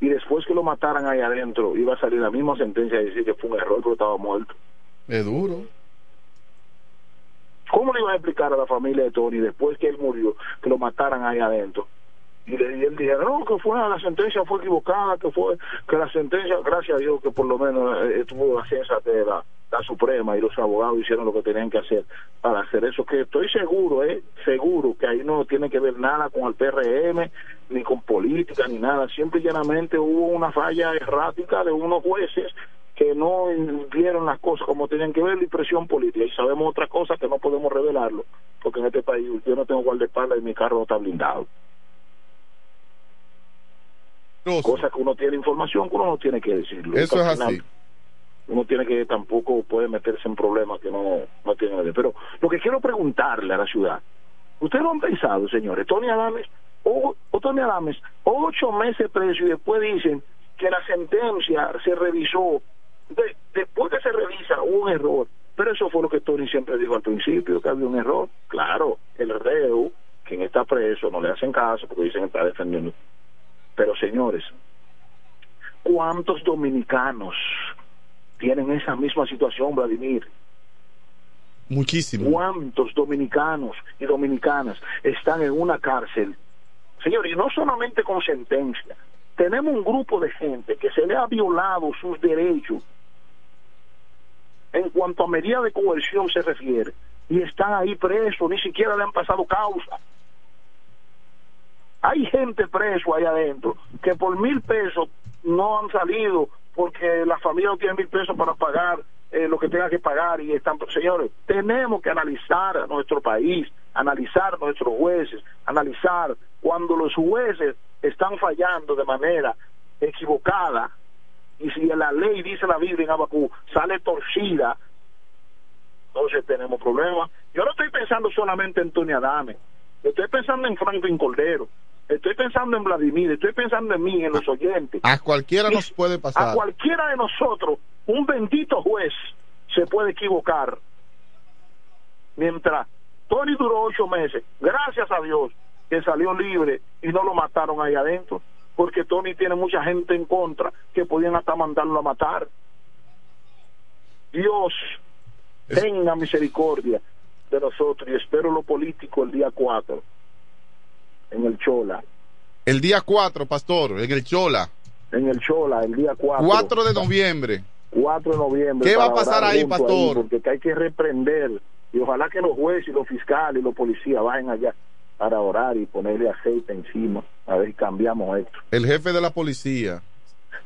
Y después que lo mataran ahí adentro, iba a salir la misma sentencia y decir que fue un error, pero estaba muerto. Es duro. ¿Cómo le iban a explicar a la familia de Tony después que él murió, que lo mataran ahí adentro? Y, le, y él dijera, no, que fue la sentencia fue equivocada, que fue que la sentencia, gracias a Dios que por lo menos eh, tuvo la ciencia de la, la Suprema y los abogados hicieron lo que tenían que hacer para hacer eso, que estoy seguro, eh, seguro que ahí no tiene que ver nada con el PRM, ni con política, ni nada, simple y llanamente hubo una falla errática de unos jueces que no vieron las cosas como tenían que ver y presión política. Y sabemos otra cosa que no podemos revelarlo, porque en este país yo no tengo guardaespaldas y mi carro no está blindado. Cosa que uno tiene información que uno no tiene que decirlo. Eso es así. Uno tiene que tampoco puede meterse en problemas que no, no tiene ver. Pero lo que quiero preguntarle a la ciudad, ¿ustedes lo han pensado, señores? Tony Adames, o, Tony Adames, ocho meses preso y después dicen que la sentencia se revisó. De- después que se revisa, un error. Pero eso fue lo que Tony siempre dijo al principio, que había un error. Claro, el reo, quien está preso, no le hacen caso porque dicen que está defendiendo. Pero señores, ¿cuántos dominicanos tienen esa misma situación, Vladimir? Muchísimo. ¿Cuántos dominicanos y dominicanas están en una cárcel? Señores, y no solamente con sentencia. Tenemos un grupo de gente que se le ha violado sus derechos en cuanto a medida de coerción se refiere y están ahí presos, ni siquiera le han pasado causa. Hay gente preso ahí adentro que por mil pesos no han salido porque la familia no tiene mil pesos para pagar eh, lo que tenga que pagar y están señores tenemos que analizar a nuestro país analizar a nuestros jueces analizar cuando los jueces están fallando de manera equivocada y si la ley dice la Biblia en Abacú sale torcida entonces tenemos problemas. Yo no estoy pensando solamente en Tony Adame estoy pensando en Franklin Cordero estoy pensando en Vladimir estoy pensando en mí en los oyentes A cualquiera nos puede a pasar. cualquiera de nosotros, un bendito juez se puede equivocar. Mientras Tony duró ocho meses, gracias a Dios que salió libre y no lo mataron ahí adentro, porque Tony tiene mucha gente en contra que podían hasta mandarlo a matar. Dios tenga misericordia de nosotros y espero lo político el día 4 en el Chola. El día 4, pastor, en el Chola. En el Chola, el día 4. 4 de noviembre. 4 de noviembre. ¿Qué va a pasar ahí, pastor? porque hay que reprender y ojalá que los jueces y los fiscales y los policías vayan allá para orar y ponerle aceite encima a ver si cambiamos esto. El jefe de la policía.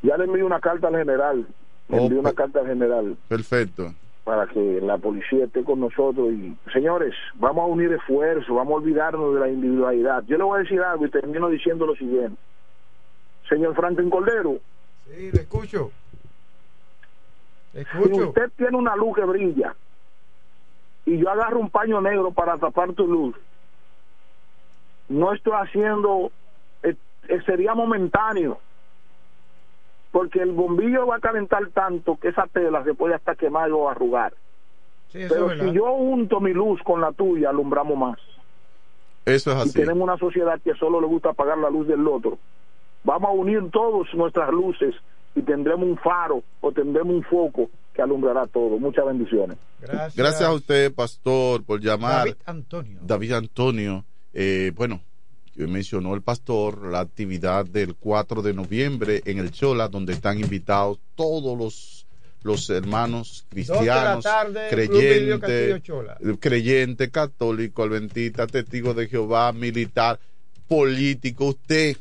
Ya le envío una carta al general, le Oh, envío una carta al general Perfecto. Para que la policía esté con nosotros y señores, vamos a unir esfuerzos, vamos a olvidarnos de la individualidad. Yo le voy a decir algo y termino diciendo lo siguiente. Señor Franklin Cordero, Sí, le escucho. Le si escucho. usted tiene una luz que brilla y yo agarro un paño negro para tapar tu luz, no estoy haciendo, eh, eh, sería momentáneo, porque el bombillo va a calentar tanto que esa tela se puede hasta quemar o arrugar. Sí, eso Pero si yo junto mi luz con la tuya, alumbramos más. Eso es Y así. tenemos una sociedad que solo le gusta apagar la luz del otro. Vamos a unir todos nuestras luces y tendremos un faro o tendremos un foco que alumbrará todo. Muchas bendiciones. Gracias. Gracias a usted, pastor, por llamar. David Antonio. David Antonio. Eh, bueno, mencionó el pastor la actividad del 4 de noviembre en el Chola, donde están invitados todos los, los hermanos cristianos, creyentes, creyente, católico, adventista, testigo de Jehová, militar, político. Usted,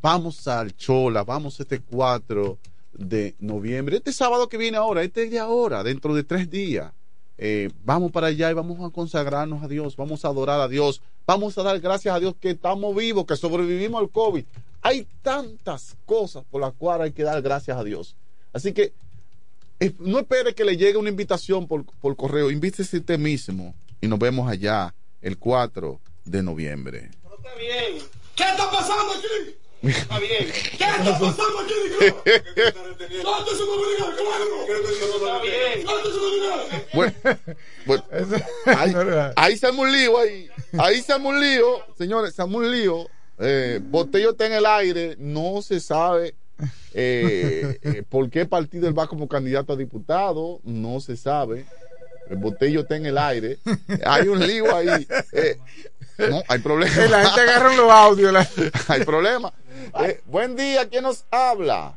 vamos al Chola, vamos este 4 de noviembre, este sábado que viene ahora, este es de ahora, dentro de tres días. Eh, vamos para allá y vamos a consagrarnos a Dios, vamos a adorar a Dios, vamos a dar gracias a Dios que estamos vivos, que sobrevivimos al COVID. Hay tantas cosas por las cuales hay que dar gracias a Dios. Así que no espere que le llegue una invitación por, por correo, invítese usted mismo y nos vemos allá el 4 de noviembre. ¿Qué está pasando aquí? Está bien. ¿Qué está pasando aquí, Nico? ¿Dónde se me diga, claro? Está bien. ¿Dónde se me diga? Bueno, bueno, ahí, arma un lío, ahí, ahí se arma un lío, señores, se arma un lío. Eh, Botello está en el aire, no se sabe eh, eh, por qué partido él va como candidato a diputado, no se sabe. El Botello está en el aire, hay un lío ahí. Eh, no, hay problema. La gente agarra los audios. la- hay problema. Eh, buen día, ¿quién nos habla?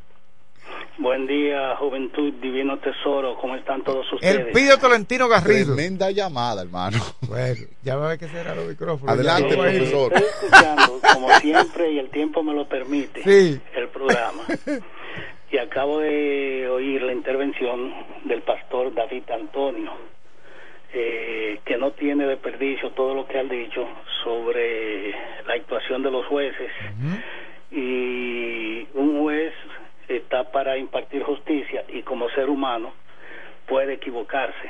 Buen día, Juventud Divino Tesoro. ¿Cómo están todos ustedes? El Pido Tolentino Garrido. Tremenda llamada, hermano. Bueno, ya va a ver que será los micrófonos. Adelante, profesor. Estoy escuchando, como siempre, y el tiempo me lo permite, Sí. el programa. Y acabo de oír la intervención del pastor David Antonio, eh, que no tiene desperdicio todo lo que han dicho sobre la actuación de los jueces. Y un juez está para impartir justicia y como ser humano puede equivocarse.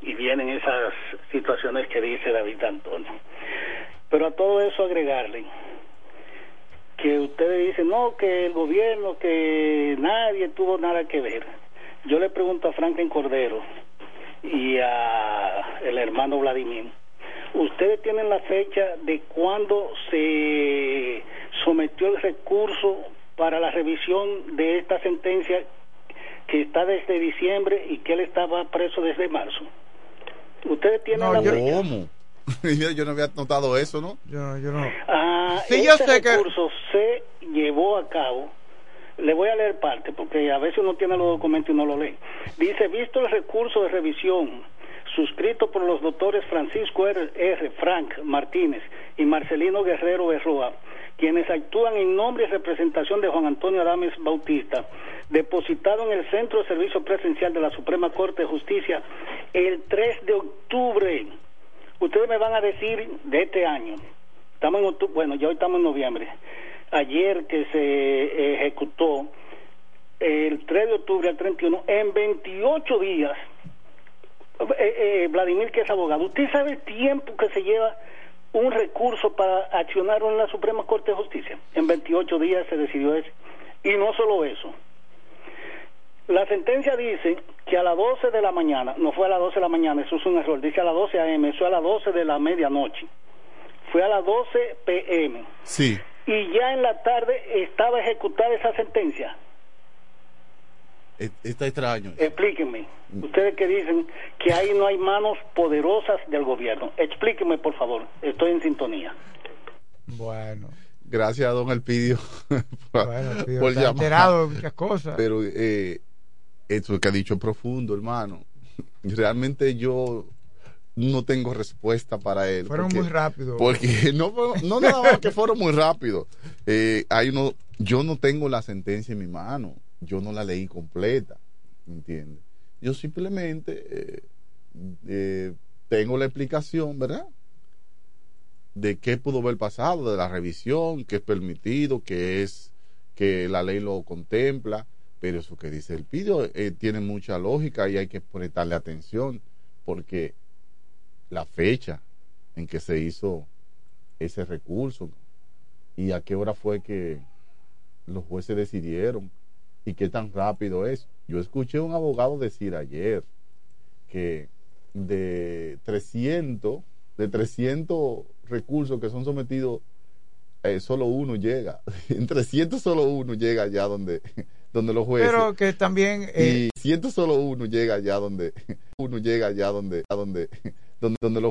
Y vienen esas situaciones que dice David Antonio. Pero a todo eso agregarle que ustedes dicen, no, que el gobierno, que nadie tuvo nada que ver. Yo le pregunto a Franklin Cordero y a el hermano Vladimir, ¿ustedes tienen la fecha de cuándo se sometió el recurso para la revisión de esta sentencia que está desde diciembre y que él estaba preso desde marzo? ¿Ustedes tienen la fecha? ¿Cómo? Yo no había notado eso, ¿no? Yo, yo no. Ah, Sí, yo que- recurso se llevó a cabo. Le voy a leer parte porque a veces uno tiene los documentos y no lo lee. Dice, visto el recurso de revisión suscrito por los doctores Francisco R. Frank Martínez y Marcelino Guerrero Berroa, quienes actúan en nombre y representación de Juan Antonio Adames Bautista, depositado en el Centro de Servicio Presencial de la Suprema Corte de Justicia el 3 de octubre. Ustedes me van a decir de este año, estamos en octu- bueno, ya hoy estamos en noviembre, ayer que se ejecutó el 3 de octubre al 31, en 28 días, eh, eh, Vladimir que es abogado, ¿usted sabe el tiempo que se lleva un recurso para accionarlo en la Suprema Corte de Justicia? En 28 días se decidió eso. Y no solo eso, La sentencia dice que a las 12 de la mañana, no fue a las 12 de la mañana, eso es un error, dice a las 12 a.m., eso es a las 12 de la medianoche. Fue a las 12 p.m. Sí. Y ya en la tarde estaba ejecutada esa sentencia. E- Está extraño. Explíquenme. Ustedes que dicen que ahí no hay manos poderosas del gobierno. Explíquenme, por favor. Estoy en sintonía. Bueno. Gracias a don Elpidio por, Bueno, Elpidio por está llamar. enterado de muchas cosas. Pero eh, eso que ha dicho es profundo, hermano. Realmente yo no tengo respuesta para él. Fueron porque- muy rápidos. Porque no, no nada más que fueron muy rápidos. Eh, hay uno, yo no tengo la sentencia en mi mano. Yo no la leí completa. ¿me ¿Entiendes? Yo simplemente eh, eh, tengo la explicación, ¿verdad? de qué pudo haber pasado, de la revisión, que es permitido, que es que la ley lo contempla, pero eso que dice el pido tiene mucha lógica y hay que prestarle atención, porque la fecha en que se hizo ese recurso y a qué hora fue que los jueces decidieron y qué tan rápido es. Yo escuché a un abogado decir ayer que de 300, de 300 recursos que son sometidos, eh, solo uno llega. En 300 solo uno llega allá donde, donde los jueces. Pero que también... eh, y 100 solo uno llega allá donde, uno llega allá donde, a donde, donde, donde los